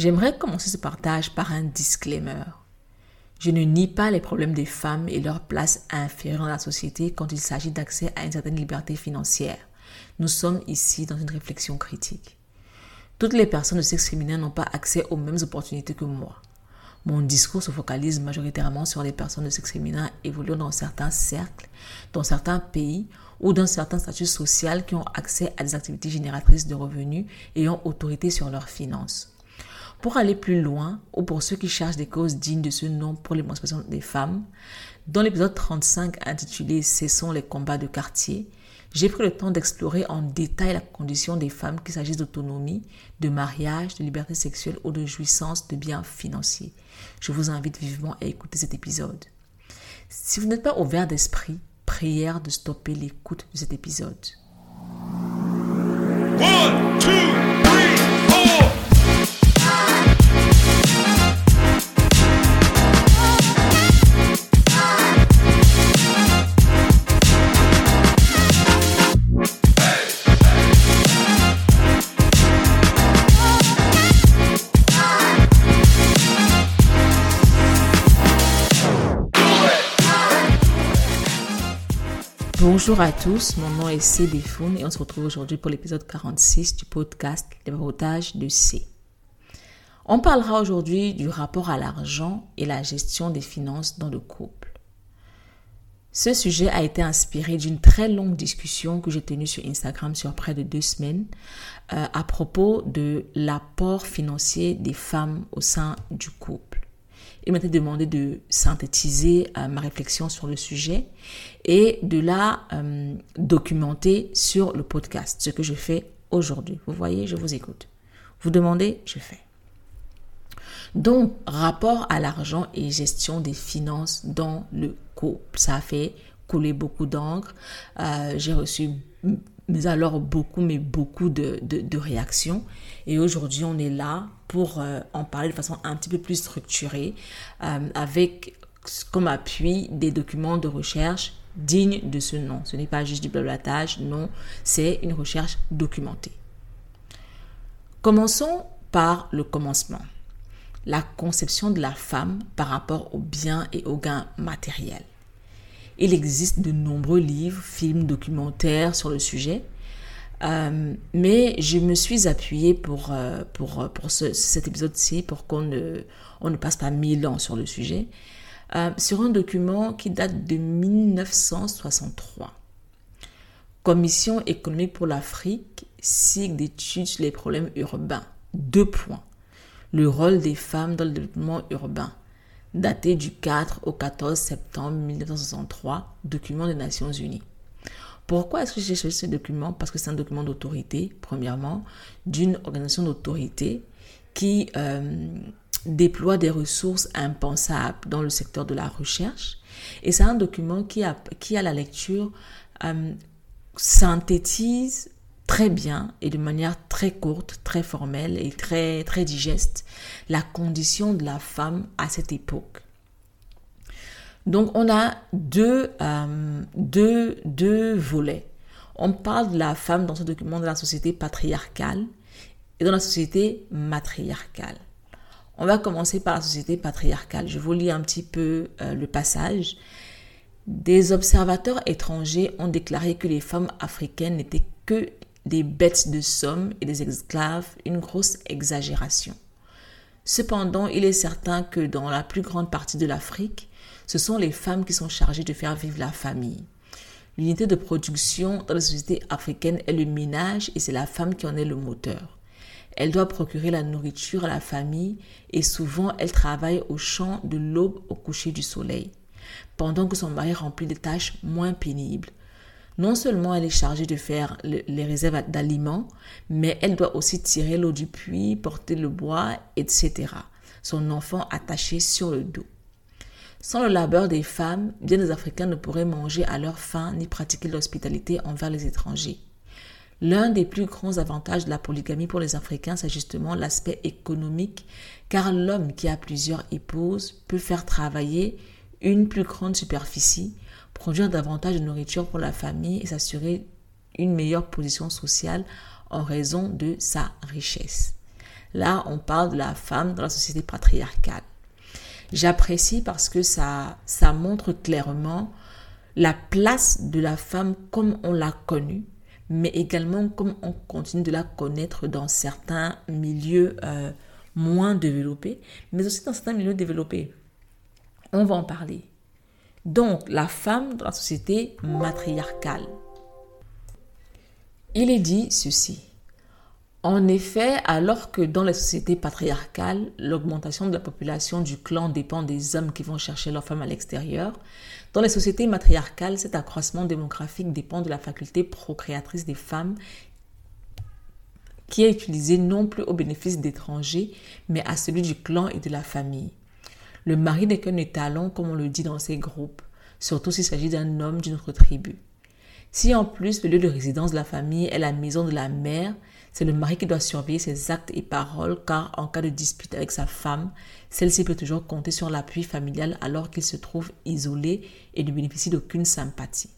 J'aimerais commencer ce partage par un disclaimer. Je ne nie pas les problèmes des femmes et leur place inférieure dans la société quand il s'agit d'accès à une certaine liberté financière. Nous sommes ici dans une réflexion critique. Toutes les personnes de sexe féminin n'ont pas accès aux mêmes opportunités que moi. Mon discours se focalise majoritairement sur les personnes de sexe féminin évoluant dans certains cercles, dans certains pays ou dans certains statuts sociaux qui ont accès à des activités génératrices de revenus et ont autorité sur leurs finances. Pour aller plus loin, ou pour ceux qui cherchent des causes dignes de ce nom pour l'émancipation des femmes, dans l'épisode 35 intitulé Cessons les combats de quartier, j'ai pris le temps d'explorer en détail la condition des femmes qu'il s'agisse d'autonomie, de mariage, de liberté sexuelle ou de jouissance de biens financiers. Je vous invite vivement à écouter cet épisode. Si vous n'êtes pas ouvert d'esprit, prière de stopper l'écoute de cet épisode. Bonjour à tous, mon nom est C. Et on se retrouve aujourd'hui pour l'épisode 46 du podcast Les de C. On parlera aujourd'hui du rapport à l'argent et la gestion des finances dans le couple. Ce sujet a été inspiré d'une très longue discussion que j'ai tenue sur Instagram sur près de deux semaines euh, à propos de l'apport financier des femmes au sein du couple. Il m'a été demandé de synthétiser euh, ma réflexion sur le sujet et de la euh, documenter sur le podcast, ce que je fais aujourd'hui. Vous voyez, je vous écoute. Vous demandez, je fais. Donc, rapport à l'argent et gestion des finances dans le couple. Ça a fait couler beaucoup d'encre. Euh, j'ai reçu mais alors beaucoup, mais beaucoup de, réactions. Et aujourd'hui, on est là pour euh, en parler de façon un petit peu plus structurée, avec comme appui des documents de recherche dignes de ce nom. Ce n'est pas juste du blablatage, non, c'est une recherche documentée. Commençons par le commencement. La conception de la femme par rapport aux biens et aux gains matériels. Il existe de nombreux livres, films, documentaires sur le sujet. Euh, mais je me suis appuyée pour, euh, pour, pour cet épisode-ci, pour qu'on ne, on ne passe pas mille ans sur le sujet, euh, sur un document qui date de 1963. Commission économique pour l'Afrique, cycle d'études sur les problèmes urbains. Deux points. Le rôle des femmes dans le développement urbain daté du 4 au 14 septembre 1963, document des Nations Unies. Pourquoi est-ce que j'ai choisi ce document? Parce que c'est un document d'autorité, premièrement, d'une organisation d'autorité qui euh, déploie des ressources impensables dans le secteur de la recherche. Et c'est un document qui, a, qui à la lecture, euh, synthétise très bien et de manière très courte, très formelle et très, très digeste la condition de la femme à cette époque. Donc on a deux, euh, deux, deux volets. On parle de la femme dans ce document de la société patriarcale et dans la société matriarcale. On va commencer par la société patriarcale. Je vous lis un petit peu euh, le passage. Des observateurs étrangers ont déclaré que les femmes africaines n'étaient que des bêtes de somme et des esclaves, une grosse exagération. Cependant, il est certain que dans la plus grande partie de l'Afrique, ce sont les femmes qui sont chargées de faire vivre la famille. L'unité de production dans la société africaine est le ménage et c'est la femme qui en est le moteur. Elle doit procurer la nourriture à la famille et souvent elle travaille au champ de l'aube au coucher du soleil, pendant que son mari remplit des tâches moins pénibles, non seulement elle est chargée de faire les réserves d'aliments, mais elle doit aussi tirer l'eau du puits, porter le bois, etc. Son enfant attaché sur le dos. Sans le labeur des femmes, bien des Africains ne pourraient manger à leur faim ni pratiquer l'hospitalité envers les étrangers. L'un des plus grands avantages de la polygamie pour les Africains, c'est justement l'aspect économique, car l'homme qui a plusieurs épouses peut faire travailler une plus grande superficie produire davantage de nourriture pour la famille et s'assurer une meilleure position sociale en raison de sa richesse. Là, on parle de la femme dans la société patriarcale. J'apprécie parce que ça, ça montre clairement la place de la femme comme on l'a connue, mais également comme on continue de la connaître dans certains milieux euh, moins développés, mais aussi dans certains milieux développés. On va en parler. Donc, la femme dans la société matriarcale. Il est dit ceci. En effet, alors que dans les sociétés patriarcales, l'augmentation de la population du clan dépend des hommes qui vont chercher leurs femmes à l'extérieur, dans les sociétés matriarcales, cet accroissement démographique dépend de la faculté procréatrice des femmes qui est utilisée non plus au bénéfice d'étrangers, mais à celui du clan et de la famille. Le mari n'est qu'un étalon, comme on le dit dans ces groupes, surtout s'il s'agit d'un homme d'une autre tribu. Si en plus le lieu de résidence de la famille est la maison de la mère, c'est le mari qui doit surveiller ses actes et paroles car en cas de dispute avec sa femme, celle-ci peut toujours compter sur l'appui familial alors qu'il se trouve isolé et ne bénéficie d'aucune sympathie.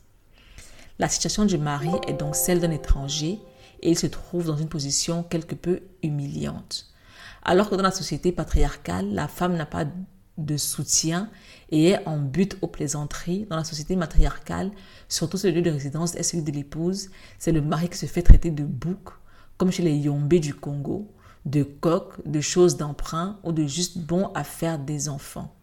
La situation du mari est donc celle d'un étranger et il se trouve dans une position quelque peu humiliante. Alors que dans la société patriarcale, la femme n'a pas de soutien et est en but aux plaisanteries dans la société matriarcale, surtout ce lieu de résidence est celui de l'épouse, c'est le mari qui se fait traiter de bouc comme chez les Yombé du Congo, de coq, de choses d'emprunt ou de juste bon à faire des enfants.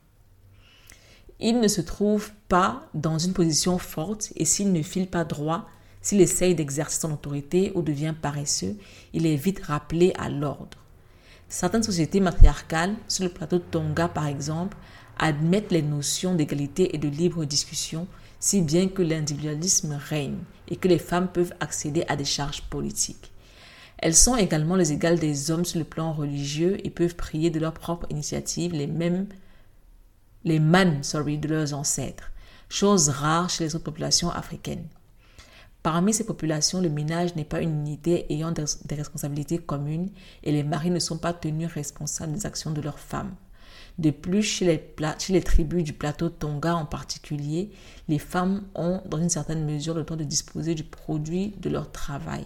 Il ne se trouve pas dans une position forte et s'il ne file pas droit, s'il essaye d'exercer son autorité ou devient paresseux, il est vite rappelé à l'ordre. Certaines sociétés matriarcales, sur le plateau de Tonga par exemple, admettent les notions d'égalité et de libre discussion, si bien que l'individualisme règne et que les femmes peuvent accéder à des charges politiques. Elles sont également les égales des hommes sur le plan religieux et peuvent prier de leur propre initiative les mêmes les man sorry, de leurs ancêtres, chose rare chez les autres populations africaines. Parmi ces populations, le ménage n'est pas une unité ayant des responsabilités communes et les maris ne sont pas tenus responsables des actions de leurs femmes. De plus, chez les, tribus du plateau Tonga en particulier, les femmes ont dans une certaine mesure le temps de disposer du produit de leur travail.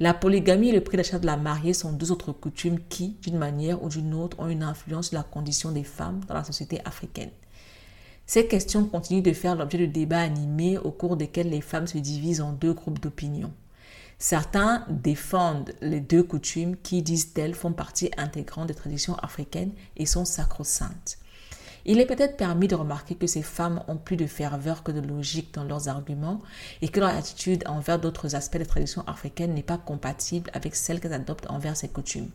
La polygamie et le prix d'achat de la mariée sont deux autres coutumes qui, d'une manière ou d'une autre, ont une influence sur la condition des femmes dans la société africaine. Ces questions continuent de faire l'objet de débats animés au cours desquels les femmes se divisent en deux groupes d'opinion. Certains défendent les deux coutumes qui, disent-elles, font partie intégrante des traditions africaines et sont sacro-saintes. Il est peut-être permis de remarquer que ces femmes ont plus de ferveur que de logique dans leurs arguments et que leur attitude envers d'autres aspects des traditions africaines n'est pas compatible avec celle qu'elles adoptent envers ces coutumes.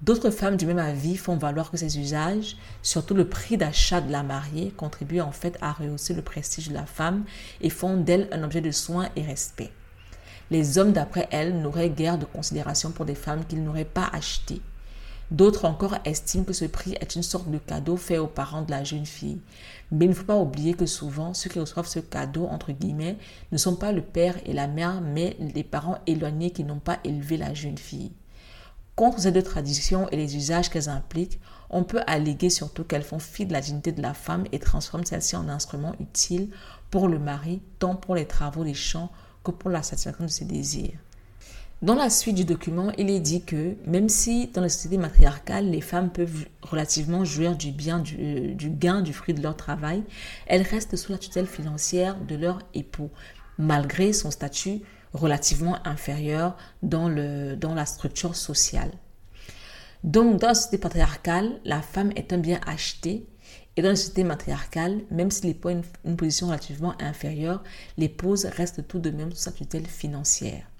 D'autres femmes du même avis font valoir que ces usages, surtout le prix d'achat de la mariée, contribuent en fait à rehausser le prestige de la femme et font d'elle un objet de soin et respect. Les hommes, d'après elles, n'auraient guère de considération pour des femmes qu'ils n'auraient pas achetées D'autres encore estiment que ce prix est une sorte de cadeau fait aux parents de la jeune fille. Mais il ne faut pas oublier que souvent, ceux qui reçoivent ce cadeau, entre guillemets, ne sont pas le père et la mère, mais les parents éloignés qui n'ont pas élevé la jeune fille. Contre ces deux traditions et les usages qu'elles impliquent, on peut alléguer surtout qu'elles font fi de la dignité de la femme et transforment celle-ci en instrument utile pour le mari, tant pour les travaux des champs que pour la satisfaction de ses désirs. Dans la suite du document, il est dit que même si dans la société matriarcale, les femmes peuvent relativement jouir du bien, du, gain, du fruit de leur travail, elles restent sous la tutelle financière de leur époux, malgré son statut relativement inférieur dans, la structure sociale. Donc, dans la société patriarcale, la femme est un bien acheté et dans la société matriarcale, même s'il est une, une position relativement inférieure, l'épouse reste tout de même sous sa tutelle financière.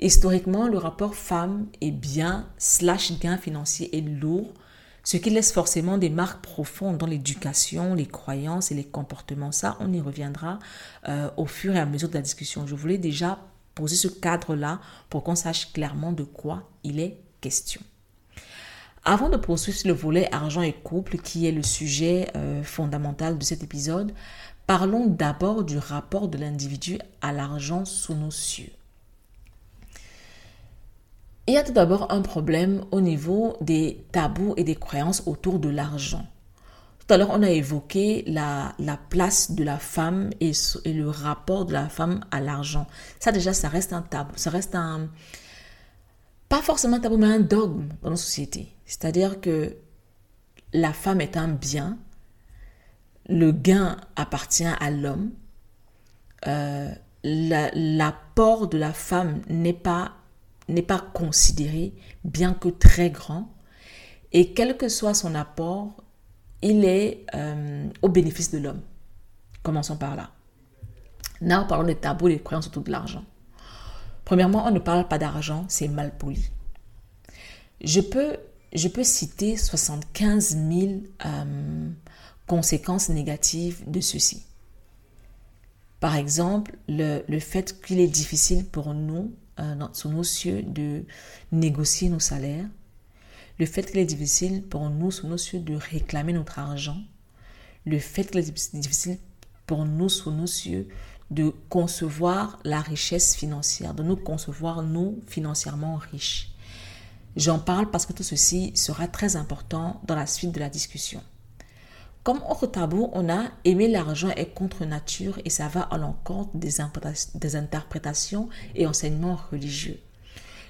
Historiquement, le rapport femme et bien slash gain financier est lourd, ce qui laisse forcément des marques profondes dans l'éducation, les croyances et les comportements. Ça, on y reviendra euh, au fur et à mesure de la discussion. Je voulais déjà poser ce cadre-là pour qu'on sache clairement de quoi il est question. Avant de poursuivre le volet argent et couple, qui est le sujet euh, fondamental de cet épisode, parlons d'abord du rapport de l'individu à l'argent sous nos cieux. Il y a tout d'abord un problème au niveau des tabous et des croyances autour de l'argent. Tout à l'heure, on a évoqué la, la, place de la femme et, le rapport de la femme à l'argent. Ça déjà, ça reste un tabou, ça reste un... pas forcément tabou, mais un dogme dans nos sociétés. C'est-à-dire que la femme est un bien, le gain appartient à l'homme, euh, l'apport de la femme n'est pas, n'est pas considéré, bien que très grand, et quel que soit son apport, il est euh, au bénéfice de l'homme. Commençons par là. Now, parlons des tabous et des croyances autour de l'argent. Premièrement, on ne parle pas d'argent, c'est mal poli. Je peux, je peux citer 75 000 euh, conséquences négatives de ceci. Par exemple, le, fait qu'il est difficile pour nous, sous nos cieux, de négocier nos salaires, le fait qu'il est difficile pour nous, sous nos de réclamer notre argent, le fait qu'il est difficile pour nous, sous nos de concevoir la richesse financière, de nous concevoir, nous, financièrement riches. J'en parle parce que tout ceci sera très important dans la suite de la discussion. Comme autre tabou, on a aimer l'argent est contre nature et ça va à l'encontre des, des interprétations et enseignements religieux.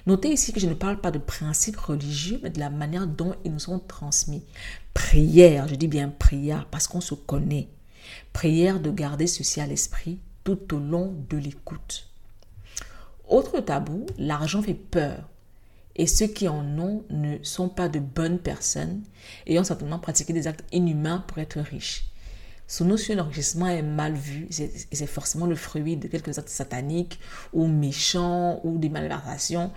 Notez ici que je ne parle pas de principes religieux, mais de la manière dont ils nous sont transmis. Prière, je dis bien prière, parce qu'on se connaît. Prière de garder ceci à l'esprit tout au long de l'écoute. Autre tabou, l'argent fait peur. Et ceux qui en ont ne sont pas de bonnes personnes, ayant certainement pratiqué des actes inhumains pour être riches. Ce notion d'enrichissement est mal vu et c'est forcément le fruit de quelques actes sataniques ou méchants ou des malversations.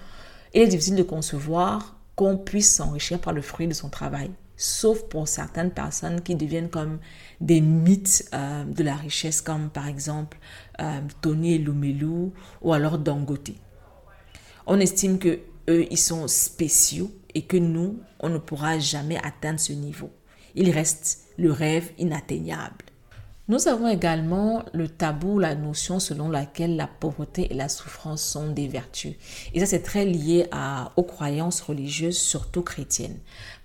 Il est difficile de concevoir qu'on puisse s'enrichir par le fruit de son travail sauf pour certaines personnes qui deviennent comme des mythes euh, de la richesse, comme par exemple euh, Tony Lumelu ou alors Dangote. On estime que eux, ils sont spéciaux et que nous, on ne pourra jamais atteindre ce niveau. Il reste le rêve inatteignable. Nous avons également le tabou, la notion selon laquelle la pauvreté et la souffrance sont des vertus. Et ça, c'est très lié à, aux croyances religieuses, surtout chrétiennes.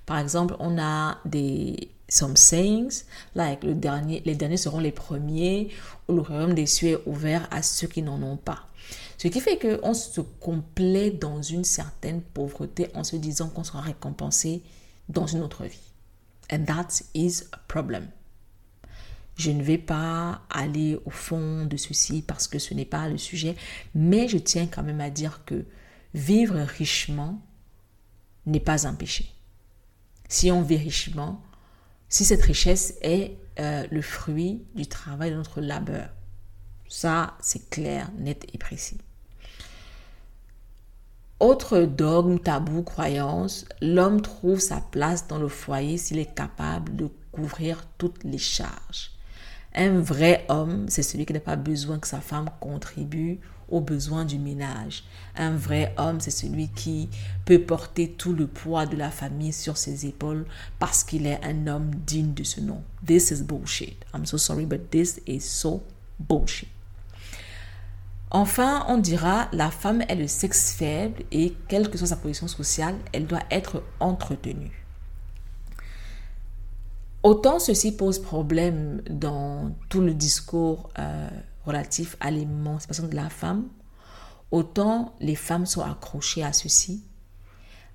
Par exemple, on a des some sayings, like le dernier, les derniers seront les premiers, ou le royaume des cieux est ouvert à ceux qui n'en ont pas. Ce qui fait qu'on se complaît dans une certaine pauvreté en se disant qu'on sera récompensé dans une autre vie. And that is a problem. Je ne vais pas aller au fond de ceci parce que ce n'est pas le sujet, mais je tiens quand même à dire que vivre richement n'est pas un péché si on vit richement, si cette richesse est euh, le fruit du travail de notre labeur. Ça, c'est clair, net et précis. Autre dogme, tabou, croyance, l'homme trouve sa place dans le foyer s'il est capable de couvrir toutes les charges. Un vrai homme, c'est celui qui n'a pas besoin que sa femme contribue aux besoins du ménage. Un vrai homme, c'est celui qui peut porter tout le poids de la famille sur ses épaules parce qu'il est un homme digne de ce nom. This is bullshit. I'm so sorry, but this is so bullshit. Enfin, on dira la femme est le sexe faible et quelle que soit sa position sociale, elle doit être entretenue. Autant ceci pose problème dans tout le discours euh, relatif à l'émancipation de la femme, autant les femmes sont accrochées à ceci.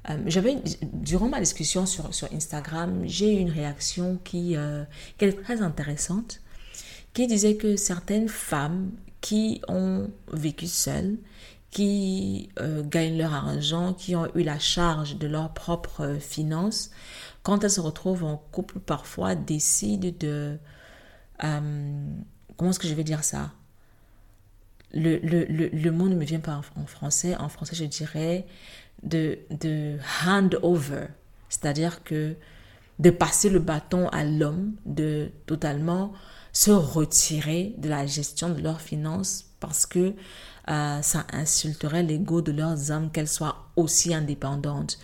Euh, durant ma discussion sur, sur Instagram, j'ai eu une réaction qui, euh, qui est très intéressante, qui disait que certaines femmes qui ont vécu seules, qui euh, gagnent leur argent, qui ont eu la charge de leurs propres finances, quand elles se retrouvent en couple, parfois décident de... comment est-ce que je vais dire ça? Le, le, le, mot ne me vient pas en, français. En français, je dirais de, de hand over. C'est-à-dire que de passer le bâton à l'homme, de totalement se retirer de la gestion de leurs finances parce que euh, ça insulterait l'ego de leurs âmes qu'elles soient aussi indépendantes.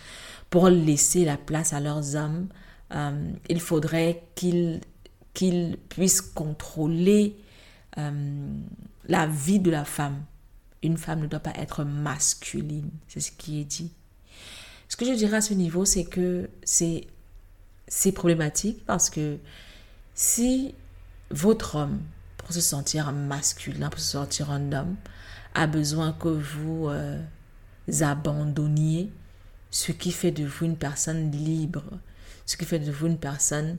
Pour laisser la place à leurs âmes, euh, il faudrait qu'ils qu'ils puissent contrôler euh, la vie de la femme. Une femme ne doit pas être masculine, c'est ce qui est dit. Ce que je dirais à ce niveau, c'est que c'est problématique parce que si votre homme, pour se sentir masculin, pour se sentir un homme, a besoin que vous euh, abandonniez ce qui fait de vous une personne libre, ce qui fait de vous une personne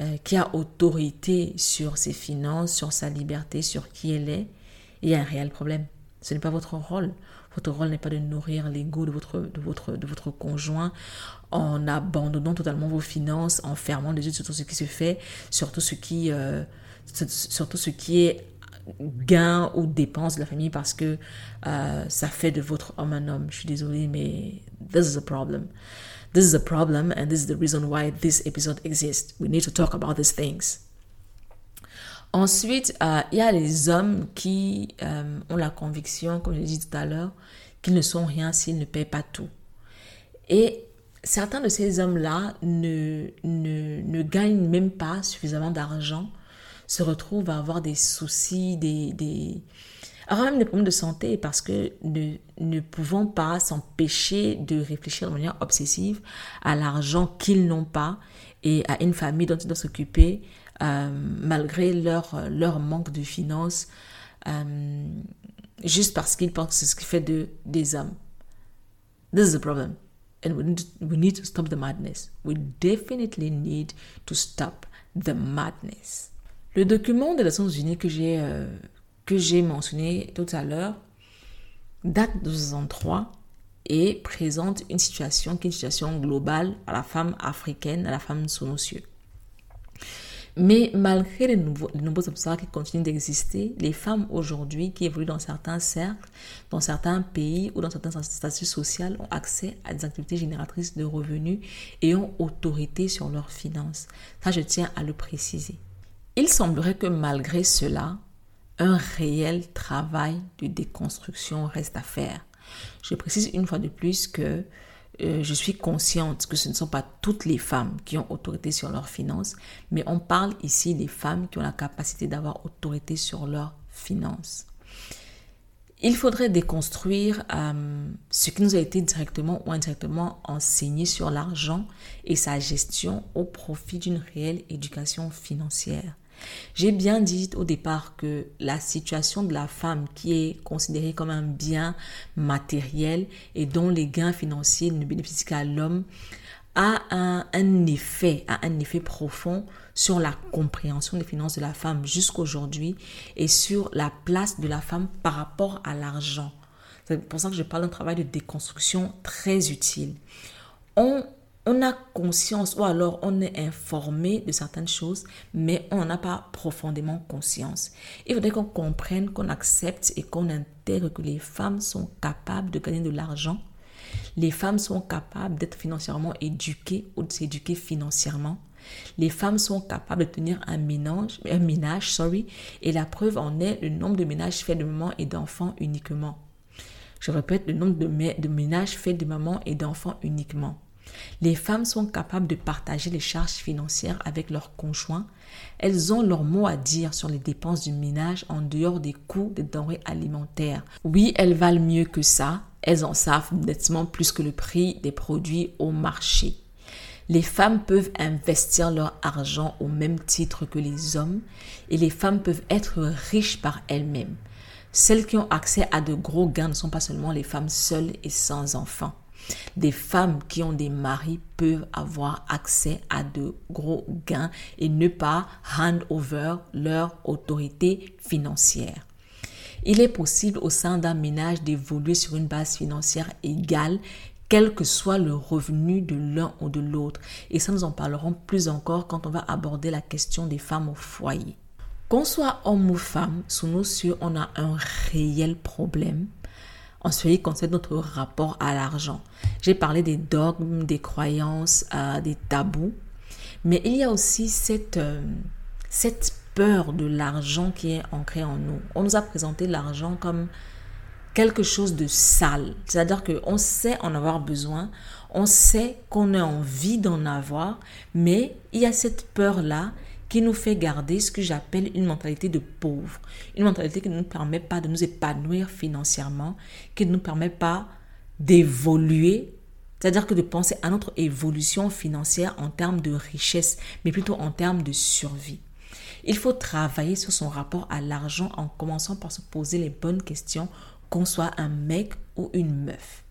euh, qui a autorité sur ses finances, sur sa liberté, sur qui elle est, il y a un réel problème. Ce n'est pas votre rôle. Votre rôle n'est pas de nourrir l'ego de votre, de, votre, de votre conjoint en abandonnant totalement vos finances, en fermant les yeux sur tout ce qui se fait, sur tout ce qui, euh, sur tout ce qui est gain ou dépense de la famille parce que euh, ça fait de votre homme un homme. Je suis désolée, mais this is a problem. This is a problem and this is the reason why this episode exists. We need to talk about these things. Ensuite, euh, il y a les hommes qui euh, ont la conviction, comme je l'ai dit tout à l'heure, qu'ils ne sont rien s'ils ne paient pas tout. Et certains de ces hommes-là ne, ne, ne gagnent même pas suffisamment d'argent se retrouvent à avoir des soucis, des, des, avoir même des problèmes de santé parce que ne, ne pouvons pas s'empêcher de réfléchir de manière obsessive à l'argent qu'ils n'ont pas et à une famille dont ils doivent s'occuper euh, malgré leur, leur manque de finances, euh, juste parce qu'ils pensent que c'est ce qui fait de, des hommes. This is a problem. And we need, we need to stop the madness. We definitely need to stop the madness. Le document des Nations Unies que j'ai euh, que j'ai mentionné tout à l'heure date de 63 et présente une situation qui est une situation globale à la femme africaine, à la femme sous nos cieux. Mais malgré les, nouveaux, les nombreux obstacles qui continuent d'exister, les femmes aujourd'hui qui évoluent dans certains cercles, dans certains pays ou dans certains statuts sociaux ont accès à des activités génératrices de revenus et ont autorité sur leurs finances. Ça, je tiens à le préciser. Il semblerait que malgré cela, un réel travail de déconstruction reste à faire. Je précise une fois de plus que euh, je suis consciente que ce ne sont pas toutes les femmes qui ont autorité sur leurs finances, mais on parle ici des femmes qui ont la capacité d'avoir autorité sur leurs finances. Il faudrait déconstruire euh, ce qui nous a été directement ou indirectement enseigné sur l'argent et sa gestion au profit d'une réelle éducation financière. J'ai bien dit au départ que la situation de la femme qui est considérée comme un bien matériel et dont les gains financiers ne bénéficient qu'à l'homme a un, effet, a un effet profond sur la compréhension des finances de la femme jusqu'aujourd'hui et sur la place de la femme par rapport à l'argent. C'est pour ça que je parle d'un travail de déconstruction très utile. On on a conscience ou alors on est informé de certaines choses, mais on n'en a pas profondément conscience. Il faudrait qu'on comprenne, qu'on accepte et qu'on intègre que les femmes sont capables de gagner de l'argent. Les femmes sont capables d'être financièrement éduquées ou de s'éduquer financièrement. Les femmes sont capables de tenir un ménage, un ménage, sorry, et la preuve en est le nombre de ménages faits de mamans et d'enfants uniquement. Je répète, le nombre de ménages faits de mamans et d'enfants uniquement. Les femmes sont capables de partager les charges financières avec leurs conjoints. Elles ont leur mot à dire sur les dépenses du ménage en dehors des coûts des denrées alimentaires. Oui, elles valent mieux que ça. Elles en savent nettement plus que le prix des produits au marché. Les femmes peuvent investir leur argent au même titre que les hommes et les femmes peuvent être riches par elles-mêmes. Celles qui ont accès à de gros gains ne sont pas seulement les femmes seules et sans enfants. Des femmes qui ont des maris peuvent avoir accès à de gros gains et ne pas hand over leur autorité financière. Il est possible au sein d'un ménage d'évoluer sur une base financière égale quel que soit le revenu de l'un ou de l'autre. Et ça, nous en parlerons plus encore quand on va aborder la question des femmes au foyer. Qu'on soit homme ou femme, sous nos cieux, on a un réel problème en ce qui concerne notre rapport à l'argent. J'ai parlé des dogmes, des croyances, euh, des tabous, mais il y a aussi cette, euh, cette peur de l'argent qui est ancrée en nous. On nous a présenté l'argent comme quelque chose de sale, c'est-à-dire qu'on sait en avoir besoin, on sait qu'on a envie d'en avoir, mais il y a cette peur-là qui nous fait garder ce que j'appelle une mentalité de pauvre. Une mentalité qui ne nous permet pas de nous épanouir financièrement, qui ne nous permet pas d'évoluer, c'est-à-dire que de penser à notre évolution financière en termes de richesse, mais plutôt en termes de survie. Il faut travailler sur son rapport à l'argent en commençant par se poser les bonnes questions, qu'on soit un mec ou une meuf.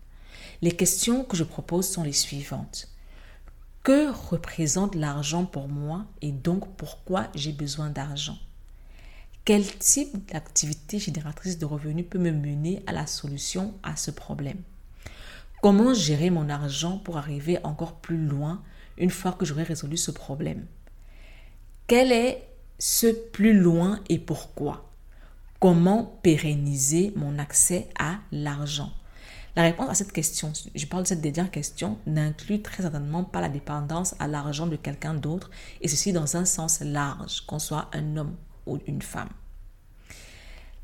Les questions que je propose sont les suivantes. Que représente l'argent pour moi et donc pourquoi j'ai besoin d'argent? Quel type d'activité génératrice de revenus peut me mener à la solution à ce problème? Comment gérer mon argent pour arriver encore plus loin une fois que j'aurai résolu ce problème? Quel est ce plus loin et pourquoi? Comment pérenniser mon accès à l'argent? La réponse à cette question, je parle de cette dernière question, n'inclut très certainement pas la dépendance à l'argent de quelqu'un d'autre, et ceci dans un sens large, qu'on soit un homme ou une femme.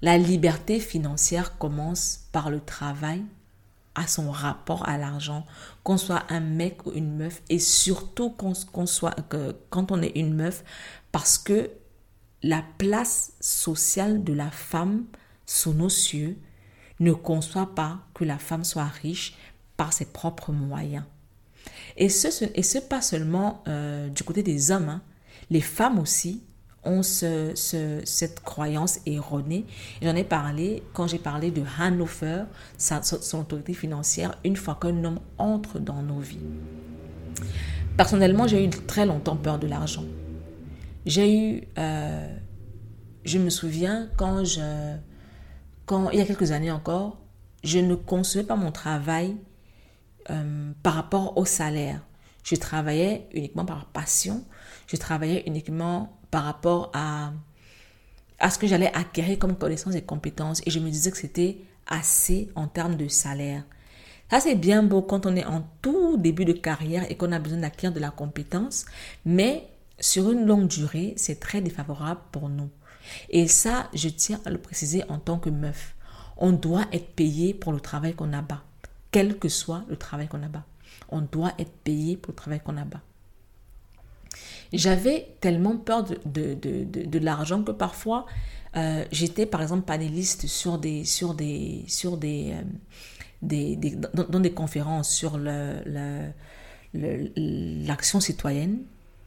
La liberté financière commence par le travail à son rapport à l'argent, qu'on soit un mec ou une meuf, et surtout qu'on soit, que, quand on est une meuf, parce que la place sociale de la femme sous nos cieux ne conçoit pas que la femme soit riche par ses propres moyens. Et ce, et ce pas seulement euh, du côté des hommes, hein. les femmes aussi ont ce, cette croyance erronée. J'en ai parlé quand j'ai parlé de Hannover, sa, son autorité financière, une fois qu'un homme entre dans nos vies. Personnellement, j'ai eu très longtemps peur de l'argent. J'ai eu, euh, je me souviens quand je, il y a quelques années encore, je ne concevais pas mon travail euh, par rapport au salaire. Je travaillais uniquement par passion. Je travaillais uniquement par rapport à, à ce que j'allais acquérir comme connaissances et compétences. Et je me disais que c'était assez en termes de salaire. Ça, c'est bien beau quand on est en tout début de carrière et qu'on a besoin d'acquérir de la compétence. Mais sur une longue durée, c'est très défavorable pour nous. Et ça, je tiens à le préciser en tant que meuf. On doit être payé pour le travail qu'on a bas, quel que soit le travail qu'on a bas. On doit être payé pour le travail qu'on a bas. J'avais tellement peur de, de, de, l'argent que parfois, euh, j'étais par exemple panéliste sur des, sur des, sur des, euh, dans, des conférences sur l'action le, citoyenne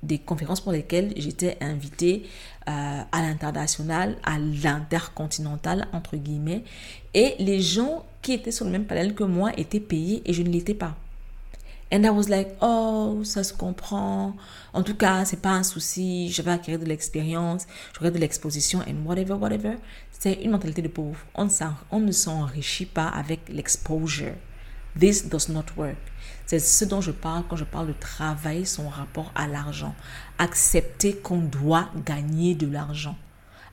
des conférences pour lesquelles j'étais invitée euh, à l'international, à l'intercontinental, entre guillemets. Et les gens qui étaient sur le même panel que moi étaient payés et je ne l'étais pas. And I was like, oh, ça se comprend. En tout cas, c'est pas un souci. Je vais acquérir de l'expérience, j'aurai de l'exposition and whatever, whatever. C'est une mentalité de pauvre. On, on ne s'enrichit pas avec l'exposure. This does not work. C'est ce dont je parle quand je parle de travailler son rapport à l'argent. Accepter qu'on doit gagner de l'argent.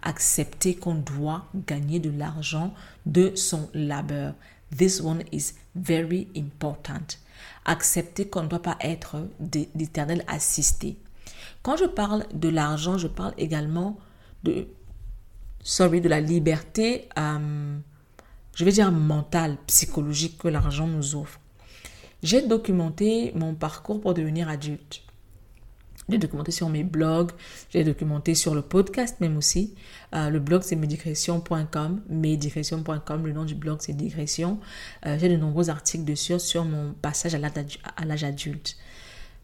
Accepter qu'on doit gagner de l'argent de son labeur. This one is very important. Accepter qu'on ne doit pas être d'éternel assisté. Quand je parle de l'argent, je parle également de, sorry, de la liberté, euh, je vais dire mentale, psychologique que l'argent nous offre. J'ai documenté mon parcours pour devenir adulte. J'ai documenté sur mes blogs, j'ai documenté sur le podcast même aussi. Euh, le blog c'est médicression.com, médicression.com, le nom du blog c'est digression. Euh, j'ai de nombreux articles dessus sur mon passage à l'âge adulte.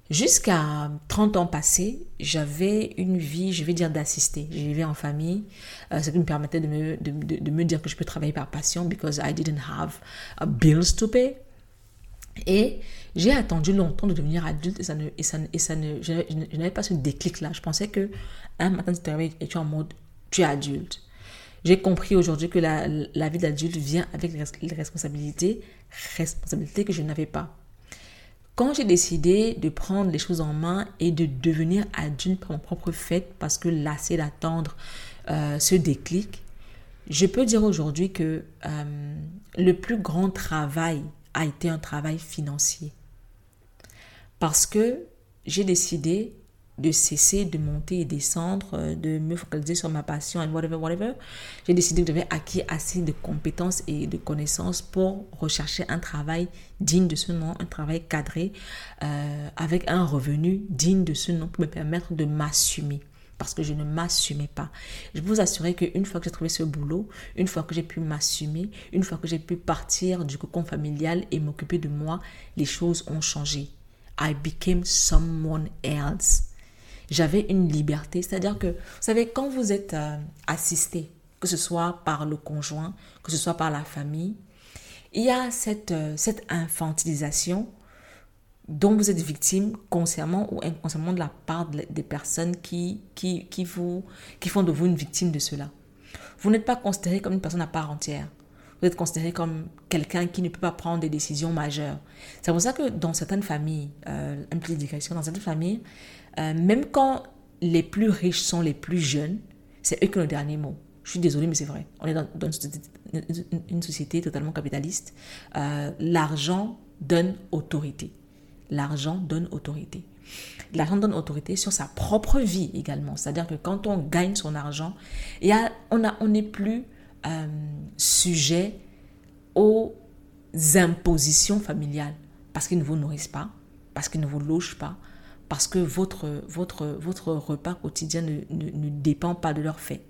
Jusqu'à 30 ans passés, j'avais une vie, je vais dire, d'assister. Je vivais en famille, euh, ce qui me permettait de me, de, me dire que je peux travailler par passion because I didn't have bills to pay. Et j'ai attendu longtemps de devenir adulte et ça ne, et ça, et ça ne, je, n'avais pas ce déclic-là. Je pensais que un matin tu te réveilles et tu es en mode, tu es adulte. J'ai compris aujourd'hui que la, la vie d'adulte vient avec les responsabilités, responsabilités que je n'avais pas. Quand j'ai décidé de prendre les choses en main et de devenir adulte par mon propre fait, parce que lassé d'attendre euh, ce déclic, je peux dire aujourd'hui que euh, le plus grand travail a été un travail financier. Parce que j'ai décidé de cesser de monter et descendre, euh, de me focaliser sur ma passion et whatever, whatever. J'ai décidé que j'avais acquis assez de compétences et de connaissances pour rechercher un travail digne de ce nom, un travail cadré, euh, avec un revenu digne de ce nom pour me permettre de m'assumer parce que je ne m'assumais pas. Je vous assurer qu'une fois que j'ai trouvé ce boulot, une fois que j'ai pu m'assumer, une fois que j'ai pu partir du cocon familial et m'occuper de moi, les choses ont changé. I became someone else. J'avais une liberté, c'est-à-dire que, vous savez, quand vous êtes euh, assisté, que ce soit par le conjoint, que ce soit par la famille, il y a cette, euh, cette infantilisation dont vous êtes victime consciemment ou inconsciemment de la part des personnes qui, qui, qui, vous, qui font de vous une victime de cela. Vous n'êtes pas considéré comme une personne à part entière. Vous êtes considéré comme quelqu'un qui ne peut pas prendre des décisions majeures. C'est pour ça que dans certaines familles, euh, dans certaines familles, euh, même quand les plus riches sont les plus jeunes, c'est eux qui ont le dernier mot. Je suis désolée, mais c'est vrai. On est dans, une, société, totalement capitaliste. Euh, l'argent donne autorité. L'argent donne autorité. L'argent donne autorité sur sa propre vie également. C'est-à-dire que quand on gagne son argent, on n'est plus euh, sujet aux impositions familiales parce qu'ils ne vous nourrissent pas, parce qu'ils ne vous logent pas, parce que votre, repas quotidien ne, ne dépend pas de leur fait.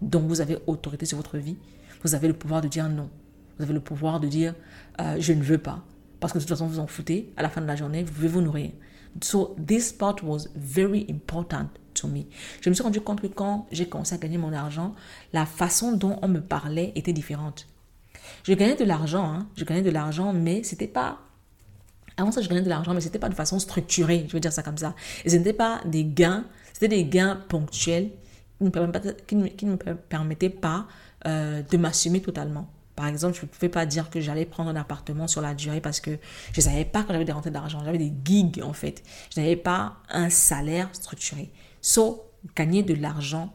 Donc vous avez autorité sur votre vie. Vous avez le pouvoir de dire non. Vous avez le pouvoir de dire euh, je ne veux pas. Parce que de toute façon, vous en foutez. À la fin de la journée, vous pouvez vous nourrir. So this part was very important to me. Je me suis rendu compte que quand j'ai commencé à gagner mon argent, la façon dont on me parlait était différente. Je gagnais de l'argent, hein. je gagnais de l'argent, mais c'était pas avant ça, je gagnais de l'argent, mais c'était pas de façon structurée, je veux dire ça comme ça. Et ce n'était pas des gains, c'était des gains ponctuels qui ne me, permettait pas euh, de m'assumer totalement. Par exemple, je ne pouvais pas dire que j'allais prendre un appartement sur la durée parce que je ne savais pas quand j'avais des rentrées d'argent. J'avais des gigs en fait. Je n'avais pas un salaire structuré. So, gagner de l'argent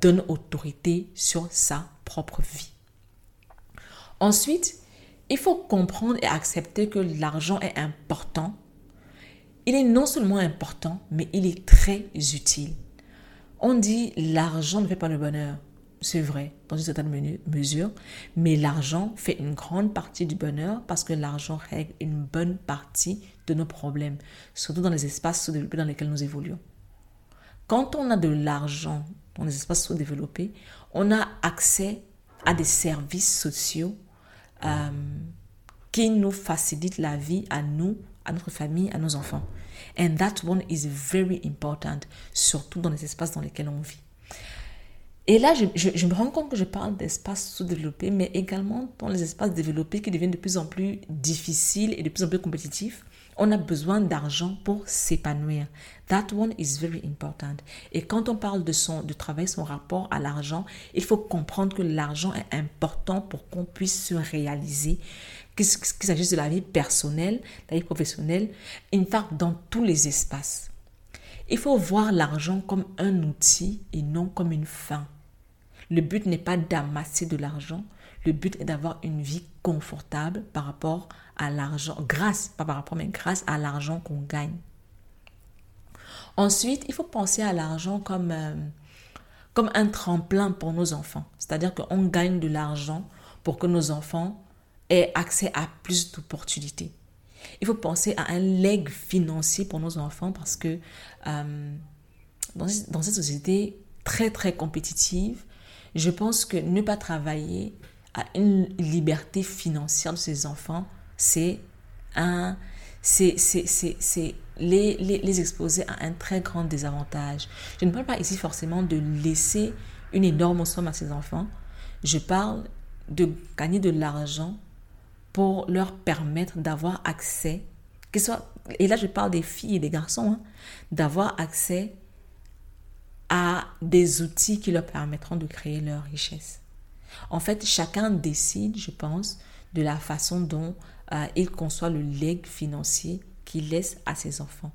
donne autorité sur sa propre vie. Ensuite, il faut comprendre et accepter que l'argent est important. Il est non seulement important, mais il est très utile. On dit l'argent ne fait pas le bonheur. C'est vrai, dans une certaine mesure, mais l'argent fait une grande partie du bonheur parce que l'argent règle une bonne partie de nos problèmes, surtout dans les espaces sous-développés dans lesquels nous évoluons. Quand on a de l'argent dans les espaces sous-développés, on a accès à des services sociaux euh, qui nous facilitent la vie à nous, à notre famille, à nos enfants. And that one is very important, surtout dans les espaces dans lesquels on vit. Et là, je, me rends compte que je parle d'espaces sous-développés, mais également dans les espaces développés qui deviennent de plus en plus difficiles et de plus en plus compétitifs. On a besoin d'argent pour s'épanouir. That one is very important. Et quand on parle de, son, de travailler son rapport à l'argent, il faut comprendre que l'argent est important pour qu'on puisse se réaliser, qu'il s'agisse de la vie personnelle, la vie professionnelle, in fact, dans tous les espaces. Il faut voir l'argent comme un outil et non comme une fin. Le but n'est pas d'amasser de l'argent, le but est d'avoir une vie confortable par rapport à l'argent, grâce, pas par rapport, mais grâce à l'argent qu'on gagne. Ensuite, il faut penser à l'argent comme, euh, comme un tremplin pour nos enfants. C'est-à-dire qu'on gagne de l'argent pour que nos enfants aient accès à plus d'opportunités. Il faut penser à un leg financier pour nos enfants parce que euh, dans, dans cette société très très compétitive, je pense que ne pas travailler à une liberté financière de ses enfants, c'est un c'est les, les, les, exposer à un très grand désavantage. Je ne parle pas ici forcément de laisser une énorme somme à ses enfants. Je parle de gagner de l'argent pour leur permettre d'avoir accès, soit, et là je parle des filles et des garçons, hein, d'avoir accès à des outils qui leur permettront de créer leur richesse. En fait, chacun décide, je pense, de la façon dont euh, il conçoit le legs financier qu'il laisse à ses enfants.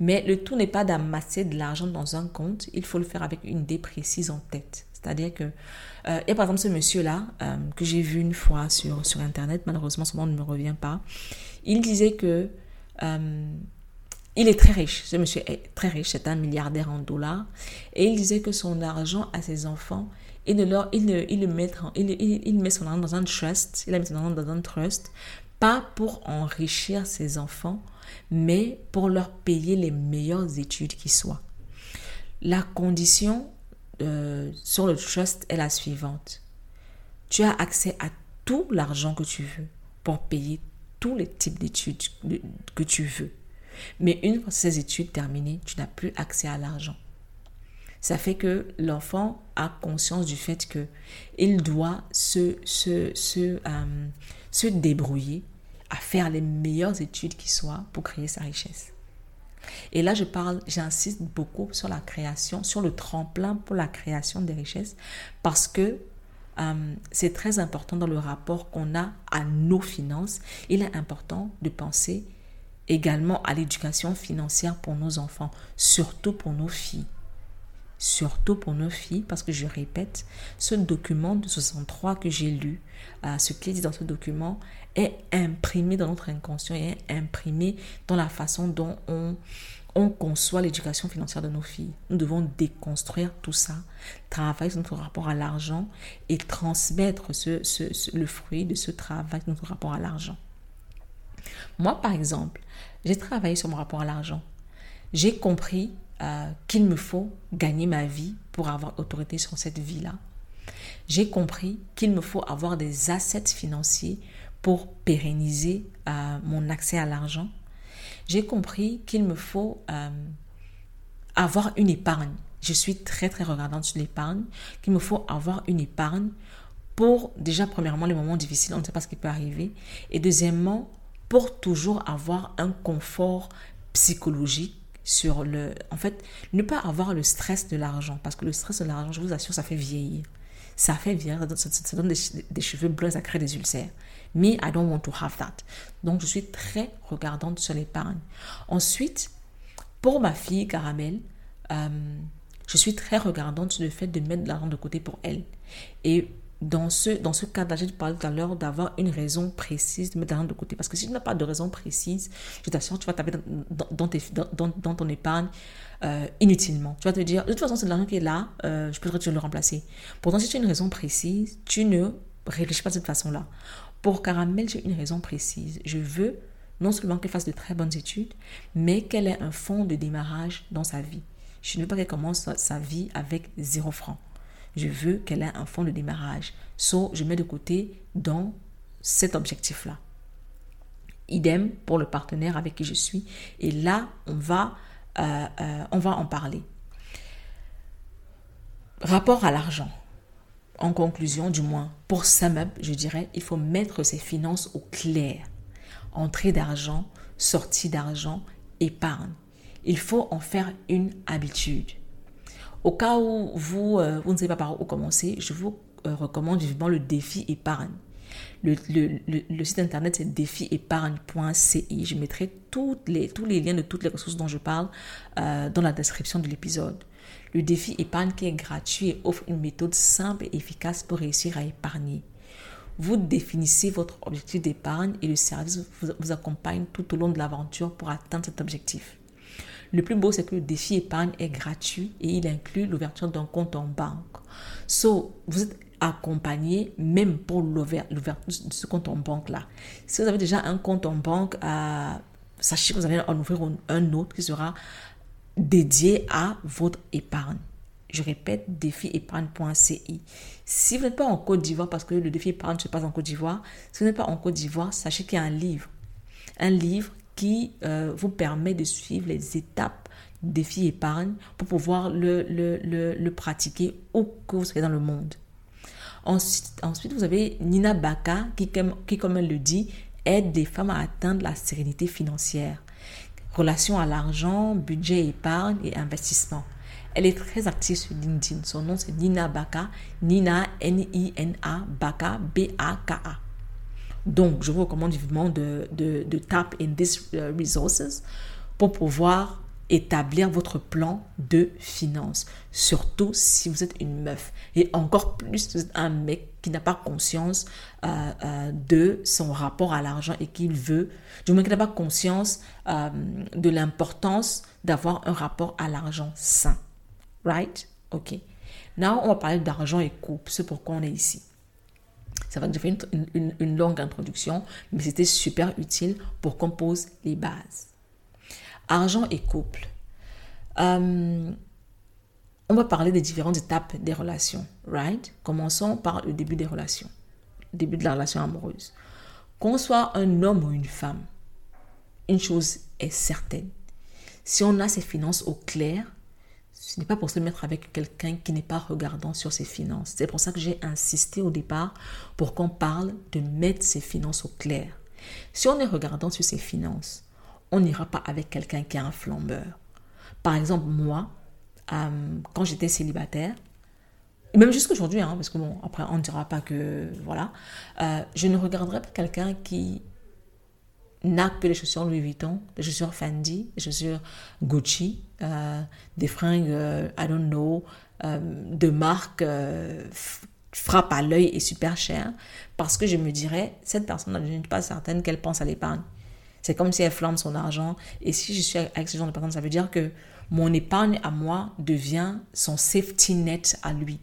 Mais le tout n'est pas d'amasser de l'argent dans un compte, il faut le faire avec une idée précise en tête. C'est-à-dire que, euh, et par exemple, ce monsieur-là, euh, que j'ai vu une fois sur, sur Internet, malheureusement, son nom ne me revient pas, il disait que euh, il est très riche. Ce monsieur est très riche, c'est un milliardaire en dollars. Et il disait que son argent à ses enfants, il, ne leur, il, ne, il, met, il, il, il, met son argent dans un trust, il a mis son argent dans un trust, pas pour enrichir ses enfants, mais pour leur payer les meilleures études qui soient. La condition euh, sur le trust est la suivante. Tu as accès à tout l'argent que tu veux pour payer tous les types d'études que tu veux. Mais une fois ces études terminées, tu n'as plus accès à l'argent. Ça fait que l'enfant a conscience du fait que il doit se, se, se, euh, se débrouiller à faire les meilleures études qui soient pour créer sa richesse. Et là, je parle, j'insiste beaucoup sur la création, sur le tremplin pour la création des richesses, parce que euh, c'est très important dans le rapport qu'on a à nos finances. Il est important de penser également à l'éducation financière pour nos enfants, surtout pour nos filles. Surtout pour nos filles, parce que je répète, ce document de 63 que j'ai lu, euh, ce qui est dit dans ce document, est imprimé dans notre inconscient et est imprimé dans la façon dont on, on conçoit l'éducation financière de nos filles. Nous devons déconstruire tout ça, travailler sur notre rapport à l'argent et transmettre ce, le fruit de ce travail, notre rapport à l'argent. Moi, par exemple, j'ai travaillé sur mon rapport à l'argent. J'ai compris euh, qu'il me faut gagner ma vie pour avoir autorité sur cette vie-là. J'ai compris qu'il me faut avoir des assets financiers pour pérenniser euh, mon accès à l'argent j'ai compris qu'il me faut euh, avoir une épargne. Je suis très très regardante sur l'épargne, qu'il me faut avoir une épargne pour déjà premièrement les moments difficiles, on ne sait pas ce qui peut arriver, et deuxièmement pour toujours avoir un confort psychologique sur le... En fait, ne pas avoir le stress de l'argent, parce que le stress de l'argent, je vous assure, ça fait vieillir. Ça fait vieillir, ça, donne des, cheveux blancs, ça crée des ulcères. Me, I don't want to have that. Donc, je suis très regardante sur l'épargne. Ensuite, pour ma fille Caramel, euh, je suis très regardante sur le fait de mettre de l'argent de côté pour elle. Et dans ce, dans ce cadre-là, j'ai parlé tout à l'heure d'avoir une raison précise de mettre l'argent de côté. Parce que si tu n'as pas de raison précise, je t'assure, tu vas taper dans, ton épargne euh, inutilement. Tu vas te dire, de toute façon, c'est de l'argent qui est là, euh, je peux le remplacer. Pourtant, si tu as une raison précise, tu ne réfléchis pas de cette façon-là. Pour Caramel, j'ai une raison précise. Je veux non seulement qu'elle fasse de très bonnes études, mais qu'elle ait un fonds de démarrage dans sa vie. Je ne veux pas qu'elle commence sa vie avec zéro franc. Je veux qu'elle ait un fonds de démarrage. So, je mets de côté dans cet objectif-là. Idem pour le partenaire avec qui je suis. Et là, on va, euh, euh, en parler. Rapport à l'argent en conclusion, du moins pour Samab, je dirais, il faut mettre ses finances au clair. Entrée d'argent, sortie d'argent, épargne. Il faut en faire une habitude. Au cas où vous, euh, vous ne savez pas par où commencer, je vous euh, recommande vivement le défi épargne. Le, site internet c'est défiépargne.ci. Je mettrai tous les liens de toutes les ressources dont je parle euh, dans la description de l'épisode. Le défi épargne qui est gratuit et offre une méthode simple et efficace pour réussir à épargner. Vous définissez votre objectif d'épargne et le service vous, accompagne tout au long de l'aventure pour atteindre cet objectif. Le plus beau, c'est que le défi épargne est gratuit et il inclut l'ouverture d'un compte en banque. So, vous êtes accompagné même pour l'ouverture de ce compte en banque-là. Si vous avez déjà un compte en banque, euh, sachez que vous allez en ouvrir un autre qui sera dédié à votre épargne. Je répète, défiépargne.ci. Si vous n'êtes pas en Côte d'Ivoire, parce que le défi épargne se passe en Côte d'Ivoire, si vous n'êtes pas en Côte d'Ivoire, sachez qu'il y a un livre. Un livre qui euh, vous permet de suivre les étapes du défi épargne pour pouvoir le, le, le, pratiquer où que vous soyez dans le monde. Ensuite, ensuite vous avez Nina Baka qui, qui, comme elle le dit, aide les femmes à atteindre la sérénité financière relation à l'argent, budget, épargne et investissement. Elle est très active sur LinkedIn. Son nom c'est Nina Baka. Nina, N-I-N-A, Baka, B-A-K-A. Donc, je vous recommande vivement de, de, de tap in these uh, resources pour pouvoir établir votre plan de finances. Surtout si vous êtes une meuf. Et encore plus un mec qui n'a pas conscience euh, euh, de son rapport à l'argent et qu'il veut, du moins qui n'a pas conscience euh, de l'importance d'avoir un rapport à l'argent sain. Right? Ok. Now, on va parler d'argent et couple. C'est pourquoi on est ici. Ça va que j'ai une longue introduction, mais c'était super utile pour qu'on pose les bases. Argent et couple. Euh, on va parler des différentes étapes des relations, right? Commençons par le début des relations, le début de la relation amoureuse. Qu'on soit un homme ou une femme, une chose est certaine. Si on a ses finances au clair, ce n'est pas pour se mettre avec quelqu'un qui n'est pas regardant sur ses finances. C'est pour ça que j'ai insisté au départ pour qu'on parle de mettre ses finances au clair. Si on est regardant sur ses finances, on n'ira pas avec quelqu'un qui est un flambeur. Par exemple, moi, euh, quand j'étais célibataire, même jusqu'aujourd'hui, hein, parce que bon, après, on ne dira pas que, voilà, euh, je ne regarderai pas quelqu'un qui n'a que les chaussures Louis Vuitton, des chaussures Fendi, des chaussures Gucci, euh, des fringues, euh, I don't know, euh, de marque frappe à l'œil et super cher, parce que je me dirais, cette personne n'est pas certaine qu'elle pense à l'épargne. C'est comme si elle flamme son argent, et si je suis avec ce genre de personne, ça veut dire que mon épargne à moi devient son safety net à lui.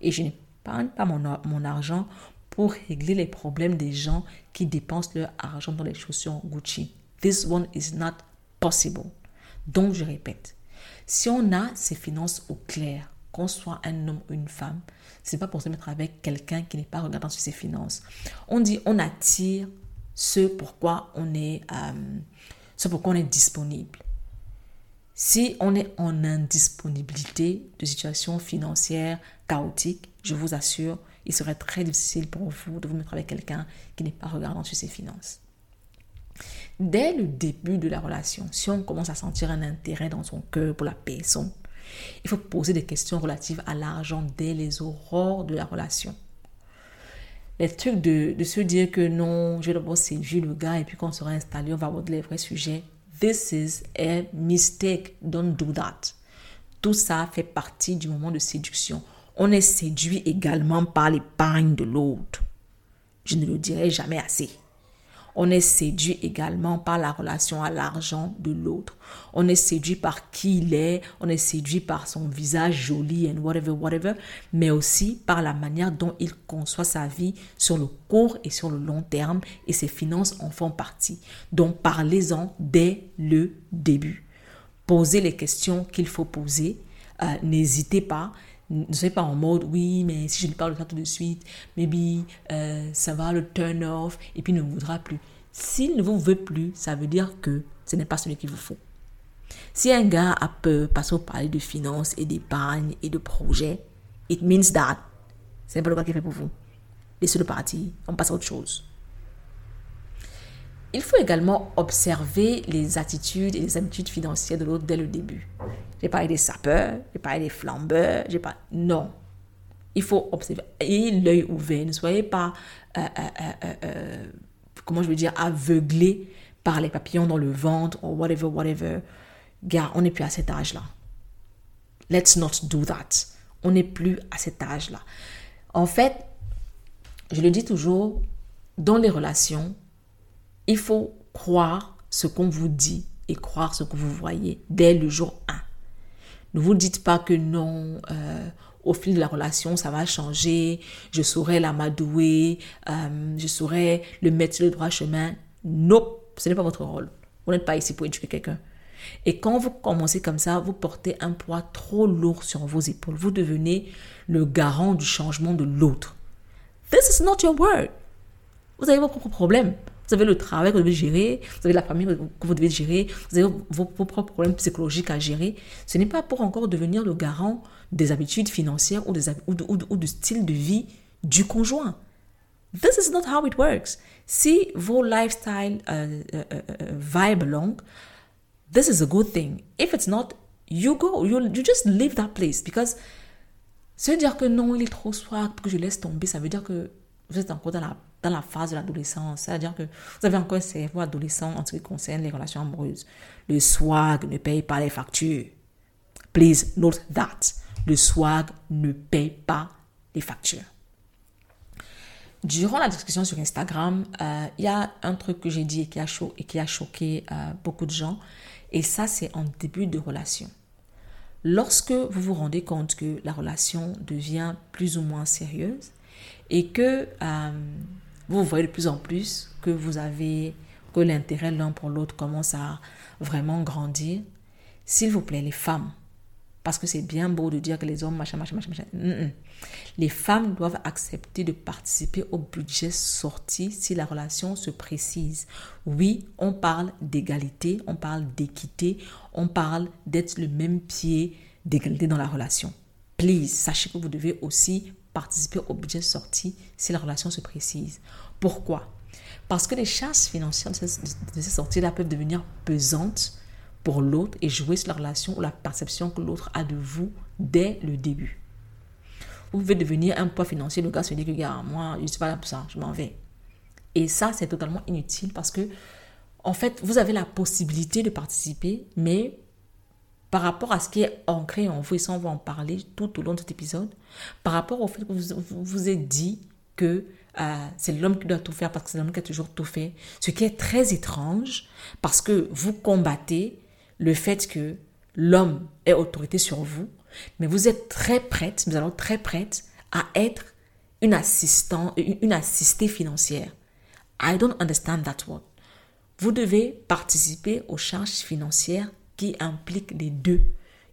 Et je n'épargne pas mon, mon argent pour régler les problèmes des gens qui dépensent leur argent dans les chaussures Gucci. This one is not possible. Donc, je répète, si on a ses finances au clair, qu'on soit un homme ou une femme, c'est pas pour se mettre avec quelqu'un qui n'est pas regardant sur ses finances. On dit on attire ce pourquoi on est, euh, ce pourquoi on est disponible. Si on est en indisponibilité de situation financière chaotique, je vous assure, il serait très difficile pour vous de vous mettre avec quelqu'un qui n'est pas regardant sur ses finances. Dès le début de la relation, si on commence à sentir un intérêt dans son cœur pour la personne, il faut poser des questions relatives à l'argent dès les aurores de la relation. Les trucs de, se dire que non, je vais d'abord séduire le gars et puis quand on sera installé, on va aborder les vrais sujets. This is a mistake. Don't do that. Tout ça fait partie du moment de séduction on est séduit également par l'épargne de l'autre. Je ne le dirai jamais assez. On est séduit également par la relation à l'argent de l'autre. On est séduit par qui il est, on est séduit par son visage joli and whatever, whatever, mais aussi par la manière dont il conçoit sa vie sur le court et sur le long terme et ses finances en font partie. Donc parlez-en dès le début. Posez les questions qu'il faut poser. Euh, n'hésitez pas ne soyez pas en mode oui, mais si je lui parle de tout de suite, maybe euh, ça va le turn off et puis il ne voudra plus. S'il ne vous veut plus, ça veut dire que ce n'est pas celui qu'il vous faut. Si un gars a peur parce qu'on parle de finances et d'épargne et de projets, it means that c'est pas le gars qui fait pour vous. Laissez-le partir, on passe à autre chose. Il faut également observer les attitudes et les habitudes financières de l'autre dès le début. J'ai parlé des sapeurs, j'ai parlé des flambeurs, j'ai pas. Non. Il faut observer. Ayez l'œil ouvert. Ne soyez pas, euh, euh, euh, comment je veux dire, aveuglé par les papillons dans le ventre ou whatever, whatever. Gars, on n'est plus à cet âge-là. Let's not do that. On n'est plus à cet âge-là. En fait, je le dis toujours, dans les relations, il faut croire ce qu'on vous dit et croire ce que vous voyez dès le jour 1. Ne vous dites pas que non, euh, au fil de la relation, ça va changer, je saurai l'amadouer, euh, je saurai le mettre sur le droit chemin. Non, ce n'est pas votre rôle. Vous n'êtes pas ici pour éduquer quelqu'un. Et quand vous commencez comme ça, vous portez un poids trop lourd sur vos épaules. Vous devenez le garant du changement de l'autre. This is not your word. Vous avez vos propres problèmes. Vous avez le travail que vous devez gérer, vous avez la famille que vous devez gérer, vous avez vos, propres problèmes psychologiques à gérer. Ce n'est pas pour encore devenir le garant des habitudes financières ou, des, ou, du style de vie du conjoint. This is not how it works. Si vos lifestyle uh, uh, uh, vibe along, this is a good thing. If it's not, you go. You, you just leave that place. Because se dire que non, il est trop soir, que je laisse tomber, ça veut dire que vous êtes encore dans la dans la phase de l'adolescence. C'est-à-dire que vous avez encore un cerveau adolescent en ce qui concerne les relations amoureuses. Le swag ne paye pas les factures. Please note that. Le swag ne paye pas les factures. Durant la discussion sur Instagram, euh, il y a un truc que j'ai dit et qui a, choqué euh, beaucoup de gens. Et ça, c'est en début de relation. Lorsque vous vous rendez compte que la relation devient plus ou moins sérieuse et que euh, vous voyez de plus en plus que vous avez, que l'intérêt l'un pour l'autre commence à vraiment grandir. S'il vous plaît, les femmes, parce que c'est bien beau de dire que les hommes, machin, machin, machin, machin. Les femmes doivent accepter de participer au budget sorti si la relation se précise. Oui, on parle d'égalité, on parle d'équité, on parle d'être le même pied d'égalité dans la relation. Please, sachez que vous devez aussi participer au budget sorti si la relation se précise. Pourquoi? Parce que les charges financières de ces, sorties-là peuvent devenir pesantes pour l'autre et jouer sur la relation ou la perception que l'autre a de vous dès le début. Vous pouvez devenir un poids financier, le gars se dit que, gars, moi, je ne suis pas là pour ça, je m'en vais. Et ça, c'est totalement inutile parce que, en fait, vous avez la possibilité de participer, mais par rapport à ce qui est ancré en vous, et ça, on va en parler tout au long de cet épisode, par rapport au fait que vous vous, êtes dit que euh, c'est l'homme qui doit tout faire parce que c'est l'homme qui a toujours tout fait, ce qui est très étrange parce que vous combattez le fait que l'homme ait autorité sur vous, mais vous êtes très prête, nous allons très prête à être une assistante, une assistée financière. I don't understand that word. Vous devez participer aux charges financières qui impliquent les deux.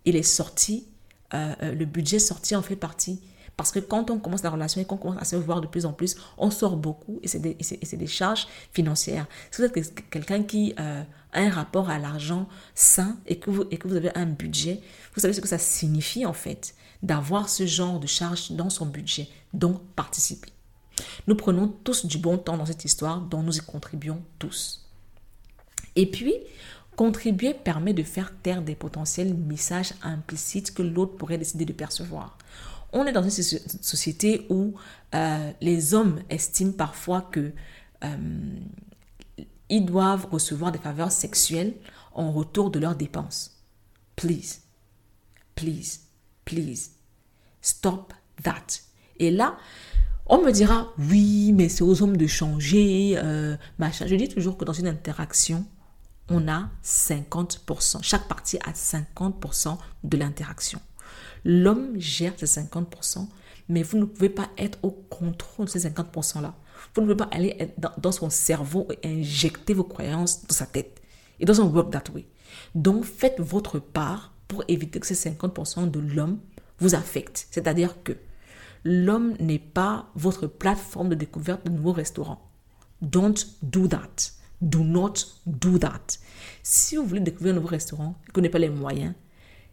Et les sorties, euh, euh, le budget sorti en fait partie. Parce que quand on commence la relation et qu'on commence à se voir de plus en plus, on sort beaucoup et c'est des, des, charges financières. Si vous êtes quelqu'un qui euh, a un rapport à l'argent sain et que, vous, et que vous avez un budget, vous savez ce que ça signifie en fait d'avoir ce genre de charges dans son budget. Donc, participer? Nous prenons tous du bon temps dans cette histoire dont nous y contribuons tous. Et puis, contribuer permet de faire taire des potentiels messages implicites que l'autre pourrait décider de percevoir. On est dans une société où euh, les hommes estiment parfois que euh, ils doivent recevoir des faveurs sexuelles en retour de leurs dépenses. Please, please, please, stop that. Et là, on me dira, oui, mais c'est aux hommes de changer, euh, machin. Je dis toujours que dans une interaction, on a 50%. Chaque partie a 50% de l'interaction. L'homme gère ces 50%, mais vous ne pouvez pas être au contrôle de ces 50%-là. Vous ne pouvez pas aller dans, son cerveau et injecter vos croyances dans sa tête. It doesn't work that way. Donc, faites votre part pour éviter que ces 50% de l'homme vous affectent. C'est-à-dire que l'homme n'est pas votre plateforme de découverte de nouveaux restaurants. Don't do that. Do not do that. Si vous voulez découvrir un nouveau restaurant vous n'avez pas les moyens,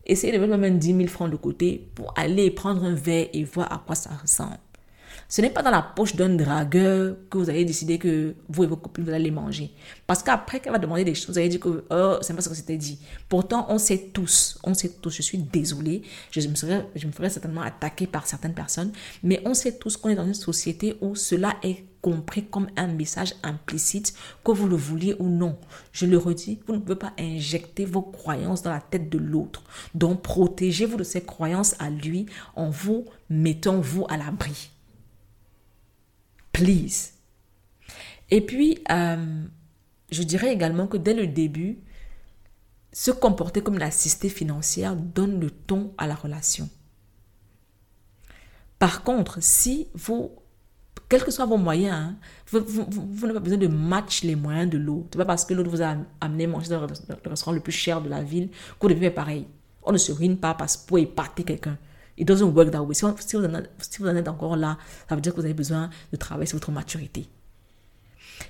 essayez de mettre même 10 000 francs de côté pour aller prendre un verre et voir à quoi ça ressemble. Ce n'est pas dans la poche d'un dragueur que vous allez décider que vous et vos copines, vous allez manger. Parce qu'après qu'elle va demander des choses, vous allez dire que oh, c'est pas ce que c'était dit. Pourtant, on sait tous, on sait tous, je suis désolée, je me, serais, je me ferais certainement attaquer par certaines personnes, mais on sait tous qu'on est dans une société où cela est compris comme un message implicite, que vous le vouliez ou non. Je le redis, vous ne pouvez pas injecter vos croyances dans la tête de l'autre. Donc, protégez-vous de ces croyances à lui en vous mettant vous à l'abri please. Et puis, euh, je dirais également que dès le début, se comporter comme l'assistée financière donne le ton à la relation. Par contre, si vous, quels que soient vos moyens, hein, vous, n'avez pas besoin de match les moyens de l'autre. Ce n'est pas parce que l'autre vous a amené manger dans le restaurant le plus cher de la ville vous devez faire pareil. On ne se ruine pas parce pour épater quelqu'un. It doesn't work that way. Si, vous en êtes, encore là, ça veut dire que vous avez besoin de travailler sur votre maturité.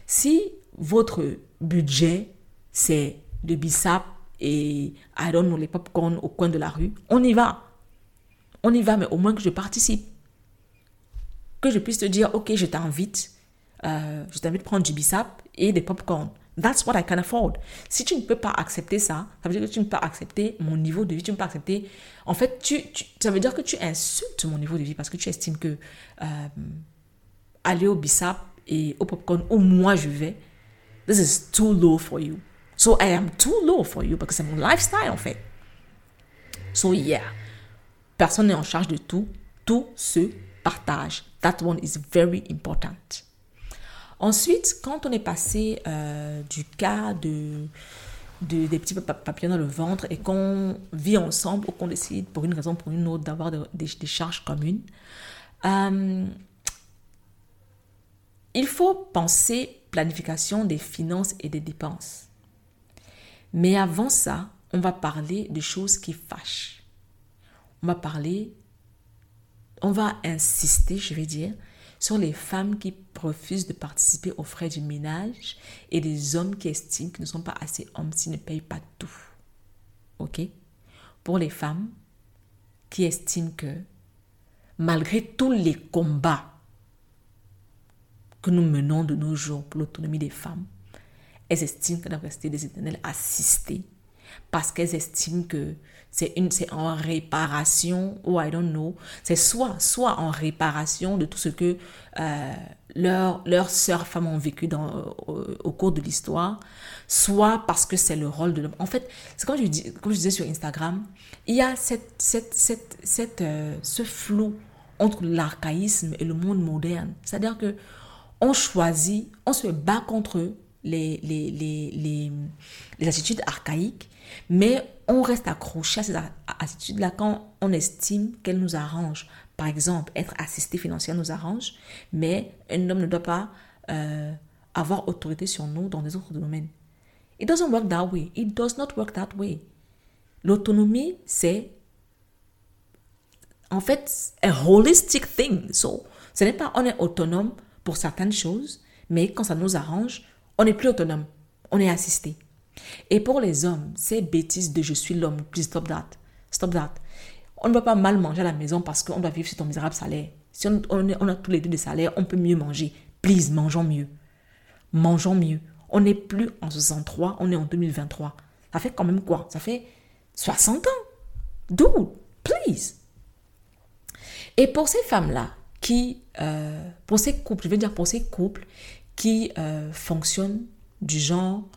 Si votre budget, c'est le bissap et, I don't know, les popcorn au coin de la rue, on y va. On y va, mais au moins que je participe. Que je puisse te dire, ok, je t'invite, euh, je t'invite à prendre du bissap et des popcorn. That's what I can afford. Si tu ne peux pas accepter ça, ça veut dire que tu ne peux pas accepter mon niveau de vie, tu ne peux pas accepter. En fait, tu, ça veut dire que tu insultes mon niveau de vie parce que tu estimes que euh, aller au Bissap et au popcorn où moi je vais, this is too low for you. So I am too low for you parce que c'est mon lifestyle en fait. So yeah, personne n'est en charge de tout, tout se partage. That one is very important. Ensuite, quand on est passé euh, du cas de, des petits papillons dans le ventre et qu'on vit ensemble ou qu'on décide pour une raison ou pour une autre d'avoir des, charges communes, euh, il faut penser planification des finances et des dépenses. Mais avant ça, on va parler de choses qui fâchent. On va parler, on va insister, je vais dire, sur les femmes qui refusent de participer aux frais du ménage et les hommes qui estiment qu'ils ne sont pas assez hommes s'ils ne payent pas tout. OK? Pour les femmes, qui estiment que malgré tous les combats que nous menons de nos jours pour l'autonomie des femmes, elles estiment qu'elles doivent rester des éternels assistés parce qu'elles estiment que c'est en réparation ou I don't know. C'est soit soit en réparation de tout ce que leurs leurs sœurs femmes ont vécu au, cours de l'histoire soit parce que c'est le rôle de l'homme. En fait c'est comme je comme je disais sur Instagram il y a cette cette cette, cette euh, ce flou entre l'archaïsme et le monde moderne. C'est à dire que on choisit on se bat contre les, les, les, les, les attitudes archaïques mais on reste accroché à ces attitudes-là quand on estime qu'elles nous arrangent. Par exemple, être assisté financièrement nous arrange, mais un homme ne doit pas euh, avoir autorité sur nous dans des autres domaines. It doesn't work that way. It does not work that way. L'autonomie, c'est en fait un holistic thing. So, ce n'est pas on est autonome pour certaines choses, mais quand ça nous arrange, on n'est plus autonome. On est assisté. Et pour les hommes, ces bêtises de je suis l'homme, please stop that. Stop that. On ne va pas mal manger à la maison parce qu'on doit vivre sur ton misérable salaire. Si on, on, a tous les deux des salaires, on peut mieux manger. Please, mangeons mieux. Mangeons mieux. On n'est plus en 63, on est en 2023. Ça fait quand même quoi? Ça fait 60 ans. Dude, please. Et pour ces femmes-là, qui, euh, pour ces couples, je veux dire pour ces couples qui euh, fonctionnent du genre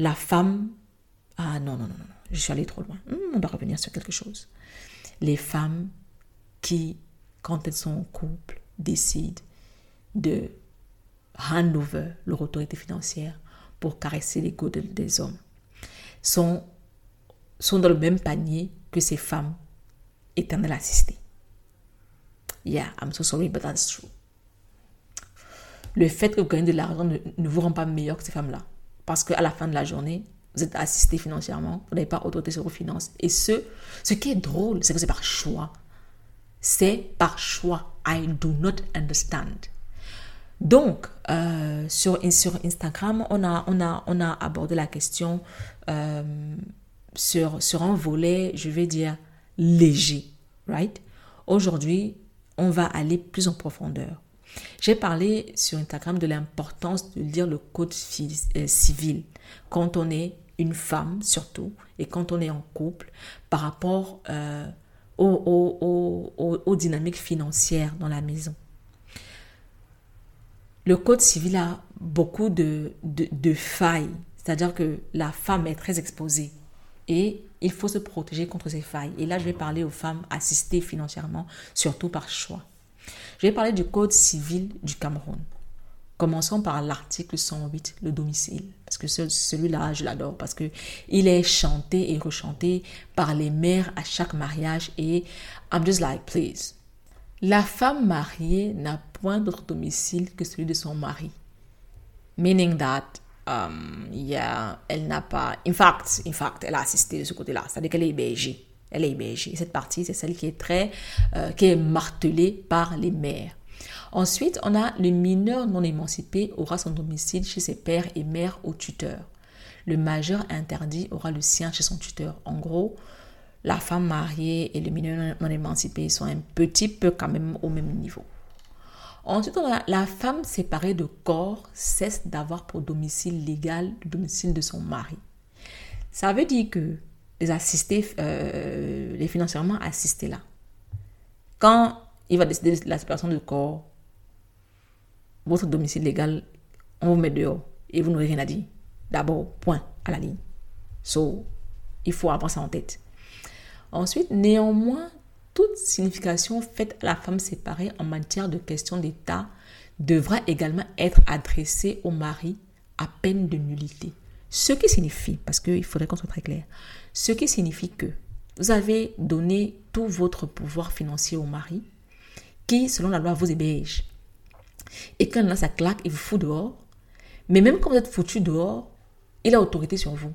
la femme... Ah non, non, non, non, je suis allée trop loin. Hmm, on doit revenir sur quelque chose. Les femmes qui, quand elles sont en couple, décident de hand over leur autorité financière pour caresser l'ego des hommes, sont, sont dans le même panier que ces femmes éternelles assistées. Yeah, I'm so sorry, but that's true. Le fait que vous gagnez de l'argent ne, ne vous rend pas meilleur que ces femmes-là. Parce qu'à la fin de la journée, vous êtes assisté financièrement, vous n'avez pas autorité sur vos finances. Et ce, ce qui est drôle, c'est que c'est par choix. C'est par choix. I do not understand. Donc, euh, sur, sur Instagram, on a, on, a, on a abordé la question euh, sur, sur un volet, je vais dire, léger. Right? Aujourd'hui, on va aller plus en profondeur. J'ai parlé sur Instagram de l'importance de lire le code euh, civil quand on est une femme surtout et quand on est en couple par rapport euh, aux, dynamiques financières dans la maison. Le code civil a beaucoup de, de failles, c'est-à-dire que la femme est très exposée et il faut se protéger contre ces failles. Et là, je vais parler aux femmes assistées financièrement, surtout par choix. Je vais parler du Code civil du Cameroun. Commençons par l'article 108, le domicile. Parce que celui-là, je l'adore parce que il est chanté et rechanté par les mères à chaque mariage et I'm just like, please. La femme mariée n'a point d'autre domicile que celui de son mari. Meaning that, um, yeah, elle n'a pas, in fact, in fact, elle a assisté de ce côté-là. C'est-à-dire qu'elle est hébergée elle est. Cette partie, c'est celle qui est très, euh, qui est martelée par les mères. Ensuite, on a le mineur non émancipé aura son domicile chez ses pères et mères ou tuteurs. Le majeur interdit aura le sien chez son tuteur. En gros, la femme mariée et le mineur non émancipé sont un petit peu quand même au même niveau. Ensuite, on a la femme séparée de corps cesse d'avoir pour domicile légal le domicile de son mari. Ça veut dire que les assistés, euh, les financièrement assistés là. Quand il va décider de la séparation du corps, votre domicile légal, on vous met dehors et vous n'aurez rien à dire. D'abord, point à la ligne. So, il faut avoir ça en tête. Ensuite, néanmoins, toute signification faite à la femme séparée en matière de questions d'État devra également être adressée au mari à peine de nullité. Ce qui signifie, parce qu'il faudrait qu'on soit très clair, ce qui signifie que vous avez donné tout votre pouvoir financier au mari, qui, selon la loi, vous héberge. Et quand là, ça claque, il vous fout dehors. Mais même quand vous êtes foutu dehors, il a autorité sur vous.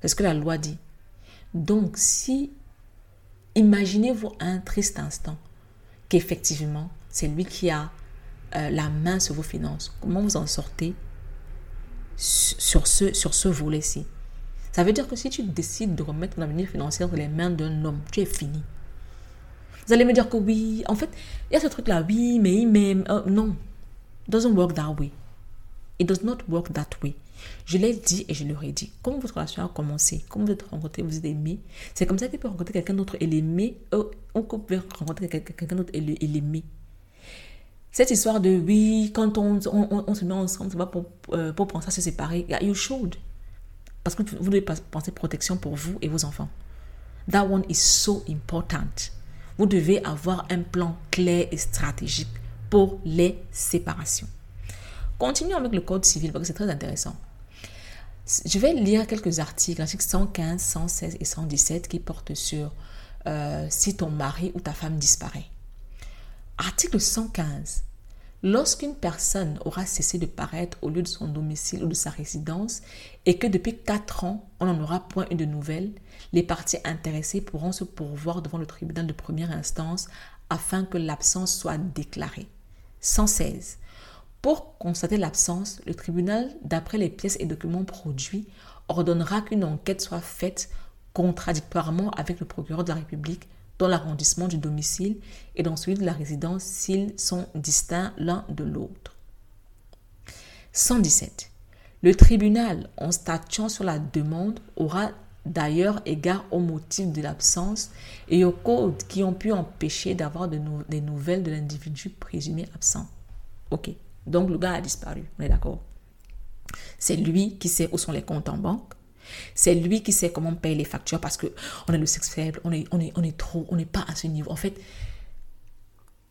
C'est ce que la loi dit. Donc, si, imaginez-vous un triste instant qu'effectivement, c'est lui qui a euh, la main sur vos finances. Comment vous en sortez sur ce, sur ce volet-ci? Ça veut dire que si tu décides de remettre ton avenir financier dans les mains d'un homme, tu es fini. Vous allez me dire que oui, en fait, il y a ce truc-là, oui, mais, mais, euh, non. It doesn't work that way. It does not work that way. Je l'ai dit et je le redis. Comme votre relation a commencé, comme vous êtes rencontré, vous êtes aimé, c'est comme ça qu'il peut rencontrer quelqu'un d'autre et l'aimer, euh, ou qu'on peut rencontrer quelqu'un d'autre et l'aimer. Cette histoire de oui, quand on se met ensemble, c'est pas pour, euh, pour penser à se séparer. You should. Parce que vous devez penser protection pour vous et vos enfants. That one is so important. Vous devez avoir un plan clair et stratégique pour les séparations. Continuons avec le code civil parce que c'est très intéressant. Je vais lire quelques articles, articles 115, 116 et 117 qui portent sur euh, si ton mari ou ta femme disparaît. Article 115. Lorsqu'une personne aura cessé de paraître au lieu de son domicile ou de sa résidence et que depuis 4 ans, on n'en aura point eu de nouvelles, les parties intéressées pourront se pourvoir devant le tribunal de première instance afin que l'absence soit déclarée. 116. Pour constater l'absence, le tribunal, d'après les pièces et documents produits, ordonnera qu'une enquête soit faite contradictoirement avec le procureur de la République dans l'arrondissement du domicile et dans celui de la résidence s'ils sont distincts l'un de l'autre. 117. Le tribunal, en statuant sur la demande, aura d'ailleurs égard au motif de l'absence et aux codes qui ont pu empêcher d'avoir des nouvelles de l'individu présumé absent. Ok, donc le gars a disparu, on est d'accord? C'est lui qui sait où sont les comptes en banque, c'est lui qui sait comment payer les factures parce que on a le sexe faible, on est, on est, on est trop, on n'est pas à ce niveau. En fait,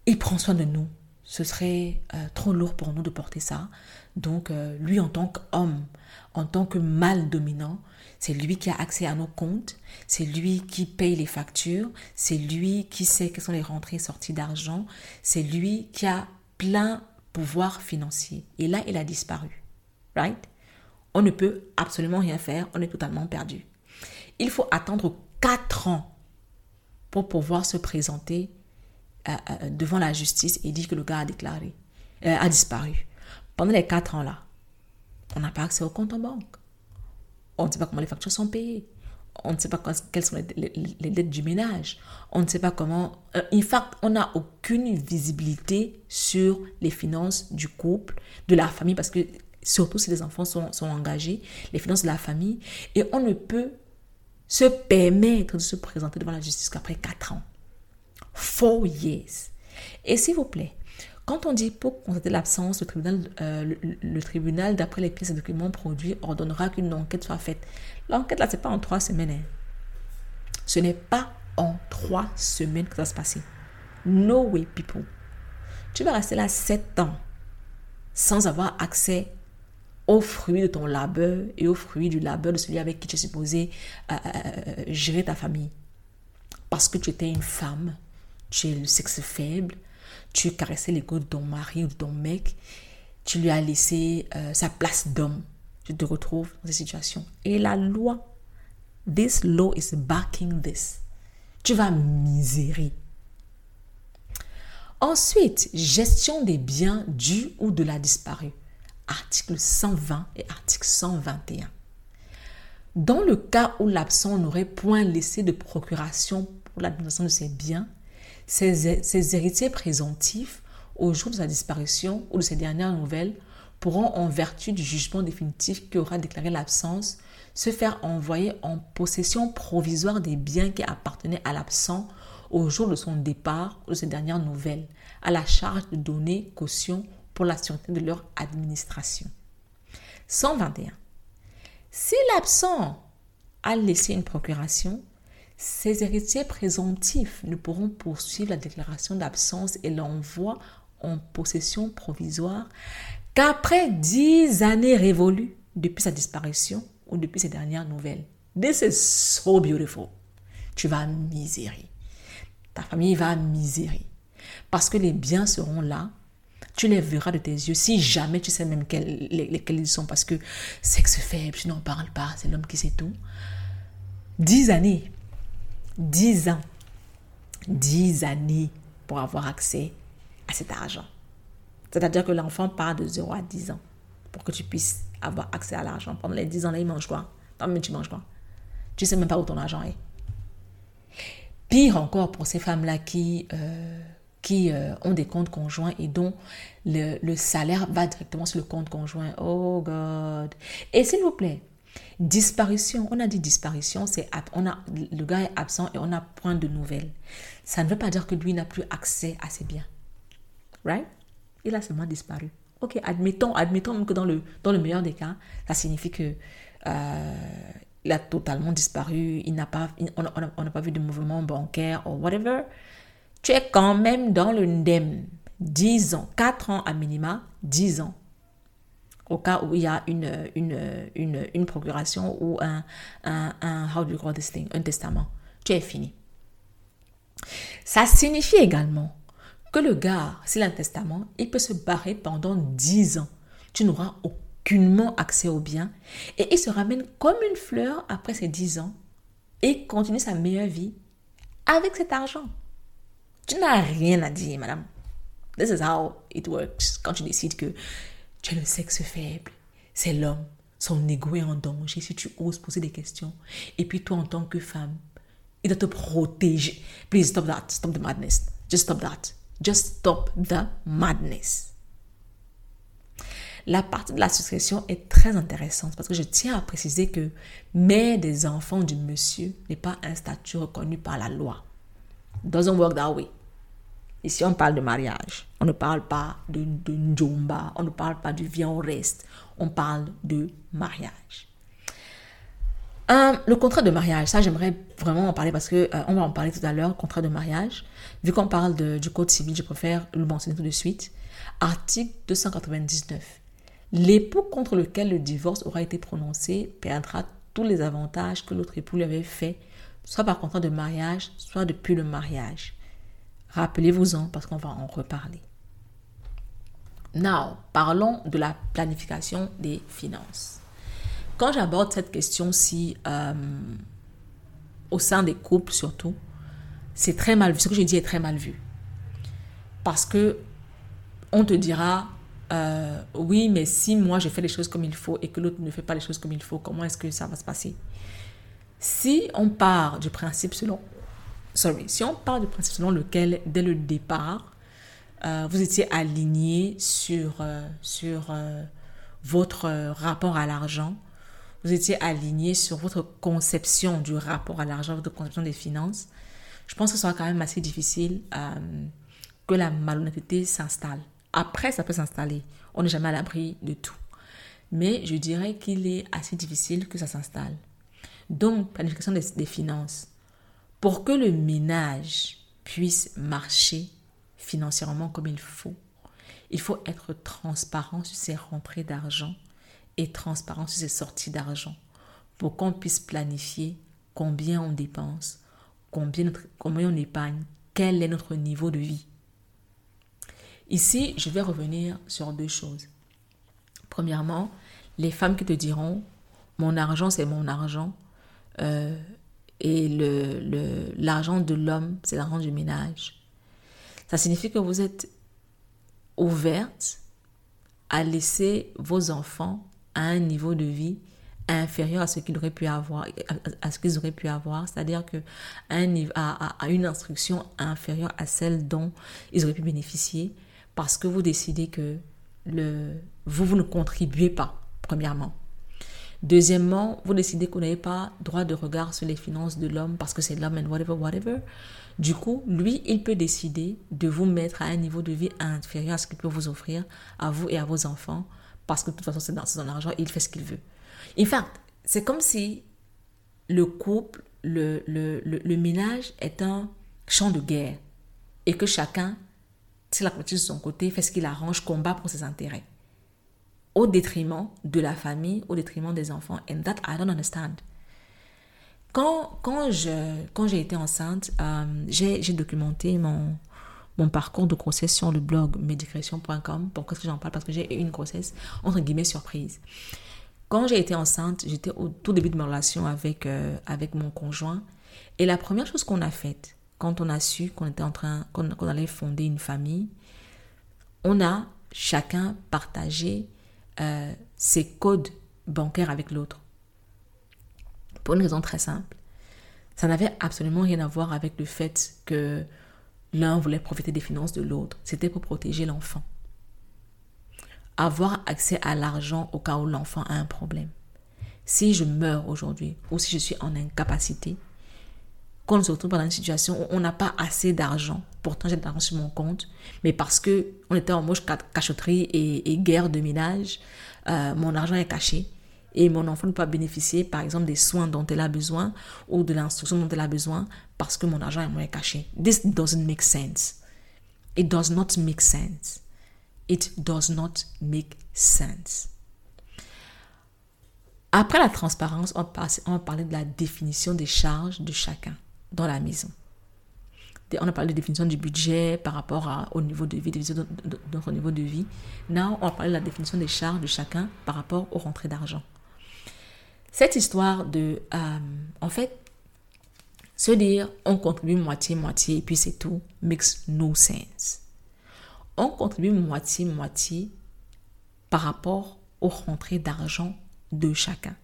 il prend soin de nous. Ce serait euh, trop lourd pour nous de porter ça. Donc, euh, lui, en tant qu'homme, en tant que mâle dominant, c'est lui qui a accès à nos comptes, c'est lui qui paye les factures, c'est lui qui sait quelles sont les rentrées et sorties d'argent, c'est lui qui a plein pouvoir financier. Et là, il a disparu. Right? On ne peut absolument rien faire, on est totalement perdu. Il faut attendre 4 ans pour pouvoir se présenter euh, euh, devant la justice et dire que le gars a déclaré, euh, a disparu. Pendant les 4 ans-là, on n'a pas accès au compte en banque. On ne sait pas comment les factures sont payées. On ne sait pas quelles sont les, les, dettes du ménage. On ne sait pas comment... en fait, on n'a aucune visibilité sur les finances du couple, de la famille, parce que surtout si les enfants sont, engagés, les finances de la famille, et on ne peut se permettre de se présenter devant la justice qu'après 4 ans. Four years. Et s'il vous plaît, quand on dit pour constater l'absence, le tribunal, euh, le, tribunal d'après les pièces et documents produits, ordonnera qu'une enquête soit faite. L'enquête, là, ce n'est pas en trois semaines. Hein. Ce n'est pas en trois semaines que ça va se passer. No way, people. Tu vas rester là sept ans sans avoir accès aux fruits de ton labeur et aux fruits du labeur de celui avec qui tu es supposé euh, euh, euh, gérer ta famille. Parce que tu étais une femme, tu es le sexe faible, tu caressais l'ego de ton mari ou de ton mec, tu lui as laissé sa place d'homme. Tu te retrouves dans cette situation. Et la loi, this law is backing this. Tu vas misérer. Ensuite, gestion des biens dus ou de la disparue article 120 et article 121. Dans le cas où l'absent n'aurait point laissé de procuration pour l'administration de ses biens, ses, héritiers présomptifs, au jour de sa disparition ou de ses dernières nouvelles, pourront, en vertu du jugement définitif qui aura déclaré l'absence, se faire envoyer en possession provisoire des biens qui appartenaient à l'absent au jour de son départ ou de ses dernières nouvelles, à la charge de donner caution pour la sûreté de leur administration. 121. Si l'absent a laissé une procuration, ses héritiers présomptifs ne pourront poursuivre la déclaration d'absence et l'envoi en possession provisoire qu'après dix années révolues depuis sa disparition ou depuis ses dernières nouvelles. This is so beautiful. Tu vas misérer. Ta famille va misérer. Parce que les biens seront là tu les verras de tes yeux si jamais tu sais même lesquels ils sont parce que sexe faible, tu n'en parles pas, c'est l'homme qui sait tout. Dix années, dix ans, dix années pour avoir accès à cet argent. C'est-à-dire que l'enfant part de 0 à 10 ans pour que tu puisses avoir accès à l'argent. Pendant les 10 ans il mange quoi? Mais tu manges quoi? Tu sais même pas où ton argent est. Pire encore pour ces femmes-là qui, euh, qui euh, ont des comptes conjoints et dont le, salaire va directement sur le compte conjoint. Oh God. Et s'il vous plaît, disparition. On a dit disparition, c'est on a le gars est absent et on n'a point de nouvelles. Ça ne veut pas dire que lui n'a plus accès à ses biens. Right? Il a seulement disparu. Ok, admettons, admettons que dans le, dans le meilleur des cas, ça signifie que euh, il a totalement disparu, il n'a pas, on n'a pas vu de mouvement bancaire ou whatever, tu es quand même dans le NDEM. 10 ans, 4 ans à minima, 10 ans. Au cas où il y a une, une, une, une procuration ou un, un, how do you call this thing, un testament. Tu es fini. Ça signifie également que le gars, s'il a un testament, il peut se barrer pendant 10 ans. Tu n'auras aucun accès au bien. Et il se ramène comme une fleur après ses 10 ans et continue sa meilleure vie avec cet argent. Tu n'as rien à dire, madame. This is how it works. Quand tu décides que tu es le sexe faible, c'est l'homme, son ego est en danger si tu oses poser des questions. Et puis toi, en tant que femme, il doit te protéger. Please stop that. Stop the madness. Just stop that. Just stop the madness. La partie de la succession est très intéressante parce que je tiens à préciser que mère des enfants du monsieur n'est pas un statut reconnu par la loi. Doesn't work that way. Ici, on parle de mariage. On ne parle pas de, de njomba. On ne parle pas du viens au reste. On parle de mariage. Euh, le contrat de mariage, ça j'aimerais vraiment en parler parce que euh, on va en parler tout à l'heure, contrat de mariage. Vu qu'on parle du code civil, je préfère le mentionner tout de suite. Article 299. L'époux contre lequel le divorce aura été prononcé perdra tous les avantages que l'autre époux lui avait fait, soit par contrat de mariage, soit depuis le mariage. Rappelez-vous-en parce qu'on va en reparler. Now, parlons de la planification des finances. Quand j'aborde cette question-ci, euh, au sein des couples surtout, c'est très mal vu. Ce que je dis est très mal vu. Parce que on te dira, euh, oui, mais si moi je fais les choses comme il faut et que l'autre ne fait pas les choses comme il faut, comment est-ce que ça va se passer? Si on part du principe selon, sorry, si on part du principe selon lequel dès le départ euh, vous étiez aligné sur euh, sur votre rapport à l'argent, vous étiez aligné sur votre conception du rapport à l'argent, votre conception des finances, je pense que ce sera quand même assez difficile que la malhonnêteté s'installe. Après, ça peut s'installer. On n'est jamais à l'abri de tout. Mais je dirais qu'il est assez difficile que ça s'installe. Donc, planification des, des finances. Pour que le ménage puisse marcher financièrement comme il faut, il faut être transparent sur ses rentrées d'argent et transparent sur ses sorties d'argent pour qu'on puisse planifier combien on dépense, combien, combien on épargne, quel est notre niveau de vie. Ici, je vais revenir sur deux choses. Premièrement, les femmes qui te diront, mon argent, c'est mon argent, euh, et l'argent le, de l'homme, c'est l'argent du ménage. Ça signifie que vous êtes ouverte à laisser vos enfants à un niveau de vie inférieur à ce qu'ils auraient pu avoir, à ce qu'ils auraient pu avoir, c'est-à-dire que à, à, une instruction inférieure à celle dont ils auraient pu bénéficier parce que vous décidez que le, vous, vous ne contribuez pas, premièrement. Deuxièmement, vous décidez qu'on n'avez pas droit de regard sur les finances de l'homme parce que c'est l'homme and whatever, whatever. Du coup, lui, il peut décider de vous mettre à un niveau de vie inférieur à ce qu'il peut vous offrir à vous et à vos enfants parce que de toute façon, c'est dans son argent, il fait ce qu'il veut. En fait, c'est comme si le couple, le, le, le, ménage est un champ de guerre et que chacun c'est la de son côté, fait ce qu'il arrange, combat pour ses intérêts. Au détriment de la famille, au détriment des enfants. And that I don't understand. Quand, quand, je, quand j'ai été enceinte, euh, j'ai, documenté mon, mon parcours de grossesse sur le blog médicration.com. Pourquoi est-ce que j'en parle? Parce que j'ai eu une grossesse, entre guillemets, surprise. Quand j'ai été enceinte, j'étais au tout début de ma relation avec, euh, avec mon conjoint. Et la première chose qu'on a faite, quand on a su qu'on était en train, qu'on allait fonder une famille, on a chacun partagé euh, ses codes bancaires avec l'autre. Pour une raison très simple. Ça n'avait absolument rien à voir avec le fait que l'un voulait profiter des finances de l'autre. C'était pour protéger l'enfant. Avoir accès à l'argent au cas où l'enfant a un problème. Si je meurs aujourd'hui ou si je suis en incapacité, qu'on se retrouve dans une situation où on n'a pas assez d'argent, pourtant j'ai de l'argent sur mon compte, mais parce que on était en mouche cachotterie et, guerre de ménage, euh, mon argent est caché et mon enfant ne peut pas bénéficier, par exemple, des soins dont elle a besoin ou de l'instruction dont elle a besoin parce que mon argent est moins caché. This doesn't make sense. It does not make sense. It does not make sense. Après la transparence, on, va parler de la définition des charges de chacun dans la maison. On a parlé de définition du budget par rapport au niveau de vie, de, notre niveau de vie. Now, on va parler de la définition des charges de chacun par rapport aux rentrées d'argent. Cette histoire de, euh, en fait, se dire on contribue moitié-moitié et puis c'est tout, makes no sense. On contribue moitié-moitié par rapport aux rentrées d'argent de chacun.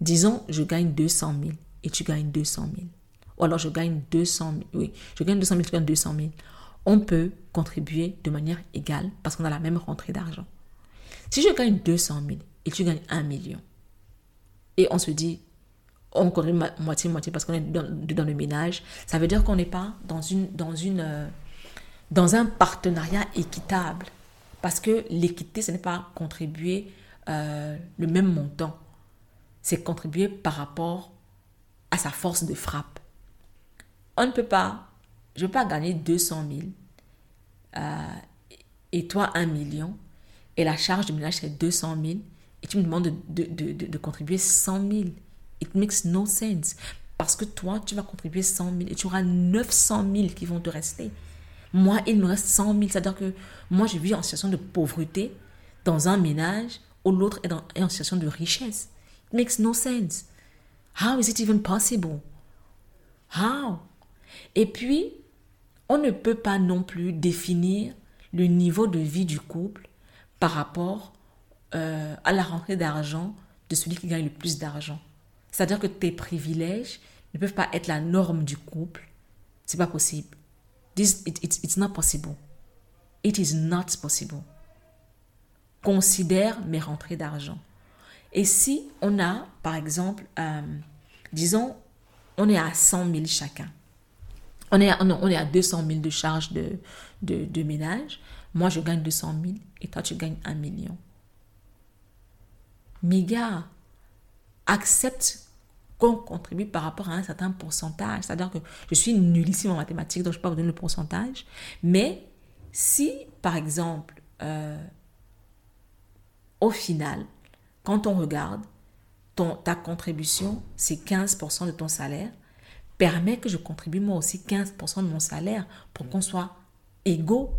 Disons, je gagne 200 000 et tu gagnes 200 000. Ou alors je gagne 200 000. Oui, je gagne 200 000, tu gagnes 200 000. On peut contribuer de manière égale parce qu'on a la même rentrée d'argent. Si je gagne 200 000 et tu gagnes 1 million, et on se dit, on connaît moitié-moitié parce qu'on est dans, le ménage, ça veut dire qu'on n'est pas dans, une, dans, une, euh, dans un partenariat équitable. Parce que l'équité, ce n'est pas contribuer euh, le même montant. C'est contribuer par rapport à sa force de frappe. On ne peut pas, je ne peux pas gagner 200 000 euh, et toi 1 million et la charge de ménage c'est 200 000 et tu me demandes de, de, de, de, contribuer 100 000. It makes no sense. Parce que toi, tu vas contribuer 100 000 et tu auras 900 000 qui vont te rester. Moi, il me reste 100 000. C'est-à-dire que moi, je vis en situation de pauvreté dans un ménage où l'autre est, est, en situation de richesse. It makes no sense. How is it even possible? How? Et puis, on ne peut pas non plus définir le niveau de vie du couple par rapport euh, à la rentrée d'argent de celui qui gagne le plus d'argent. C'est-à-dire que tes privilèges ne peuvent pas être la norme du couple. C'est pas possible. It's not possible. It is not possible. Considère mes rentrées d'argent. Et si on a, par exemple, euh, disons, on est à 100 000 chacun. On est, à, on est à 200 000 de charges de, de, ménage. Moi, je gagne 200 000 et toi, tu gagnes 1 million mes gars, accepte qu'on contribue par rapport à un certain pourcentage. C'est-à-dire que je suis nullissime en mathématiques, donc je ne peux pas vous donner le pourcentage. Mais si, par exemple, euh, au final, quand on regarde, ton, ta contribution, c'est 15% de ton salaire, permet que je contribue moi aussi 15% de mon salaire pour qu'on soit égaux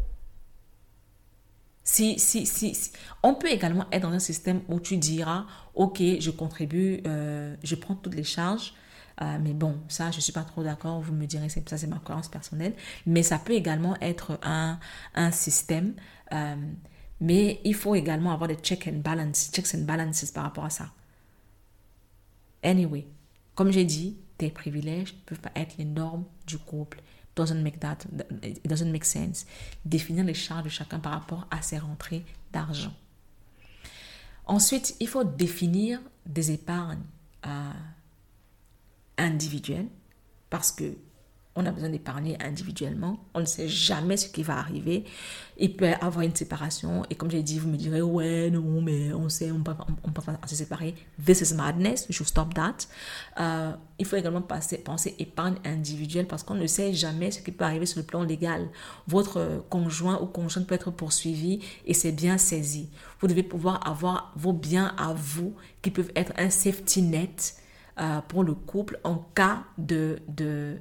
si, si, si, On peut également être dans un système où tu diras, OK, je contribue, euh, je prends toutes les charges. Euh, mais bon, ça, je ne suis pas trop d'accord. Vous me direz, ça, c'est ma croyance personnelle. Mais ça peut également être un, un système. Euh, mais il faut également avoir des checks and balances, checks and balances par rapport à ça. Anyway, comme j'ai dit, tes privilèges ne peuvent pas être les normes du couple doesn't make make sense. Définir les charges de chacun par rapport à ses rentrées d'argent. Ensuite, il faut définir des épargnes euh, individuelles parce que on a besoin d'épargner individuellement. On ne sait jamais ce qui va arriver. Il peut y avoir une séparation. Et comme j'ai dit, vous me direz, ouais, non, mais on sait, on on peut pas se séparer. This is madness. We should stop that. Euh, il faut également penser épargne individuelle parce qu'on ne sait jamais ce qui peut arriver sur le plan légal. Votre conjoint ou conjointe peut être poursuivi et c'est bien saisi. Vous devez pouvoir avoir vos biens à vous qui peuvent être un safety net euh, pour le couple en cas de, de,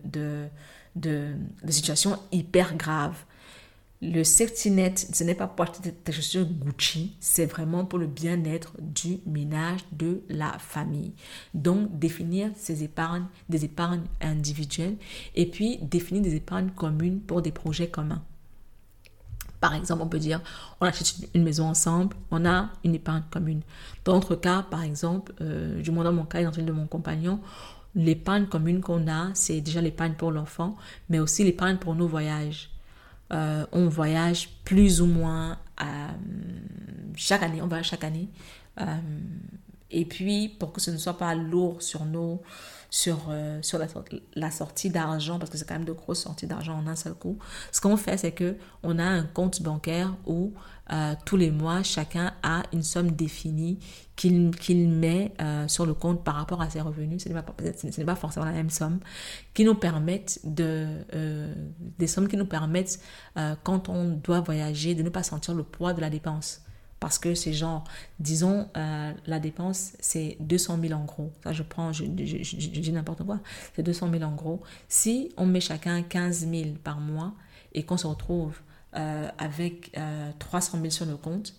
de, situation hyper grave. Le safety net, ce n'est pas pour acheter tes chaussures Gucci, c'est vraiment pour le bien-être du ménage, de la famille. Donc, définir ces épargnes, des épargnes individuelles, et puis définir des épargnes communes pour des projets communs. Par exemple, on peut dire, on achète une maison ensemble, on a une épargne commune. Dans notre cas, par exemple, euh, du moins dans mon cas et dans celui de mon compagnon, l'épargne commune qu'on a, c'est déjà l'épargne pour l'enfant, mais aussi l'épargne pour nos voyages. Euh, on voyage plus ou moins euh, chaque année, on va chaque année. Et puis, pour que ce ne soit pas lourd sur nos, sur, sur la, sortie d'argent, parce que c'est quand même de grosses sorties d'argent en un seul coup, ce qu'on fait, c'est que on a un compte bancaire où tous les mois, chacun a une somme définie qu'il met euh, sur le compte par rapport à ses revenus, ce n'est pas, pas forcément la même somme, qui nous permettent de, euh, des sommes qui nous permettent, euh, quand on doit voyager, de ne pas sentir le poids de la dépense. Parce que c'est genre, disons, la dépense, c'est 200 000 en gros. Ça, je prends, je, dis n'importe quoi. C'est 200 000 en gros. Si on met chacun 15 000 par mois et qu'on se retrouve avec 300 000 sur le compte,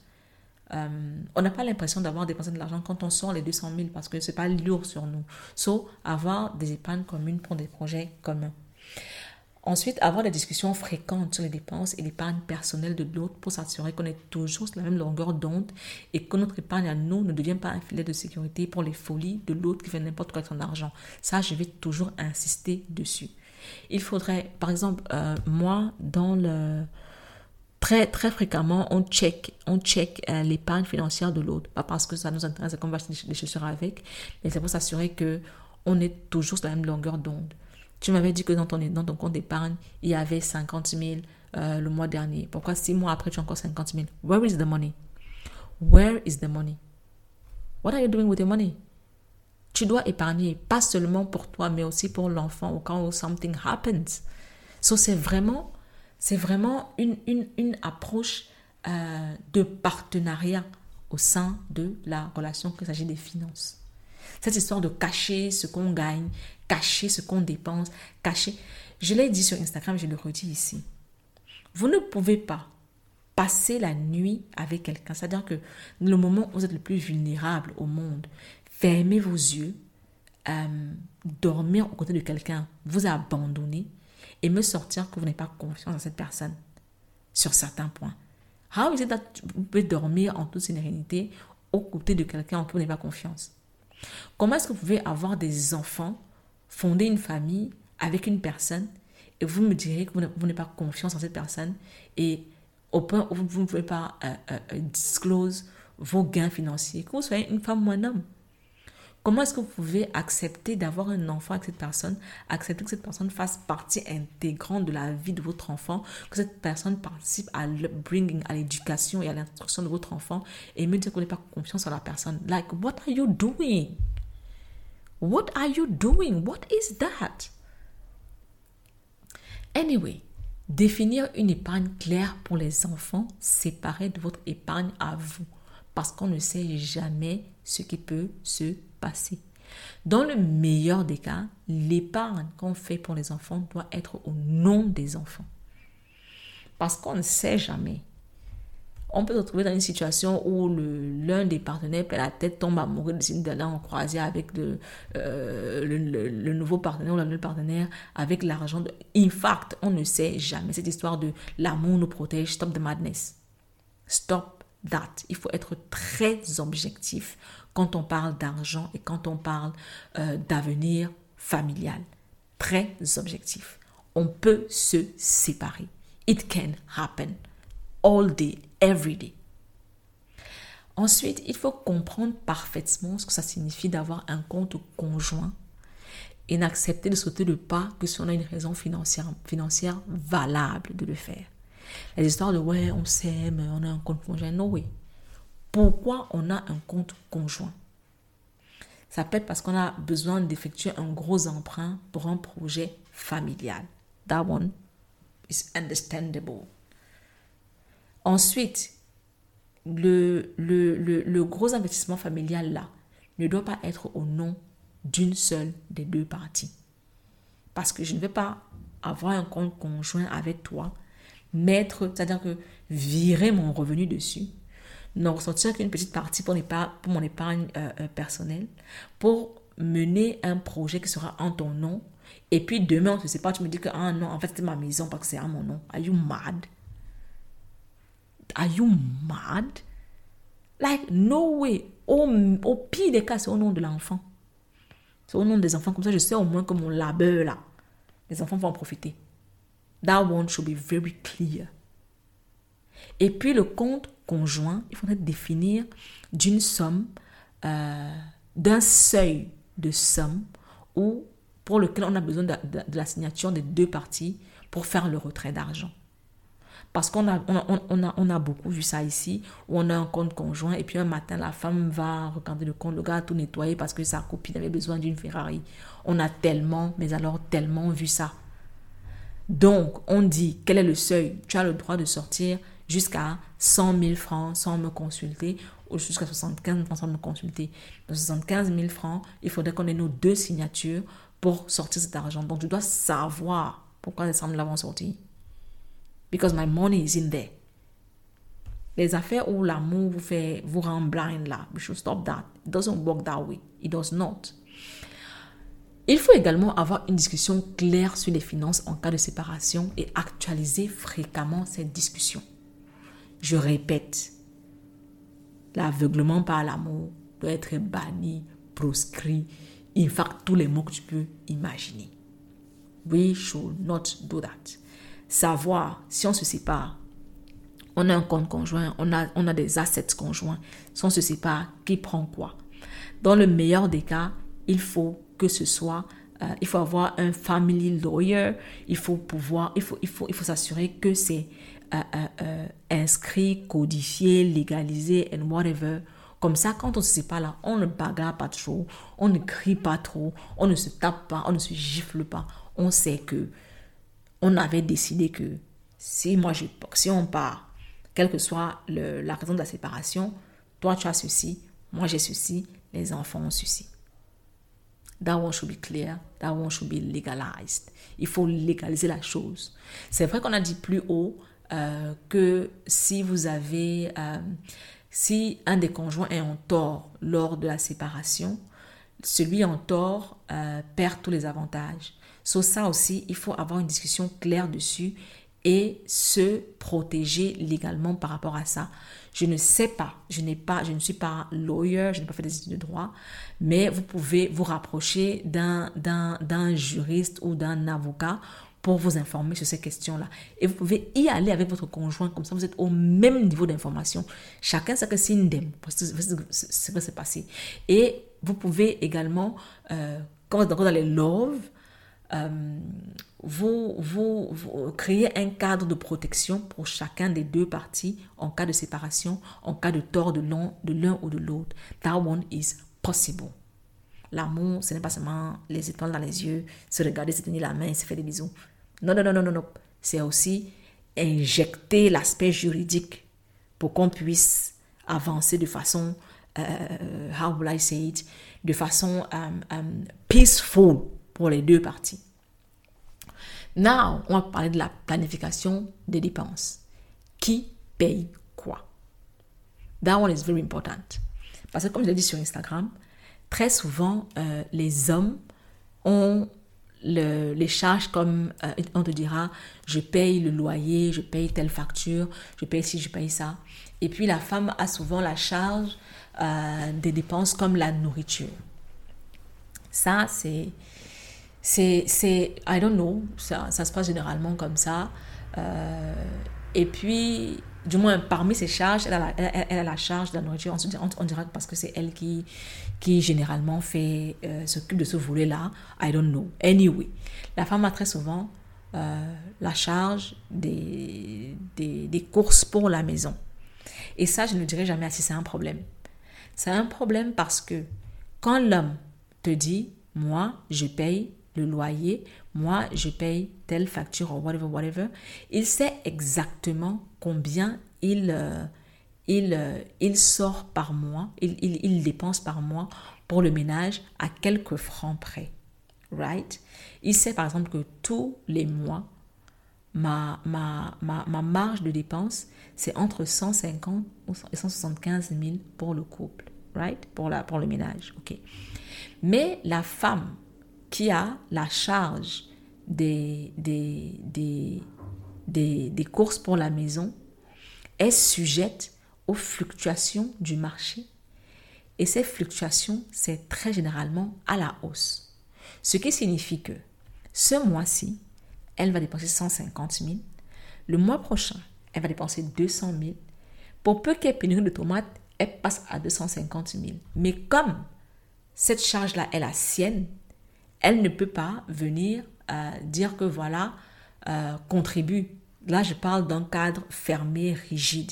euh, on n'a pas l'impression d'avoir dépensé de l'argent quand on sort les 200 000 parce que ce n'est pas lourd sur nous. Sauf avoir des épargnes communes pour des projets communs. Ensuite, avoir des discussions fréquentes sur les dépenses et l'épargne personnelle de l'autre pour s'assurer qu'on est toujours sur la même longueur d'onde et que notre épargne à nous ne devient pas un filet de sécurité pour les folies de l'autre qui fait n'importe quoi avec son argent. Ça, je vais toujours insister dessus. Il faudrait, par exemple, euh, moi, Très, très fréquemment, on check, on euh, l'épargne financière de l'autre. Pas parce que ça nous intéresse qu'on va acheter des chaussures avec, mais c'est pour s'assurer que on est toujours sur la même longueur d'onde. Tu m'avais dit que dans ton, dans ton compte d'épargne, il y avait 50 000 euh, le mois dernier. Pourquoi six mois après, tu as encore 50 000 Where is the money? Where is the money? What are you doing with the money? Tu dois épargner, pas seulement pour toi, mais aussi pour l'enfant au cas où something happens. So, c'est vraiment c'est vraiment une, une, approche euh, de partenariat au sein de la relation qu'il s'agit des finances. Cette histoire de cacher ce qu'on gagne, cacher ce qu'on dépense, cacher. Je l'ai dit sur Instagram, je le redis ici. Vous ne pouvez pas passer la nuit avec quelqu'un. C'est-à-dire que le moment où vous êtes le plus vulnérable au monde, fermez vos yeux, euh, dormir aux côtés de quelqu'un, vous abandonner et me sortir que vous n'avez pas confiance en cette personne sur certains points. How is it that vous pouvez dormir en toute sérénité aux côtés de quelqu'un en qui vous n'avez pas confiance? Comment est-ce que vous pouvez avoir des enfants, fonder une famille avec une personne et vous me direz que vous n'avez pas confiance en cette personne et au point où vous ne pouvez pas euh, euh, euh, disclose vos gains financiers, que vous soyez une femme ou un homme? Comment est-ce que vous pouvez accepter d'avoir un enfant avec cette personne, accepter que cette personne fasse partie intégrante de la vie de votre enfant, que cette personne participe à l'upbringing, à l'éducation et à l'instruction de votre enfant et me dire qu'on n'avez pas confiance en la personne? Like, what are you doing? What are you doing? What is that? Anyway, définir une épargne claire pour les enfants séparée de votre épargne à vous parce qu'on ne sait jamais ce qui peut se Dans le meilleur des cas, l'épargne qu'on fait pour les enfants doit être au nom des enfants. Parce qu'on ne sait jamais. On peut se retrouver dans une situation où l'un des partenaires perd la tête, tombe amoureux, décide d'aller en croisière avec le, euh, le, nouveau partenaire ou la nouvelle partenaire avec l'argent. De... In fact, on ne sait jamais. Cette histoire de l'amour nous protège, stop the madness. Stop il faut être très objectif quand on parle d'argent et quand on parle euh, d'avenir familial. Très objectif. On peut se séparer. It can happen all day, every day. Ensuite, il faut comprendre parfaitement ce que ça signifie d'avoir un compte conjoint et n'accepter de sauter le pas que si on a une raison financière, financière valable de le faire. Les histoires de ouais, on s'aime, on a un compte conjoint. Non, oui. Pourquoi on a un compte conjoint? Ça peut être parce qu'on a besoin d'effectuer un gros emprunt pour un projet familial. That one is understandable. Ensuite, le, le, gros investissement familial là ne doit pas être au nom d'une seule des deux parties. Parce que je ne vais pas avoir un compte conjoint avec toi mettre, c'est-à-dire que virer mon revenu dessus, n'en ressortir qu'une petite partie pour, mon épargne euh, euh, personnelle, pour mener un projet qui sera en ton nom. Et puis demain, on ne sait pas, tu me dis que, ah non, en fait, c'est ma maison parce que c'est à mon nom. Are you mad? Are you mad? Like, no way. Au, au pire des cas, c'est au nom de l'enfant. C'est au nom des enfants. Comme ça, je sais au moins que mon labeur, là, les enfants vont en profiter. That one should be very clear. Et puis le compte conjoint, il faudrait définir d'une somme, euh, d'un seuil de somme ou pour lequel on a besoin de, la signature des deux parties pour faire le retrait d'argent. Parce qu'on a, on a, on, a, beaucoup vu ça ici, où on a un compte conjoint et puis un matin, la femme va regarder le compte, le gars a tout nettoyé parce que sa copine avait besoin d'une Ferrari. On a tellement, mais alors tellement vu ça. Donc, on dit, quel est le seuil? Tu as le droit de sortir jusqu'à 100 000 francs sans me consulter ou jusqu'à 75 000 francs sans me consulter. Dans 75 000 francs, il faudrait qu'on ait nos deux signatures pour sortir cet argent. Donc, tu dois savoir pourquoi femmes l'avons sorti. Because my money is in there. Les affaires où l'amour vous fait, vous rend blind là, we should stop that. It doesn't work that way. It does not. Il faut également avoir une discussion claire sur les finances en cas de séparation et actualiser fréquemment cette discussion. Je répète, l'aveuglement par l'amour doit être banni, proscrit, in fact tous les mots que tu peux imaginer. We should not do that. Savoir si on se sépare, on a un compte conjoint, on a, on a des assets conjoints. Si on se sépare, qui prend quoi? Dans le meilleur des cas, il faut que ce soit euh, il faut avoir un family lawyer, il faut pouvoir, il faut, il faut, il faut s'assurer que c'est euh, inscrit, codifié, légalisé, and whatever. Comme ça, quand on se sépare là, on ne bagarre pas trop, on ne crie pas trop, on ne se tape pas, on ne se gifle pas. On sait que on avait décidé que si moi je, si on part, quelle que soit la raison de la séparation, toi tu as ceci, moi j'ai ceci, les enfants ont ceci. That one should be clear. That one should be legalized. Il faut légaliser la chose. C'est vrai qu'on a dit plus haut euh, que si vous avez, euh, si un des conjoints est en tort lors de la séparation, celui en tort euh, perd tous les avantages. Sur ça aussi, il faut avoir une discussion claire dessus et se protéger légalement par rapport à ça. Je ne sais pas, je n'ai pas, je ne suis pas lawyer, je n'ai pas fait des études de droit, mais vous pouvez vous rapprocher d'un d'un juriste ou d'un avocat pour vous informer sur ces questions-là. Et vous pouvez y aller avec votre conjoint, comme ça vous êtes au même niveau d'information. Chacun sait que c'est une dème, c'est ce qui s'est passé. Et vous pouvez également, euh, quand vous êtes dans les love, euh, vous, vous, vous, créez un cadre de protection pour chacun des deux parties en cas de séparation, en cas de tort de l'un ou de l'autre. That one is possible. L'amour, ce n'est pas seulement les étoiles dans les yeux, se regarder, se tenir la main et se faire des bisous. Non, non, non, non, non, non. C'est aussi injecter l'aspect juridique pour qu'on puisse avancer de façon, euh, how will I say it, de façon um, um, peaceful pour les deux parties. Now, on va parler de la planification des dépenses. Qui paye quoi? That one is very important. Parce que comme je l'ai dit sur Instagram, très souvent, euh, les hommes ont les charges comme euh, on te dira, je paye le loyer, je paye telle facture, je paye ci, je paye ça. Et puis la femme a souvent la charge euh, des dépenses comme la nourriture. Ça, c'est, c'est, I don't know, ça, ça se passe généralement comme ça. Euh, et puis, du moins, parmi ces charges, elle a la, elle, a la charge de la nourriture. On, on, on dira parce que c'est elle qui, qui généralement fait, euh, s'occupe de ce volet-là. I don't know. Anyway, la femme a très souvent euh, la charge des, des, courses pour la maison. Et ça, je ne dirais jamais si c'est un problème. C'est un problème parce que quand l'homme te dit, moi, je paye le loyer, moi, je paye telle facture ou whatever, whatever, il sait exactement combien il, euh, il, euh, il sort par mois, il, il, il, dépense par mois pour le ménage à quelques francs près. Right? Il sait par exemple que tous les mois, ma, ma, ma, ma marge de dépense, c'est entre 150 et 175 000 pour le couple. Right? Pour, la, pour le ménage. OK. Mais la femme qui a la charge des, des, des, des, des courses pour la maison est sujette aux fluctuations du marché Et ces fluctuations, c'est très généralement à la hausse. Ce qui signifie que ce mois-ci, elle va dépenser 150 000. Le mois prochain, elle va dépenser 200 000. Pour peu qu'elle ait pénurie de tomates, elle passe à 250 000. Mais comme cette charge-là est la sienne, elle ne peut pas venir euh, dire que voilà, euh, contribue. Là, je parle d'un cadre fermé, rigide.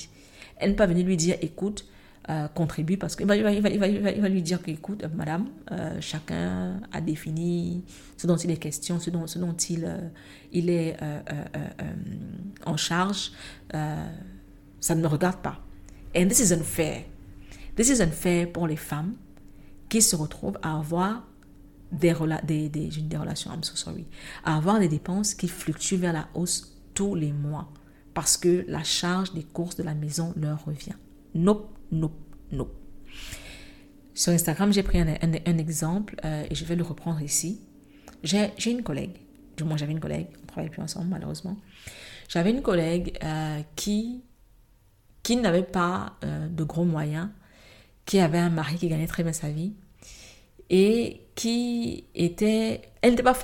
Elle ne peut pas venir lui dire, écoute, euh, contribue parce qu'il va, il va, il va, il va, lui dire qu'écoute, madame, chacun a défini ce dont il est question, ce dont, ce dont il, il est en charge. ça ne me regarde pas. And this is unfair. This is unfair pour les femmes qui se retrouvent à avoir des, relations, sorry, à avoir des dépenses qui fluctuent vers la hausse tous les mois parce que la charge des courses de la maison leur revient. Nope, nope, nope. Sur Instagram, j'ai pris un, exemple euh, et je vais le reprendre ici. J'ai une collègue, du moins j'avais une collègue, on ne travaille plus ensemble malheureusement. J'avais une collègue euh, qui, qui n'avait pas euh, de gros moyens, qui avait un mari qui gagnait très bien sa vie et qui était, elle n'était pas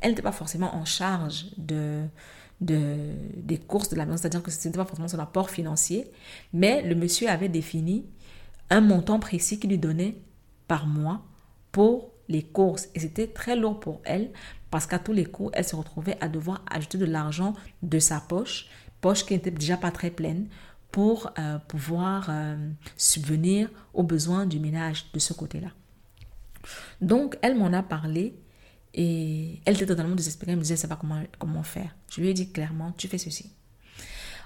elle n'était pas forcément en charge de, de, des courses de la maison, c'est-à-dire que ce n'était pas forcément son apport financier, mais le monsieur avait défini un montant précis qu'il lui donnait par mois pour les courses. Et c'était très lourd pour elle parce qu'à tous les coups, elle se retrouvait à devoir ajouter de l'argent de sa poche, poche qui n'était déjà pas très pleine, pour euh, pouvoir euh, subvenir aux besoins du ménage de ce côté-là. Donc, elle m'en a parlé et elle était totalement désespérée. Elle me disait, ça va comment, comment faire? Je lui ai dit clairement, tu fais ceci.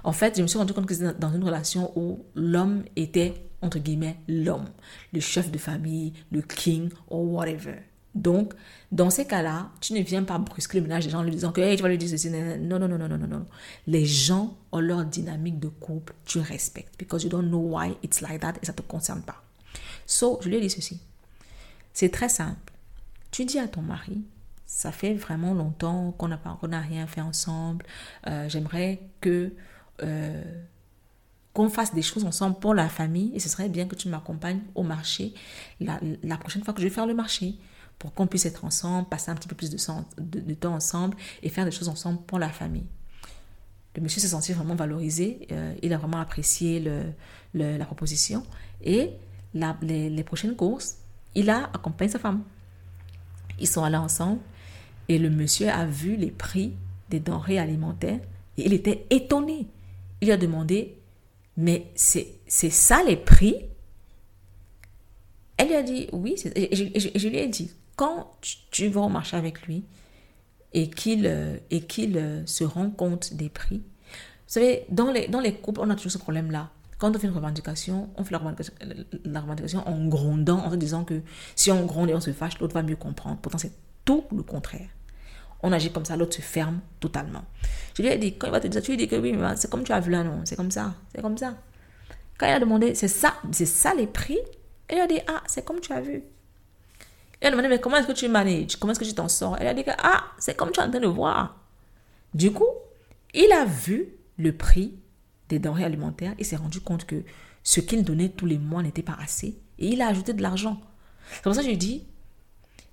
En fait, je me suis rendu compte que c'était dans une relation où l'homme était, entre guillemets, l'homme, le chef de famille, le king, ou whatever. Donc, dans ces cas-là, tu ne viens pas brusquer le ménage des gens en lui disant que hey, tu vas lui dire ceci. Non, non, non, non, non, non, non. Les gens ont leur dynamique de couple, tu respectes. Because you don't know why it's like that et ça ne te concerne pas. So, je lui ai dit ceci. C'est très simple. Tu dis à ton mari, ça fait vraiment longtemps qu'on n'a rien fait ensemble. Euh, j'aimerais que euh, qu'on fasse des choses ensemble pour la famille et ce serait bien que tu m'accompagnes au marché la, prochaine fois que je vais faire le marché pour qu'on puisse être ensemble, passer un petit peu plus de, temps ensemble et faire des choses ensemble pour la famille. Le monsieur s'est senti vraiment valorisé, euh, il a vraiment apprécié la proposition et les prochaines courses, il a accompagné sa femme. Ils sont allés ensemble et le monsieur a vu les prix des denrées alimentaires et il était étonné. Il a demandé, mais c'est ça les prix? Elle lui a dit, oui. Je, lui ai dit, quand tu, vas au marché avec lui et qu'il qu'il se rend compte des prix, vous savez, dans les, dans les couples, on a toujours ce problème-là. Quand on fait une revendication, on fait la revendication, en grondant, en se disant que si on gronde et on se fâche, l'autre va mieux comprendre. Pourtant, c'est tout le contraire. On agit comme ça, l'autre se ferme totalement. Je lui ai dit, quand il va te dire, tu lui dis que oui, mais c'est comme tu as vu là, non, c'est comme ça, c'est comme ça. Quand il a demandé, c'est ça, c'est ça les prix, il a dit, ah, c'est comme tu as vu. Il a demandé, mais comment est-ce que tu manages Comment est-ce que tu t'en sors? Elle a dit, ah, c'est comme tu es en train de voir. Du coup, il a vu le prix des denrées alimentaires, il s'est rendu compte que ce qu'il donnait tous les mois n'était pas assez et il a ajouté de l'argent. C'est pour ça que je dis,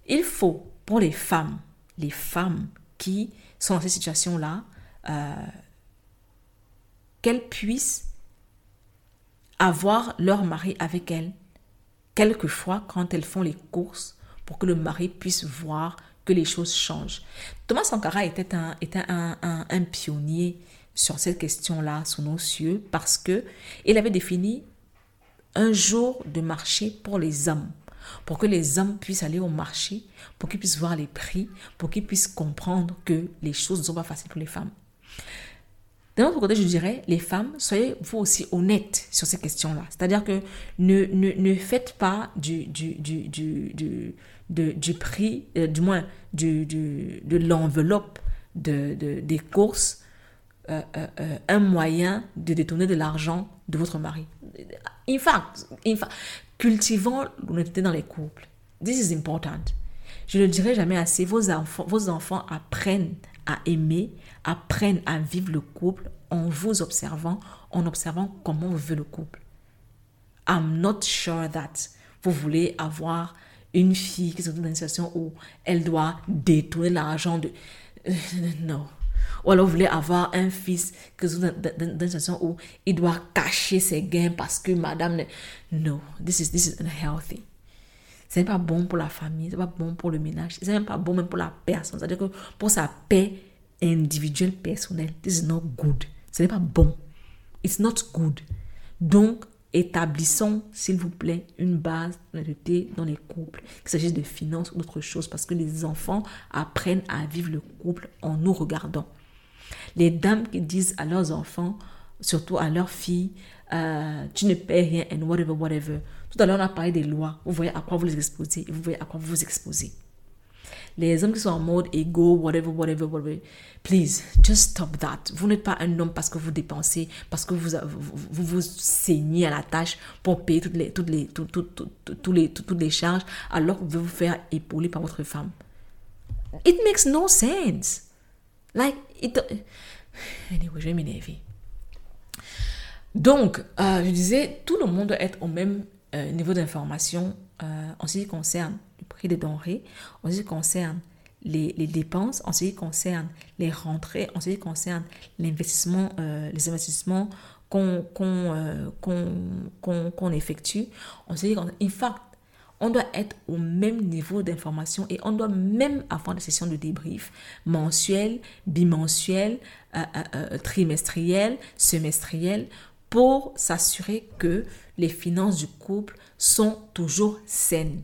il faut les femmes, les femmes qui sont dans cette situation-là, euh, qu'elles puissent avoir leur mari avec elles, quelquefois quand elles font les courses, pour que le mari puisse voir que les choses changent. Thomas Sankara était un, était un, un pionnier sur cette question-là sous nos cieux parce que il avait défini un jour de marché pour les hommes, pour que les hommes puissent aller au marché, pour qu'ils puissent voir les prix, pour qu'ils puissent comprendre que les choses ne sont pas faciles pour les femmes. D'un autre côté, je dirais, les femmes, soyez vous aussi honnêtes sur ces questions-là. C'est-à-dire que ne, ne, ne, faites pas du, du, du, du, du prix, euh, du moins du, de l'enveloppe de, de, des courses euh, euh, un moyen de détourner de l'argent de votre mari. In fact cultivons l'honnêteté dans les couples. This is important. Je ne dirai jamais assez. Vos enfants, apprennent à aimer, apprennent à vivre le couple en vous observant, en observant comment veut le couple. I'm not sure that Vous voulez avoir une fille qui se trouve dans une situation où elle doit détourner l'argent de... Non. Ou alors vous voulez avoir un fils qui se trouve dans, une situation où il doit cacher ses gains parce que madame... Non, this is, this is unhealthy. Ce n'est pas bon pour la famille, ce n'est pas bon pour le ménage, ce n'est même pas bon même pour la personne. C'est-à-dire que pour sa paix individuelle, personnelle, this is not good. Ce n'est pas bon. It's not good. Donc, établissons, s'il vous plaît, une base d'honnêteté dans les couples, qu'il s'agisse de finances ou d'autres choses, parce que les enfants apprennent à vivre le couple en nous regardant. Les dames qui disent à leurs enfants, surtout à leurs filles, euh, tu ne paies rien and whatever, whatever. Tout à l'heure, on a parlé des lois. Vous voyez à quoi vous les exposez et vous voyez à quoi vous vous exposez. Les hommes qui sont en mode ego, whatever, whatever, whatever, please, just stop that. Vous n'êtes pas un homme parce que vous dépensez, parce que vous vous, saignez à la tâche pour payer toutes les, toutes les, toutes les, toutes les charges, alors que vous vous faire épauler par votre femme. It makes no sense. Like, it... Anyway, je vais m'énerver. Donc, euh, je disais, tout le monde doit être au même euh, niveau d'information euh, en ce qui concerne le prix des denrées, en ce qui concerne les, dépenses, en ce qui concerne les rentrées, en ce qui concerne l'investissement, les investissements qu'on qu'on effectue, en ce qui concerne, in fact, on doit être au même niveau d'information et on doit même avoir des sessions de débrief mensuelles, bimensuelles, trimestrielles, semestrielles pour s'assurer que les finances du couple sont toujours saines.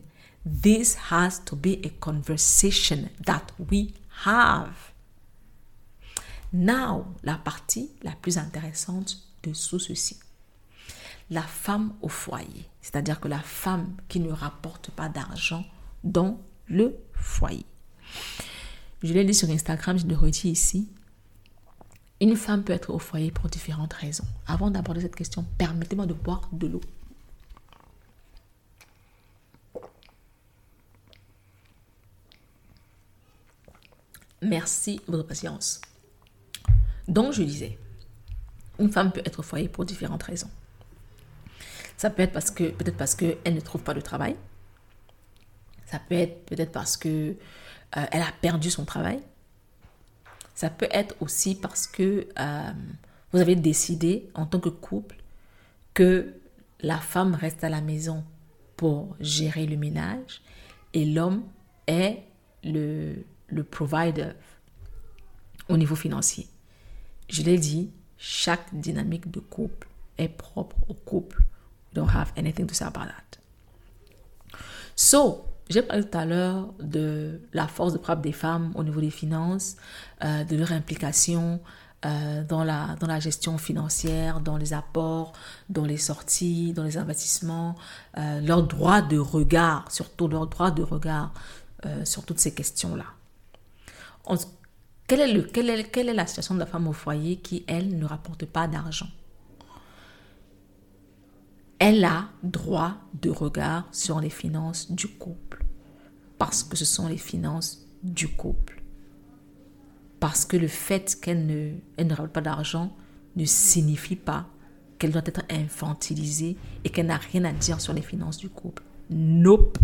This has to be a conversation that we have. Now, la partie la plus intéressante de tout ceci. La femme au foyer, c'est-à-dire que la femme qui ne rapporte pas d'argent dans le foyer. Je l'ai dit sur Instagram, je le redis ici. Une femme peut être au foyer pour différentes raisons. Avant d'aborder cette question, permettez-moi de boire de l'eau. Merci de votre patience. Donc, je disais, une femme peut être au foyer pour différentes raisons. Ça peut être parce que, peut-être parce qu'elle ne trouve pas de travail. Ça peut être peut-être parce que euh, elle a perdu son travail. Ça peut être aussi parce que euh, vous avez décidé en tant que couple que la femme reste à la maison pour gérer le ménage et l'homme est le, le provider au niveau financier. Je l'ai dit, chaque dynamique de couple est propre au couple. Don't have anything to say about that. So, j'ai parlé tout à l'heure de la force de frappe des femmes au niveau des finances, euh, de leur implication euh, dans, la, dans la gestion financière, dans les apports, dans les sorties, dans les investissements, euh, leur droit de regard, surtout leur droit de regard sur toutes ces questions-là. Quelle est, le, est, quelle est la situation de la femme au foyer qui, elle, ne rapporte pas d'argent? Elle a droit de regard sur les finances du couple. Parce que ce sont les finances du couple. Parce que le fait qu'elle ne, elle ne pas d'argent ne signifie pas qu'elle doit être infantilisée et qu'elle n'a rien à dire sur les finances du couple. Nope.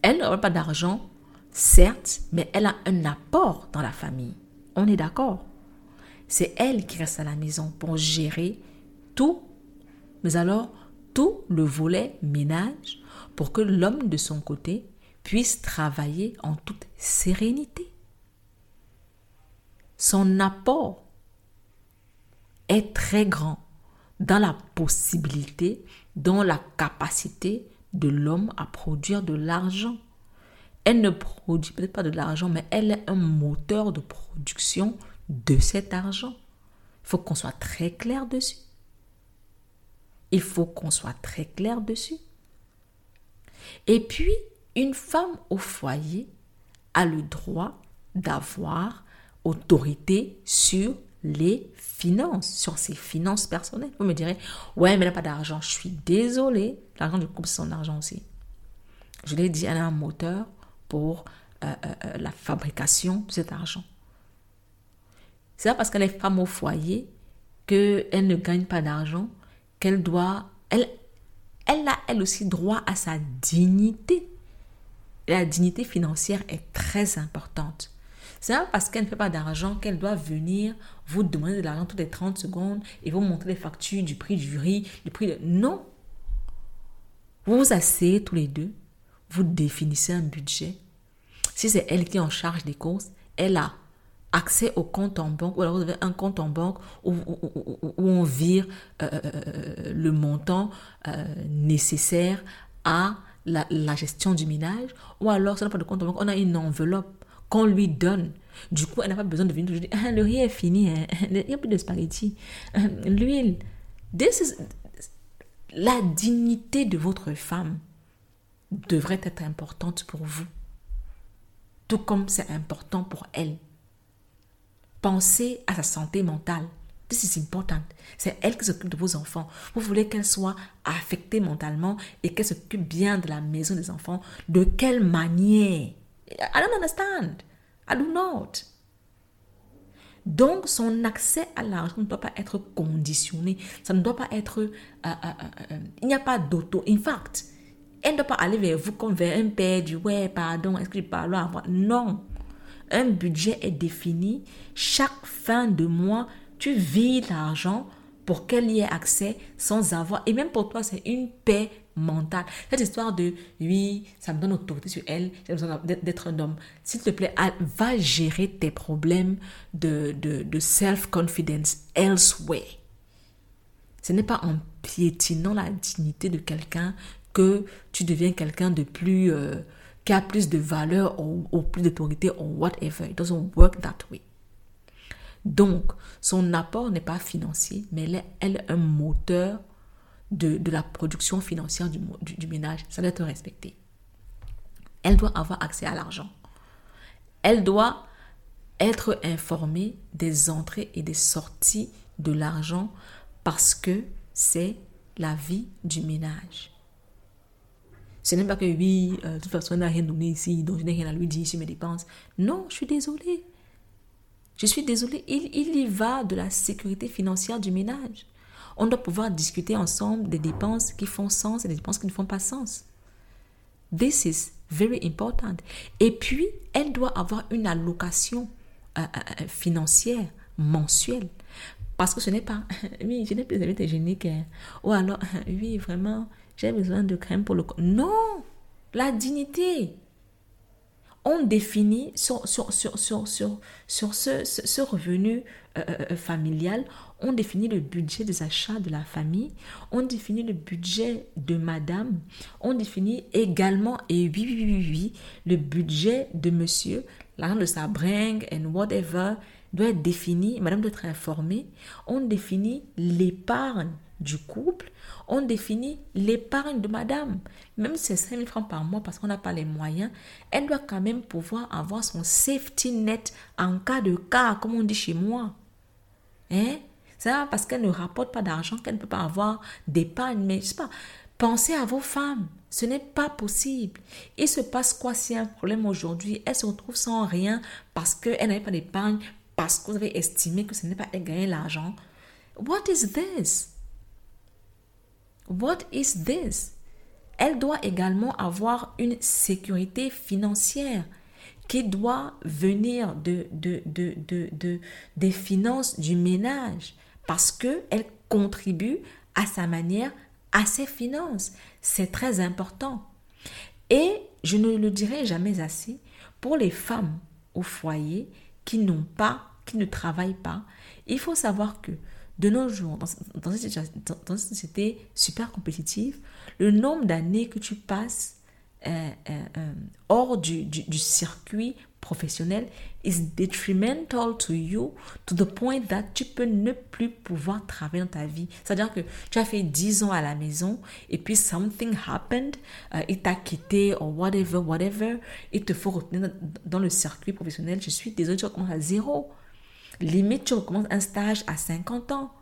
Elle ne pas d'argent, certes, mais elle a un apport dans la famille. On est d'accord. C'est elle qui reste à la maison pour gérer tout, mais alors tout le volet ménage pour que l'homme de son côté puisse travailler en toute sérénité. Son apport est très grand dans la possibilité, dans la capacité de l'homme à produire de l'argent. Elle ne produit peut-être pas de l'argent, mais elle est un moteur de production de cet argent. Il faut qu'on soit très clair dessus. Il faut qu'on soit très clair dessus. Et puis, une femme au foyer a le droit d'avoir autorité sur les finances, sur ses finances personnelles. Vous me direz, ouais, mais elle n'a pas d'argent. Je suis désolée. L'argent du couple, c'est son argent aussi. Je l'ai dit, elle a un moteur pour euh, euh, euh, la fabrication de cet argent. C'est parce qu'elle est femme au foyer qu'elle ne gagne pas d'argent qu'elle doit, elle, elle a elle aussi droit à sa dignité. La dignité financière est très importante. C'est pas parce qu'elle ne fait pas d'argent qu'elle doit venir vous demander de l'argent toutes les 30 secondes et vous montrer les factures du prix du riz, du prix de... Non. Vous vous asseyez tous les deux, vous définissez un budget. Si c'est elle qui est en charge des courses, elle a accès au compte en banque, ou alors vous avez un compte en banque où, on vire euh, euh, euh, le montant nécessaire à la, gestion du ménage, ou alors, ça n'a pas de compte en banque, on a une enveloppe qu'on lui donne. Du coup, elle n'a pas besoin de venir toujours dire, ah, le riz est fini, hein. il n'y a plus de spaghettis, l'huile. La dignité de votre femme devrait être importante pour vous, tout comme c'est important pour elle. Pensez à sa santé mentale. This is important. C'est elle qui s'occupe de vos enfants. Vous voulez qu'elle soit affectée mentalement et qu'elle s'occupe bien de la maison des enfants. De quelle manière? I don't understand. I do not. Donc, son accès à l'argent ne doit pas être conditionné. Ça ne doit pas être... Euh, euh, euh, il n'y a pas d'auto. In fact, elle ne doit pas aller vers vous comme vers un père du « ouais, pardon, est-ce que je parle à moi ?» Non. Un budget est défini. Chaque fin de mois, tu vides l'argent pour qu'elle y ait accès sans avoir. Et même pour toi, c'est une paix mentale. Cette histoire de oui, ça me donne autorité sur elle, j'ai besoin d'être un homme. S'il te plaît, va gérer tes problèmes de, de, self-confidence elsewhere. Ce n'est pas en piétinant la dignité de quelqu'un que tu deviens quelqu'un de plus. Euh, qui a plus de valeur ou, plus d'autorité ou whatever. It doesn't work that way. Donc, son apport n'est pas financier, mais elle est, un moteur de, la production financière du, du, ménage. Ça doit être respecté. Elle doit avoir accès à l'argent. Elle doit être informée des entrées et des sorties de l'argent parce que c'est la vie du ménage. Ce n'est pas que oui, euh, de toute façon, elle n'a rien donné ici, donc je n'ai rien à lui dire sur mes dépenses. Non, je suis désolée. Je suis désolée. Il, il y va de la sécurité financière du ménage. On doit pouvoir discuter ensemble des dépenses qui font sens et des dépenses qui ne font pas sens. This is very important. Et puis, elle doit avoir une allocation euh, euh, financière mensuelle. Parce que ce n'est pas, oui, je n'ai plus de génique. Hein. Ou alors, oui, vraiment, j'ai besoin de crème pour le corps. Non, la dignité. On définit sur, sur, sur, sur, sur, sur ce, ce, revenu euh, euh, euh, familial, on définit le budget des achats de la famille, on définit le budget de madame, on définit également, et oui, oui, oui, oui, le budget de monsieur, l'argent de sa bringue and whatever doit être défini, madame doit être informée, on définit l'épargne du couple, on définit l'épargne de madame. Même si c'est 5 000 francs par mois parce qu'on n'a pas les moyens, elle doit quand même pouvoir avoir son safety net en cas de cas, comme on dit chez moi. Hein? C'est parce qu'elle ne rapporte pas d'argent qu'elle ne peut pas avoir d'épargne. Mais je sais pas, pensez à vos femmes. Ce n'est pas possible. Il se passe quoi si un problème aujourd'hui? Elle se retrouve sans rien parce qu'elle n'avait pas d'épargne, parce que vous avez estimé que ce n'est pas elle gagner l'argent. What is this? What is this? Elle doit également avoir une sécurité financière qui doit venir de, de, de, de, des finances du ménage parce qu'elle contribue à sa manière à ses finances. C'est très important. Et je ne le dirai jamais assez, pour les femmes au foyer qui n'ont pas, qui ne travaillent pas, il faut savoir que de nos jours, dans, dans, une, société super compétitive, le nombre d'années que tu passes euh, euh, euh, hors du, circuit professionnel is detrimental to you to the point that tu peux ne plus pouvoir travailler dans ta vie. C'est-à-dire que tu as fait 10 ans à la maison et puis something happened, il t'a quitté ou whatever, whatever, il te faut retenir dans le circuit professionnel. Je suis désolée, tu recommences à zéro. Limite, tu recommences un stage à 50 ans.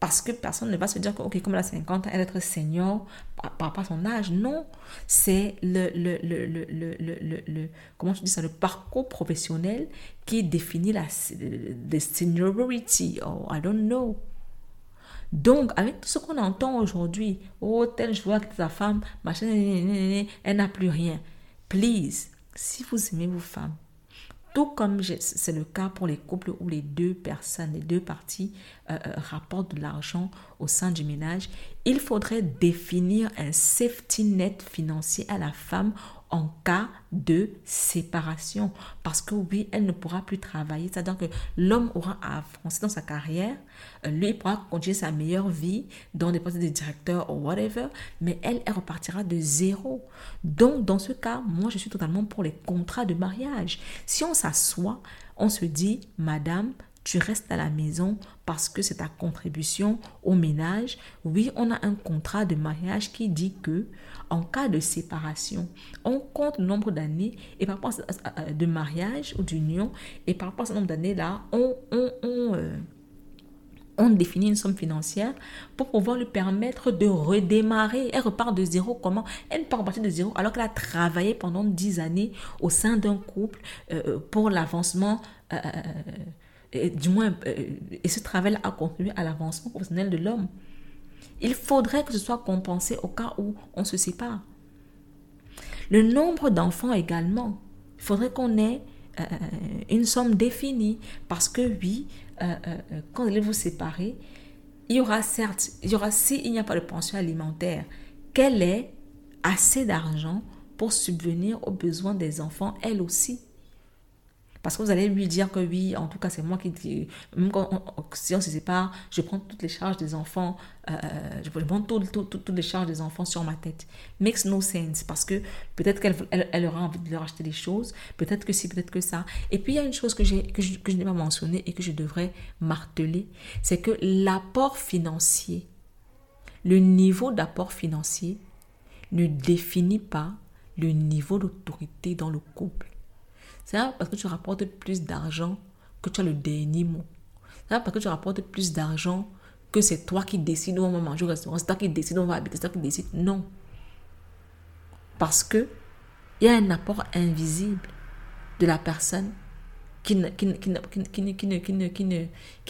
Parce que personne ne va se dire que, ok, comme elle a 50 ans, elle est senior par, rapport à son âge. Non. C'est le, le, le, le, comment tu dis ça, le parcours professionnel qui définit la, the seniority, or I don't know. Donc, avec tout ce qu'on entend aujourd'hui, oh, tel vois que ta femme, machin, elle n'a plus rien. Please, si vous aimez vos femmes, tout comme c'est le cas pour les couples où les deux personnes, les deux parties euh, euh, rapportent de l'argent au sein du ménage, il faudrait définir un safety net financier à la femme en cas de séparation. Parce que oui, elle ne pourra plus travailler. C'est-à-dire que l'homme aura avancé dans sa carrière. Euh, lui, pourra continuer sa meilleure vie dans des postes de directeur ou whatever. Mais elle, elle repartira de zéro. Donc, dans ce cas, moi, je suis totalement pour les contrats de mariage. Si on s'assoit, on se dit, Madame, tu restes à la maison parce que c'est ta contribution au ménage. Oui, on a un contrat de mariage qui dit que en cas de séparation, on compte le nombre d'années et par rapport à, de mariage ou d'union et par rapport à ce nombre d'années là, on, on, on, euh, on définit une somme financière pour pouvoir lui permettre de redémarrer. Elle repart de zéro. Comment? Elle part partir de zéro alors qu'elle a travaillé pendant dix années au sein d'un couple euh, pour l'avancement. Euh, et, du moins, euh, et ce travail a contribué à l'avancement professionnel de l'homme. Il faudrait que ce soit compensé au cas où on se sépare. Le nombre d'enfants également. Il faudrait qu'on ait euh, une somme définie. Parce que oui, euh, quand vous allez vous séparer, il y aura certes, il y aura s'il n'y a pas de pension alimentaire, quel est assez d'argent pour subvenir aux besoins des enfants, elle aussi parce que vous allez lui dire que oui, en tout cas, c'est moi qui même quand si on se sépare, je prends toutes les charges des enfants, euh, je prends toutes les charges des enfants sur ma tête. Makes no sense parce que peut-être qu'elle elle, aura envie de leur acheter des choses, peut-être que si, peut-être que ça. Et puis il y a une chose que, que je, que je n'ai pas mentionnée et que je devrais marteler, c'est que l'apport financier, le niveau d'apport financier ne définit pas le niveau d'autorité dans le couple. C'est parce que tu rapportes plus d'argent que tu as le dernier mot. C'est parce que tu rapportes plus d'argent que c'est toi qui décides où on va manger au restaurant, c'est toi qui décides où on va habiter, c'est toi qui décides. Non. Parce que il y a un apport invisible de la personne qui ne, qui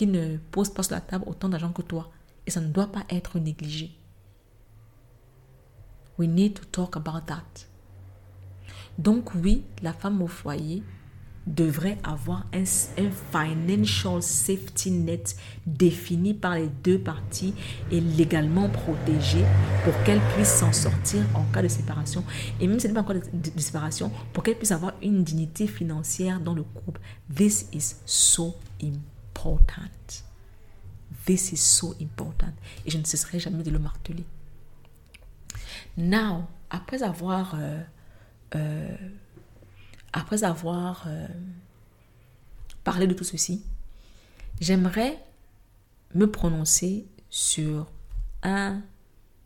ne pose pas sur la table autant d'argent que toi. Et ça ne doit pas être négligé. We need to talk about that. Donc oui, la femme au foyer devrait avoir un, financial safety net défini par les deux parties et légalement protégé pour qu'elle puisse s'en sortir en cas de séparation. Et même si ce n'est pas encore de, de séparation, pour qu'elle puisse avoir une dignité financière dans le couple. This is so important. This is so important. Et je ne cesserai jamais de le marteler. Now, après avoir... Euh, euh, après avoir euh, parlé de tout ceci, j'aimerais me prononcer sur un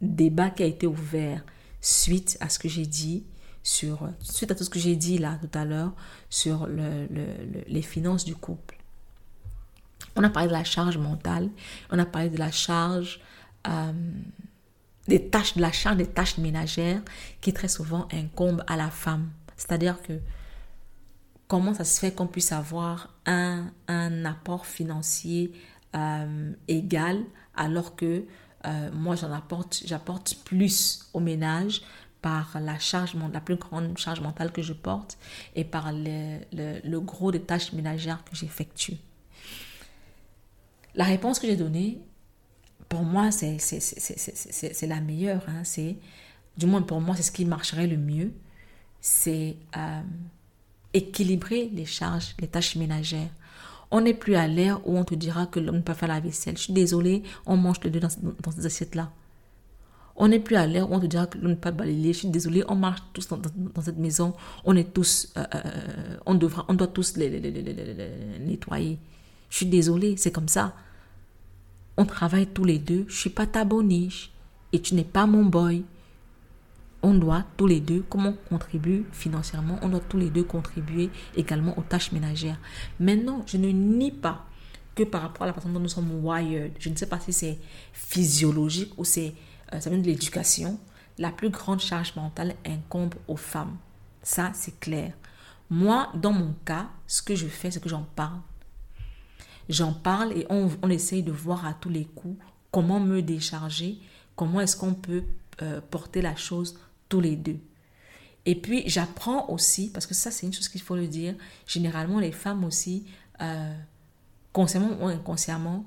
débat qui a été ouvert suite à ce que j'ai dit sur suite à tout ce que j'ai dit là tout à l'heure sur le, les finances du couple. On a parlé de la charge mentale, on a parlé de la charge euh, des tâches, de la charge des tâches ménagères qui très souvent incombent à la femme. C'est-à-dire que comment ça se fait qu'on puisse avoir un, un apport financier euh, égal alors que euh, moi j'en apporte, j'apporte plus au ménage par la charge, la plus grande charge mentale que je porte et par le, le, le gros des tâches ménagères que j'effectue. La réponse que j'ai donnée pour moi, c'est la meilleure. Hein. C'est, du moins pour moi, c'est ce qui marcherait le mieux. C'est euh, équilibrer les charges, les tâches ménagères. On n'est plus à l'ère où on te dira que l'homme ne peut pas faire la vaisselle. Je suis désolée, on mange les deux dans, ces assiettes-là. On n'est plus à l'ère où on te dira que l'homme ne peut pas balayer. Je suis désolée, on marche tous dans, cette maison. On est tous, euh, euh, on, devra, on doit tous les, les nettoyer. Je suis désolée, c'est comme ça. On travaille tous les deux. Je suis pas ta boniche et tu n'es pas mon boy. On doit tous les deux, comme on contribue financièrement, on doit tous les deux contribuer également aux tâches ménagères. Maintenant, je ne nie pas que par rapport à la façon dont nous sommes wired, je ne sais pas si c'est physiologique ou c'est euh, ça vient de l'éducation, la plus grande charge mentale incombe aux femmes. Ça, c'est clair. Moi, dans mon cas, ce que je fais, c'est que j'en parle J'en parle et on, on essaye de voir à tous les coups comment me décharger, comment est-ce qu'on peut euh, porter la chose tous les deux. Et puis j'apprends aussi, parce que ça c'est une chose qu'il faut le dire, généralement les femmes aussi, euh, consciemment ou inconsciemment,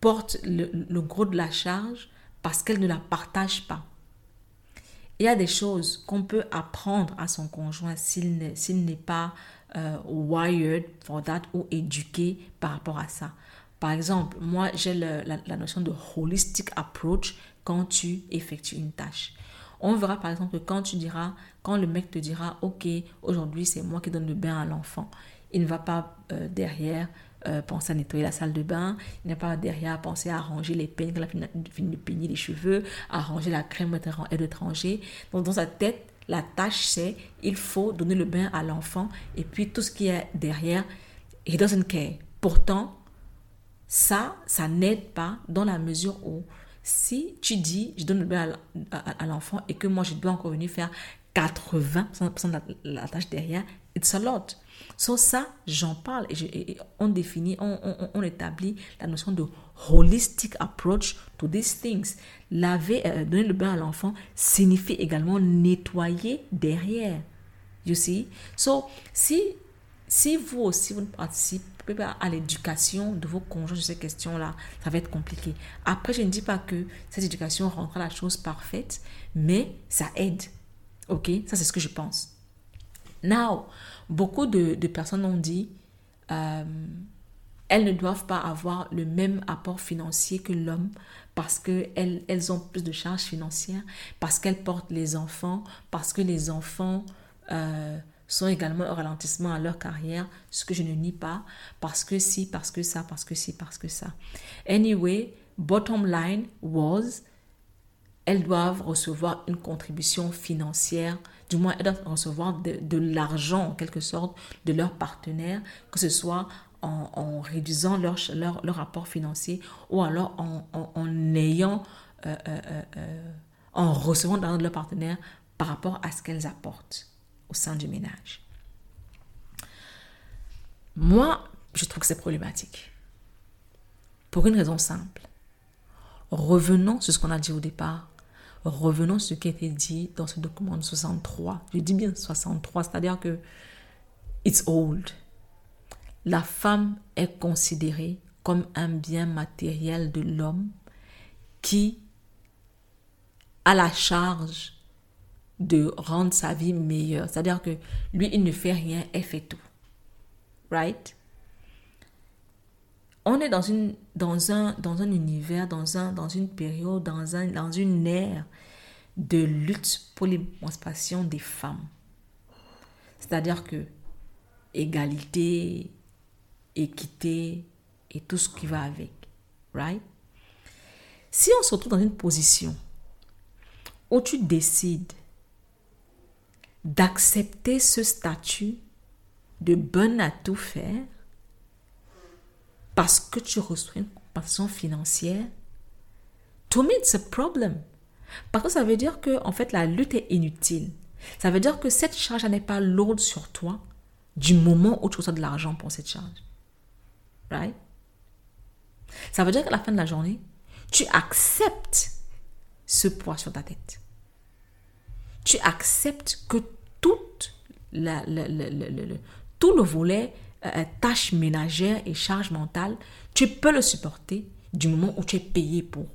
portent le, le, gros de la charge parce qu'elles ne la partagent pas. Il y a des choses qu'on peut apprendre à son conjoint s'il n'est pas euh, wired for that ou éduqué par rapport à ça. Par exemple, moi, j'ai la, notion de holistic approach quand tu effectues une tâche. On verra par exemple que quand tu diras, quand le mec te dira, ok, aujourd'hui c'est moi qui donne le bain à l'enfant, il ne va pas euh, derrière euh, penser à nettoyer la salle de bain, il n'est pas derrière penser à arranger les peignes, il a de peigner les cheveux, à arranger la crème et l'étranger. Donc dans sa tête, la tâche c'est, il faut donner le bain à l'enfant et puis tout ce qui est derrière, he doesn't care. Pourtant, ça, ça n'aide pas dans la mesure où si tu dis, je donne le bain à, l'enfant et que moi, je dois encore venir faire 80% de la, tâche derrière, it's a lot. So ça, j'en parle et, on définit, on, établit la notion de holistic approach to these things. Laver, euh, donner le bain à l'enfant signifie également nettoyer derrière. You see? So, si, si vous aussi, vous participez à l'éducation de vos conjoints sur ces questions-là, ça va être compliqué. Après, je ne dis pas que cette éducation rendra la chose parfaite, mais ça aide. Ok, ça c'est ce que je pense. Now, beaucoup de, personnes ont dit, euh, elles ne doivent pas avoir le même apport financier que l'homme parce qu'elles elles ont plus de charges financières, parce qu'elles portent les enfants, parce que les enfants euh, sont également un ralentissement à leur carrière, ce que je ne nie pas, parce que si, parce que ça, parce que si, parce que ça. Anyway, bottom line was, elles doivent recevoir une contribution financière, du moins elles doivent recevoir de, l'argent en quelque sorte de leur partenaire, que ce soit en, réduisant leur, leur, leur, rapport financier ou alors en, en, ayant, euh, euh, euh, en recevant l'argent de leur partenaire par rapport à ce qu'elles apportent au sein du ménage. Moi, je trouve que c'est problématique. Pour une raison simple. Revenons sur ce qu'on a dit au départ. Revenons sur ce qui été dit dans ce document de 63. Je dis bien 63, c'est-à-dire que it's old. La femme est considérée comme un bien matériel de l'homme qui a la charge de rendre sa vie meilleure. C'est-à-dire que lui, il ne fait rien, elle fait tout. Right? On est dans, une, dans, un, dans un univers, dans, un, dans une période, dans, un, dans une ère de lutte pour l'émancipation des femmes. C'est-à-dire que égalité, équité et tout ce qui va avec. Right? Si on se retrouve dans une position où tu décides d'accepter ce statut de bonne à tout faire parce que tu reçois une compensation financière, to me, it's a problem. Parce que ça veut dire que, en fait, la lutte est inutile. Ça veut dire que cette charge n'est pas lourde sur toi du moment où tu reçois de l'argent pour cette charge. Right? Ça veut dire qu'à la fin de la journée, tu acceptes ce poids sur ta tête tu acceptes que tout le volet euh, tâches ménagères et charges mentales, tu peux le supporter du moment où tu es payé pour.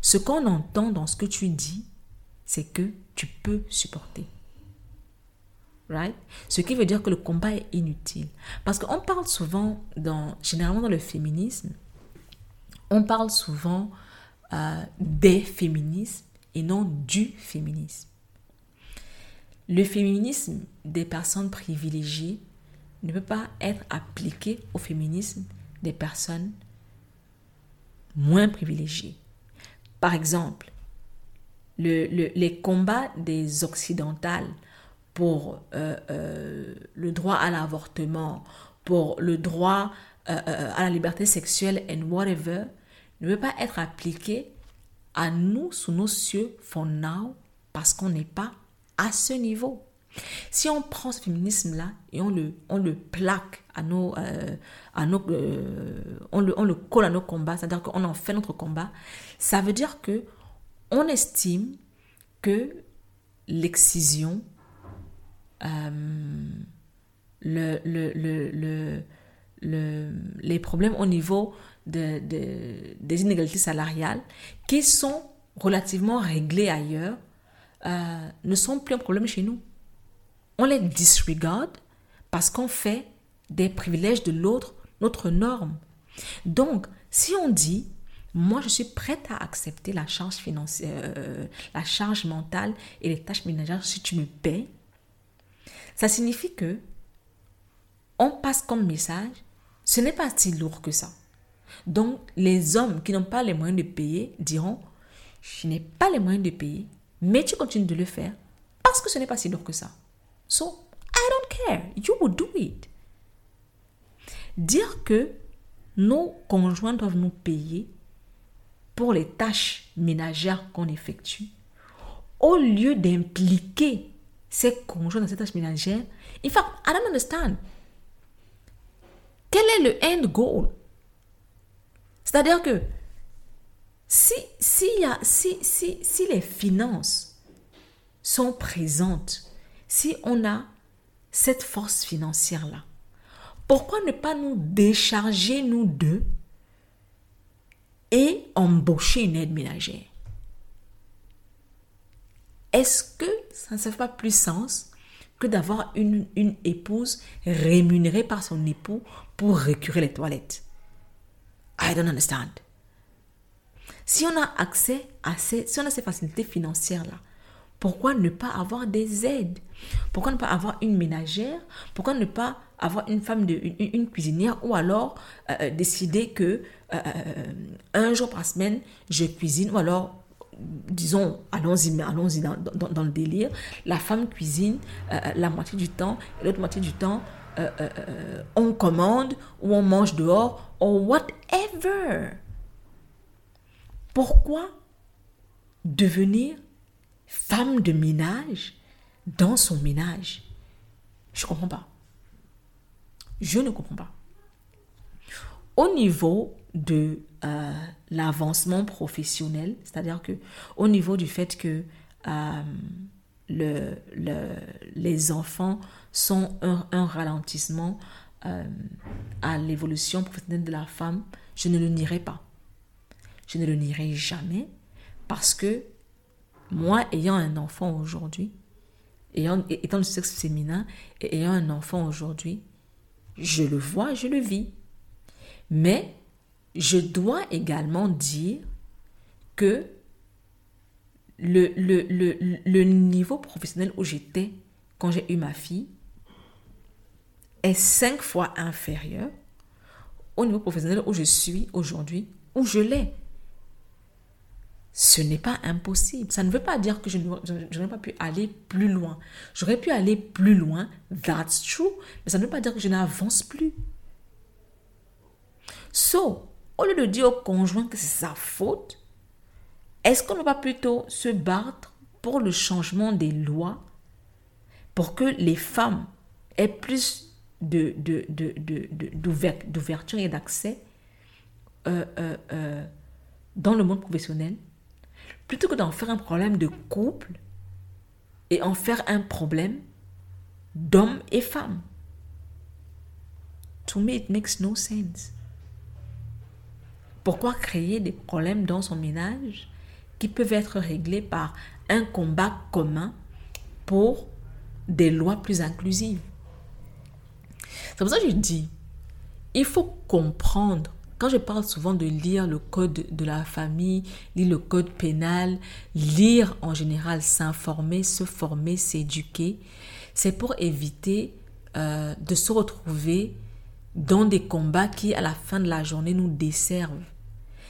Ce qu'on entend dans ce que tu dis, c'est que tu peux supporter. Right? Ce qui veut dire que le combat est inutile. Parce qu'on parle souvent, dans, généralement dans le féminisme, on parle souvent euh, des féminismes et non du féminisme. Le féminisme des personnes privilégiées ne peut pas être appliqué au féminisme des personnes moins privilégiées. Par exemple, les combats des occidentales pour euh, euh, le droit à l'avortement, pour le droit euh, à la liberté sexuelle and whatever, ne peut pas être appliqué à nous sous nos cieux for now parce qu'on n'est pas à ce niveau. Si on prend ce féminisme-là et on le, on le plaque à nos, euh, à nos euh, on, le, on le colle à nos combats, c'est-à-dire qu'on en fait notre combat, ça veut dire que on estime que l'excision, euh, le, le, le, le, les problèmes au niveau de, des inégalités salariales, qui sont relativement réglés ailleurs, ne sont plus un problème chez nous on les disregarde parce qu'on fait des privilèges de l'autre notre norme. Donc, si on dit, moi je suis prête à accepter la charge financière, euh, la charge mentale et les tâches ménagères si tu me paies, ça signifie que on passe comme message, ce n'est pas si lourd que ça. Donc, les hommes qui n'ont pas les moyens de payer diront, je n'ai pas les moyens de payer, mais tu continues de le faire parce que ce n'est pas si lourd que ça. So, I don't care. You will do it. Dire que nos conjoints doivent nous payer pour les tâches ménagères qu'on effectue, au lieu d'impliquer ces conjoints dans ces tâches ménagères, in fact, I don't understand. Quel est le end goal? C'est-à-dire que si, si, si, si, si les finances sont présentes si on a cette force financière-là, pourquoi ne pas nous décharger, nous deux, et embaucher une aide ménagère? Est-ce que ça ne fait pas plus sens que d'avoir une, une épouse rémunérée par son époux pour récurer les toilettes? I don't understand. Si on a accès à ces, si on a ces facilités financières-là, pourquoi ne pas avoir des aides? Pourquoi ne pas avoir une ménagère? Pourquoi ne pas avoir une femme, de, une, cuisinière ou alors euh, euh, décider que euh, un jour par semaine, je cuisine ou alors disons, allons-y, allons-y dans, dans, le délire, la femme cuisine la moitié du temps et l'autre moitié du temps, on commande ou on mange dehors ou whatever. Pourquoi devenir femme de ménage dans son ménage? Je ne comprends pas. Je ne comprends pas. Au niveau de euh, l'avancement professionnel, c'est-à-dire que au niveau du fait que euh, le, les enfants sont un, ralentissement euh, à l'évolution professionnelle de la femme, je ne le nierai pas. Je ne le nierai jamais parce que moi, ayant un enfant aujourd'hui, ayant, étant du sexe féminin et ayant un enfant aujourd'hui, je le vois, je le vis. Mais je dois également dire que le, le, le, le niveau professionnel où j'étais quand j'ai eu ma fille est cinq fois inférieur au niveau professionnel où je suis aujourd'hui, où je l'ai ce n'est pas impossible. Ça ne veut pas dire que je n'aurais pas pu aller plus loin. J'aurais pu aller plus loin, that's true, mais ça ne veut pas dire que je n'avance plus. So, au lieu de dire au conjoint que c'est sa faute, est-ce qu'on ne va pas plutôt se battre pour le changement des lois pour que les femmes aient plus d'ouverture et d'accès euh, euh, euh, dans le monde professionnel? Plutôt que d'en faire un problème de couple et en faire un problème d'homme et femme. To me, it makes no sense. Pourquoi créer des problèmes dans son ménage qui peuvent être réglés par un combat commun pour des lois plus inclusives? C'est pour ça que je dis, il faut comprendre quand je parle souvent de lire le code de la famille, lire le code pénal, lire en général, s'informer, se former, s'éduquer, c'est pour éviter euh, de se retrouver dans des combats qui, à la fin de la journée, nous desservent.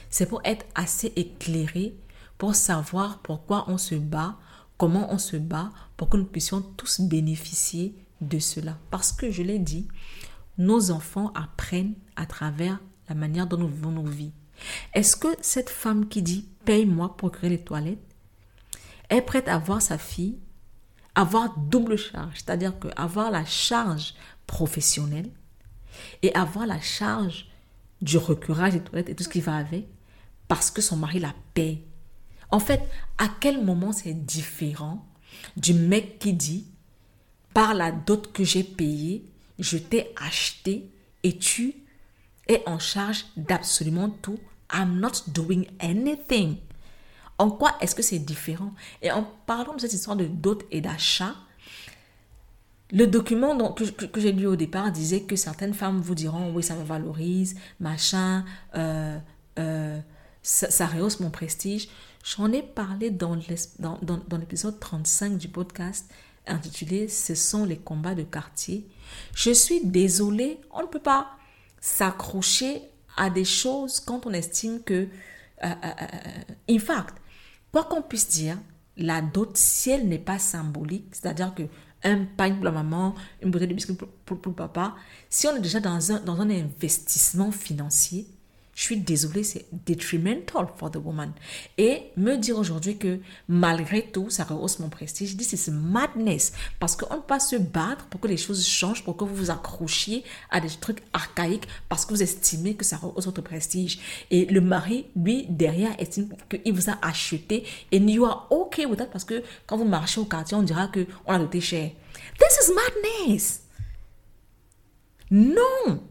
C'est pour être assez éclairé, pour savoir pourquoi on se bat, comment on se bat, pour que nous puissions tous bénéficier de cela. Parce que, je l'ai dit, nos enfants apprennent à travers la manière dont nous vivons nos vies. Est-ce que cette femme qui dit paye-moi pour créer les toilettes est prête à voir sa fille avoir double charge, c'est-à-dire que avoir la charge professionnelle et avoir la charge du recurage des toilettes et tout ce qui va avec, parce que son mari la paie? En fait, à quel moment c'est différent du mec qui dit, par la dot que j'ai payée, je t'ai acheté et tu es en charge d'absolument tout. I'm not doing anything. En quoi est-ce que c'est différent? Et en parlant de cette histoire de dot et d'achat, le document que, j'ai lu au départ disait que certaines femmes vous diront oui ça me valorise, machin, euh, euh, ça, rehausse mon prestige. J'en ai parlé dans l'épisode 35 du podcast intitulé Ce sont les combats de quartier. Je suis désolée, on ne peut pas s'accrocher à des choses quand on estime que, euh, in fact, quoi qu'on puisse dire, la dot, si elle n'est pas symbolique, c'est-à-dire que un pain pour la maman, une bouteille de biscuits pour, le papa, si on est déjà dans un, dans un investissement financier, je suis désolée, c'est detrimental for the woman. Et me dire aujourd'hui que malgré tout, ça rehausse mon prestige, this is madness. Parce qu'on ne peut pas se battre pour que les choses changent, pour que vous vous accrochiez à des trucs archaïques, parce que vous estimez que ça rehausse votre prestige. Et le mari, lui, derrière, estime qu'il vous a acheté. Et you are okay with that, parce que quand vous marchez au quartier, on dira qu'on a doté cher. This is madness. Non.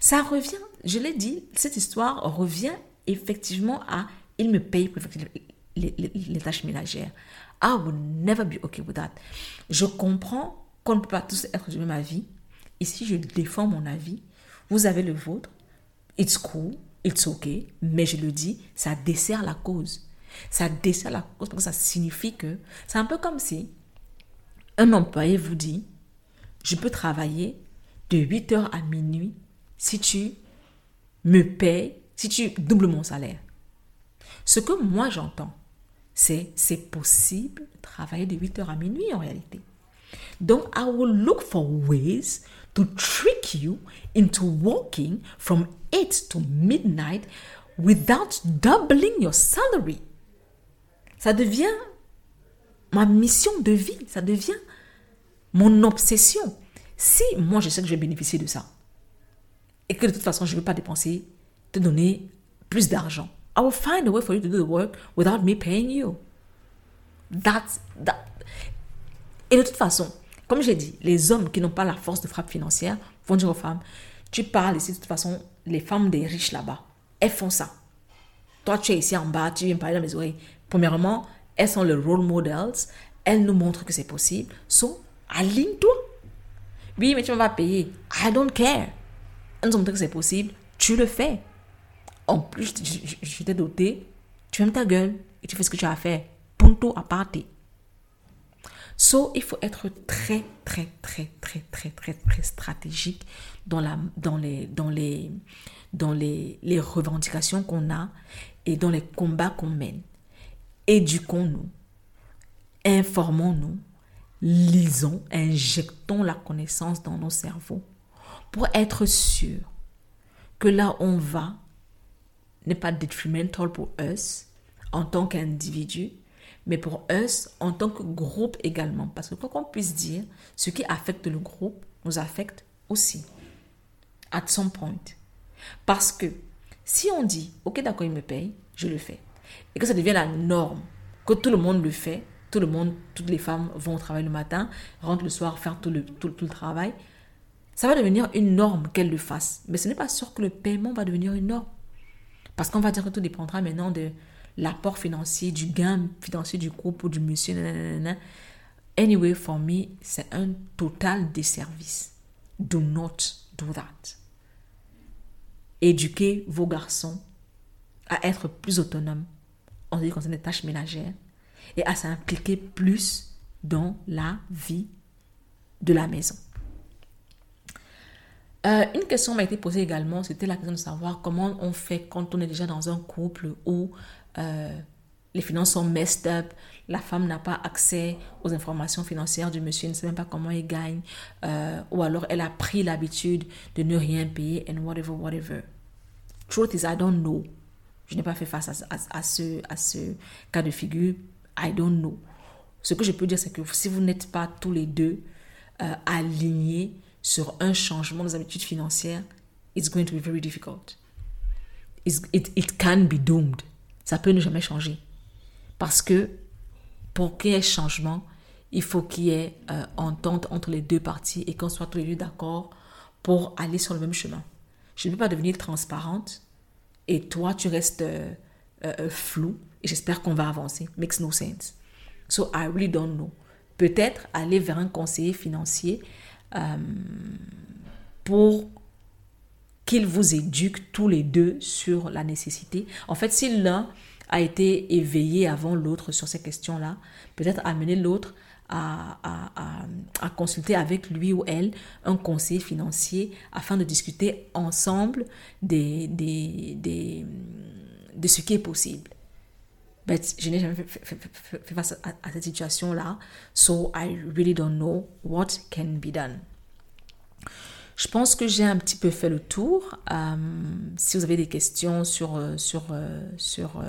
Ça revient je l'ai dit, cette histoire revient effectivement à il me paye pour les, tâches ménagères. I will never be okay with that. Je comprends qu'on ne peut pas tous être du même avis. Ici, je défends mon avis. Vous avez le vôtre. It's cool, it's okay. Mais je le dis, ça dessert la cause. Ça dessert la cause parce que ça signifie que c'est un peu comme si un employé vous dit, je peux travailler de 8h à minuit si tu me paye si tu doubles mon salaire. Ce que moi j'entends, c'est c'est possible de travailler de 8h à minuit en réalité. Donc, I will look for ways to trick you into working from 8 to midnight without doubling your salary. Ça devient ma mission de vie, ça devient mon obsession. Si moi je sais que je vais bénéficier de ça, et que de toute façon, je ne veux pas dépenser, te donner plus d'argent. I will find a way for you to do the work without me paying you. That's that. Et de toute façon, comme j'ai dit, les hommes qui n'ont pas la force de frappe financière vont dire aux femmes, tu parles ici, de toute façon, les femmes des riches là-bas, elles font ça. Toi, tu es ici en bas, tu viens parler dans mes oreilles. Premièrement, elles sont les role models, elles nous montrent que c'est possible. So, aligne-toi. Oui, mais tu vas payer. I don't care nous sommes que c'est possible, tu le fais. En plus, je, t'ai doté, tu aimes ta gueule et tu fais ce que tu as à faire. Punto à partir. So, il faut être très, très, très, très, très, très, très stratégique dans, la, dans, les, dans, les, dans les, les revendications qu'on a et dans les combats qu'on mène. Éduquons-nous, informons-nous, lisons, injectons la connaissance dans nos cerveaux pour être sûr que là on va n'est pas detrimental pour us en tant qu'individu, mais pour us en tant que groupe également. Parce que quoi qu'on puisse dire, ce qui affecte le groupe nous affecte aussi. At some point. Parce que si on dit, ok d'accord, il me paye, je le fais. Et que ça devient la norme, que tout le monde le fait, tout le monde, toutes les femmes vont au travail le matin, rentrent le soir, faire tout le, tout le travail, ça va devenir une norme qu'elle le fasse. Mais ce n'est pas sûr que le paiement va devenir une norme. Parce qu'on va dire que tout dépendra maintenant de l'apport financier, du gain financier du groupe ou du monsieur. Anyway, for me, c'est un total desservice. Do not do that. Éduquez vos garçons à être plus autonomes en ce qui concerne les tâches ménagères et à s'impliquer plus dans la vie de la maison. Euh, une question m'a été posée également, c'était la question de savoir comment on fait quand on est déjà dans un couple où euh, les finances sont messed up, la femme n'a pas accès aux informations financières du monsieur, ne sait même pas comment il gagne, euh, ou alors elle a pris l'habitude de ne rien payer, and whatever, whatever. Truth is, I don't know. Je n'ai pas fait face à, ce, à ce cas de figure. I don't know. Ce que je peux dire, c'est que si vous n'êtes pas tous les deux alignés sur un changement des habitudes financières, it's going to be very difficult. it, it can be doomed. Ça peut ne jamais changer. Parce que pour qu'il y ait changement, il faut qu'il y ait euh, entente entre les deux parties et qu'on soit tous les deux d'accord pour aller sur le même chemin. Je ne peux pas devenir transparente et toi, tu restes euh, euh, flou et j'espère qu'on va avancer. Makes no sense. So I really don't know. Peut-être aller vers un conseiller financier pour qu'il vous éduque tous les deux sur la nécessité. En fait, si l'un a été éveillé avant l'autre sur ces questions-là, peut-être amener l'autre à, consulter avec lui ou elle un conseiller financier afin de discuter ensemble de ce qui est possible. But je n'ai jamais fait, face à, cette situation-là, so I really don't know what can be done. Je pense que j'ai un petit peu fait le tour. Euh, si vous avez des questions sur, euh, sur, euh, sur,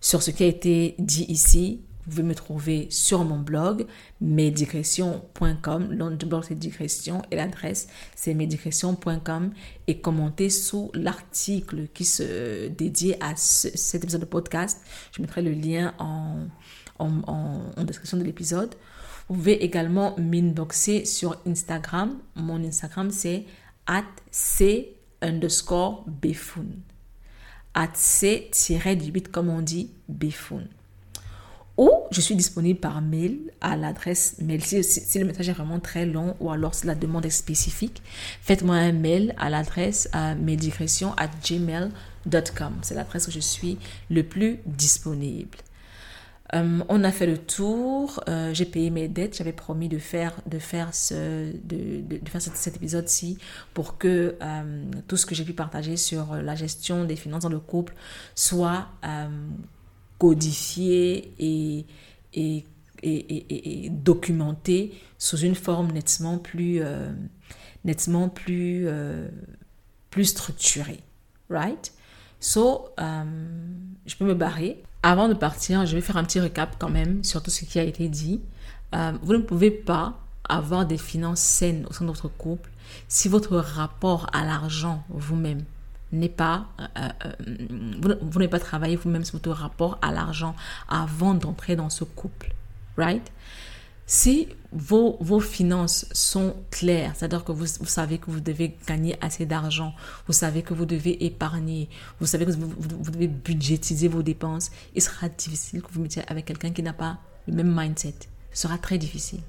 sur ce qui a été dit ici, vous pouvez me trouver sur mon blog medicression.com. Le blog c'est digression et l'adresse c'est medicression.com et commentez sous l'article qui se dédie à cet épisode de podcast. Je mettrai le lien en, en, description de l'épisode. Vous pouvez également m'inboxer sur Instagram. Mon Instagram, c'est at c underscore befun. At c-8 comme on dit, befun. Ou je suis disponible par mail à l'adresse mail. Si, le message est vraiment très long ou alors si la demande est spécifique, faites-moi un mail à l'adresse à at gmail.com. C'est l'adresse où je suis le plus disponible. Euh, on a fait le tour. Euh, j'ai payé mes dettes. J'avais promis de, faire cet, épisode-ci pour que euh, tout ce que j'ai pu partager sur la gestion des finances dans le couple soit codifié et, et, et, et, documenté sous une forme nettement plus, nettement plus, plus structurée. Right? So, je peux me barrer. Avant de partir, je vais faire un petit récap quand même sur tout ce qui a été dit. Euh, vous ne pouvez pas avoir des finances saines au sein de votre couple si votre rapport à l'argent vous-même n'est pas, euh, euh, vous n'avez pas travaillé vous-même sur votre rapport à l'argent avant d'entrer dans ce couple, right? Si vos, vos finances sont claires, c'est-à-dire que vous, vous, savez que vous devez gagner assez d'argent, vous savez que vous devez épargner, vous savez que vous, vous, devez budgétiser vos dépenses, il sera difficile que vous mettiez avec quelqu'un qui n'a pas le même mindset. Ce sera très difficile.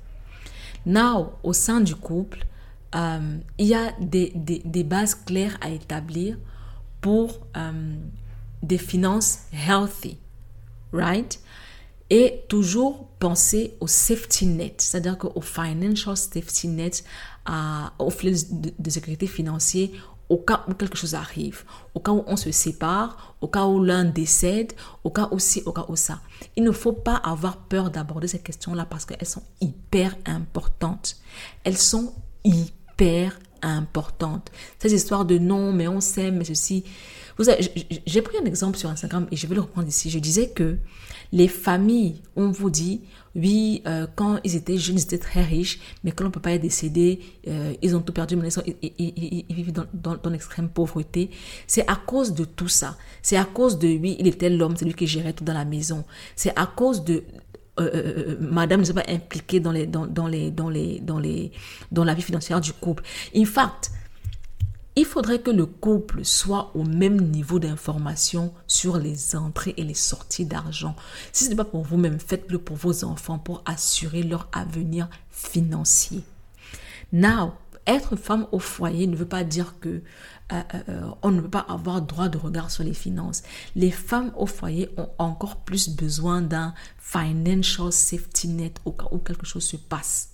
Now, au sein du couple, euh, il y a des, des, des, bases claires à établir pour euh, des finances healthy, right? Et toujours penser au safety net, c'est-à-dire qu'au financial safety net, à, au filet de, sécurité financier au cas où quelque chose arrive, au cas où on se sépare, au cas où l'un décède, au cas ci, au cas où ça. Il ne faut pas avoir peur d'aborder ces questions-là parce qu'elles sont hyper importantes. Elles sont hyper importantes. Ces histoires de non, mais on s'aime, mais ceci. Vous j'ai pris un exemple sur Instagram et je vais le reprendre ici. Je disais que les familles, on vous dit, oui, euh, quand ils étaient jeunes, ils étaient très riches, mais quand leur papa est décédé, euh, ils ont tout perdu, mais ils, vivent dans, dans, l'extrême pauvreté. C'est à cause de tout ça. C'est à cause de lui, il était l'homme, c'est lui qui gérait tout dans la maison. C'est à cause de euh, madame ne s'est pas impliquée dans les dans, dans les dans les dans les dans la vie financière du couple. In fact, il faudrait que le couple soit au même niveau d'information sur les entrées et les sorties d'argent. Si ce n'est pas pour vous-même, faites-le pour vos enfants pour assurer leur avenir financier. Now, être femme au foyer ne veut pas dire que euh, euh, on ne peut pas avoir droit de regard sur les finances. Les femmes au foyer ont encore plus besoin d'un financial safety net au cas où quelque chose se passe.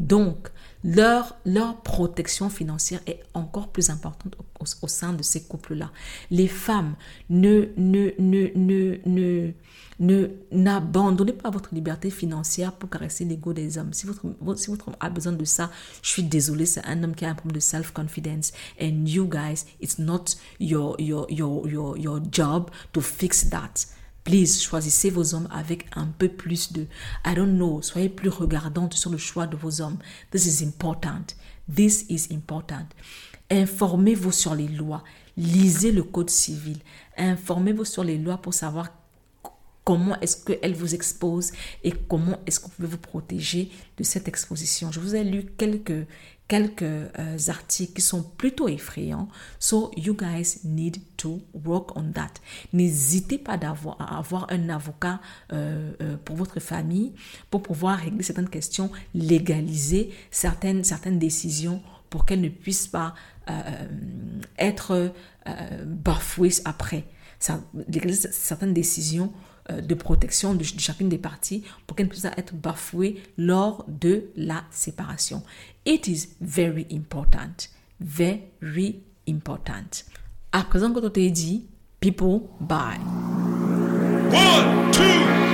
Donc, leur, leur protection financière est encore plus importante au, sein de ces couples-là. Les femmes, ne, ne, ne, ne, ne, ne, n'abandonnez pas votre liberté financière pour caresser l'ego des hommes. Si votre, si votre homme a besoin de ça, je suis désolée, c'est un homme qui a un problème de self-confidence. And you guys, it's not your, your, your, your, your job to fix that. Please, choisissez vos hommes avec un peu plus de, I don't know, soyez plus regardante sur le choix de vos hommes. This is important. This is important. Informez-vous sur les lois. Lisez le code civil. Informez-vous sur les lois pour savoir comment est-ce qu'elle vous expose et comment est-ce que vous pouvez vous protéger de cette exposition. Je vous ai lu quelques, quelques euh, articles qui sont plutôt effrayants. So you guys need to work on that. N'hésitez pas à avoir un avocat euh, euh, pour votre famille pour pouvoir régler certaines questions, légaliser certaines, certaines décisions pour qu'elles ne puissent pas être bafouées après. Certaines décisions de protection de, chacune des parties pour qu'elle puisse être bafouée lors de la séparation. It is very important. Very important. À présent que tu t'es dit, people, bye. One, two,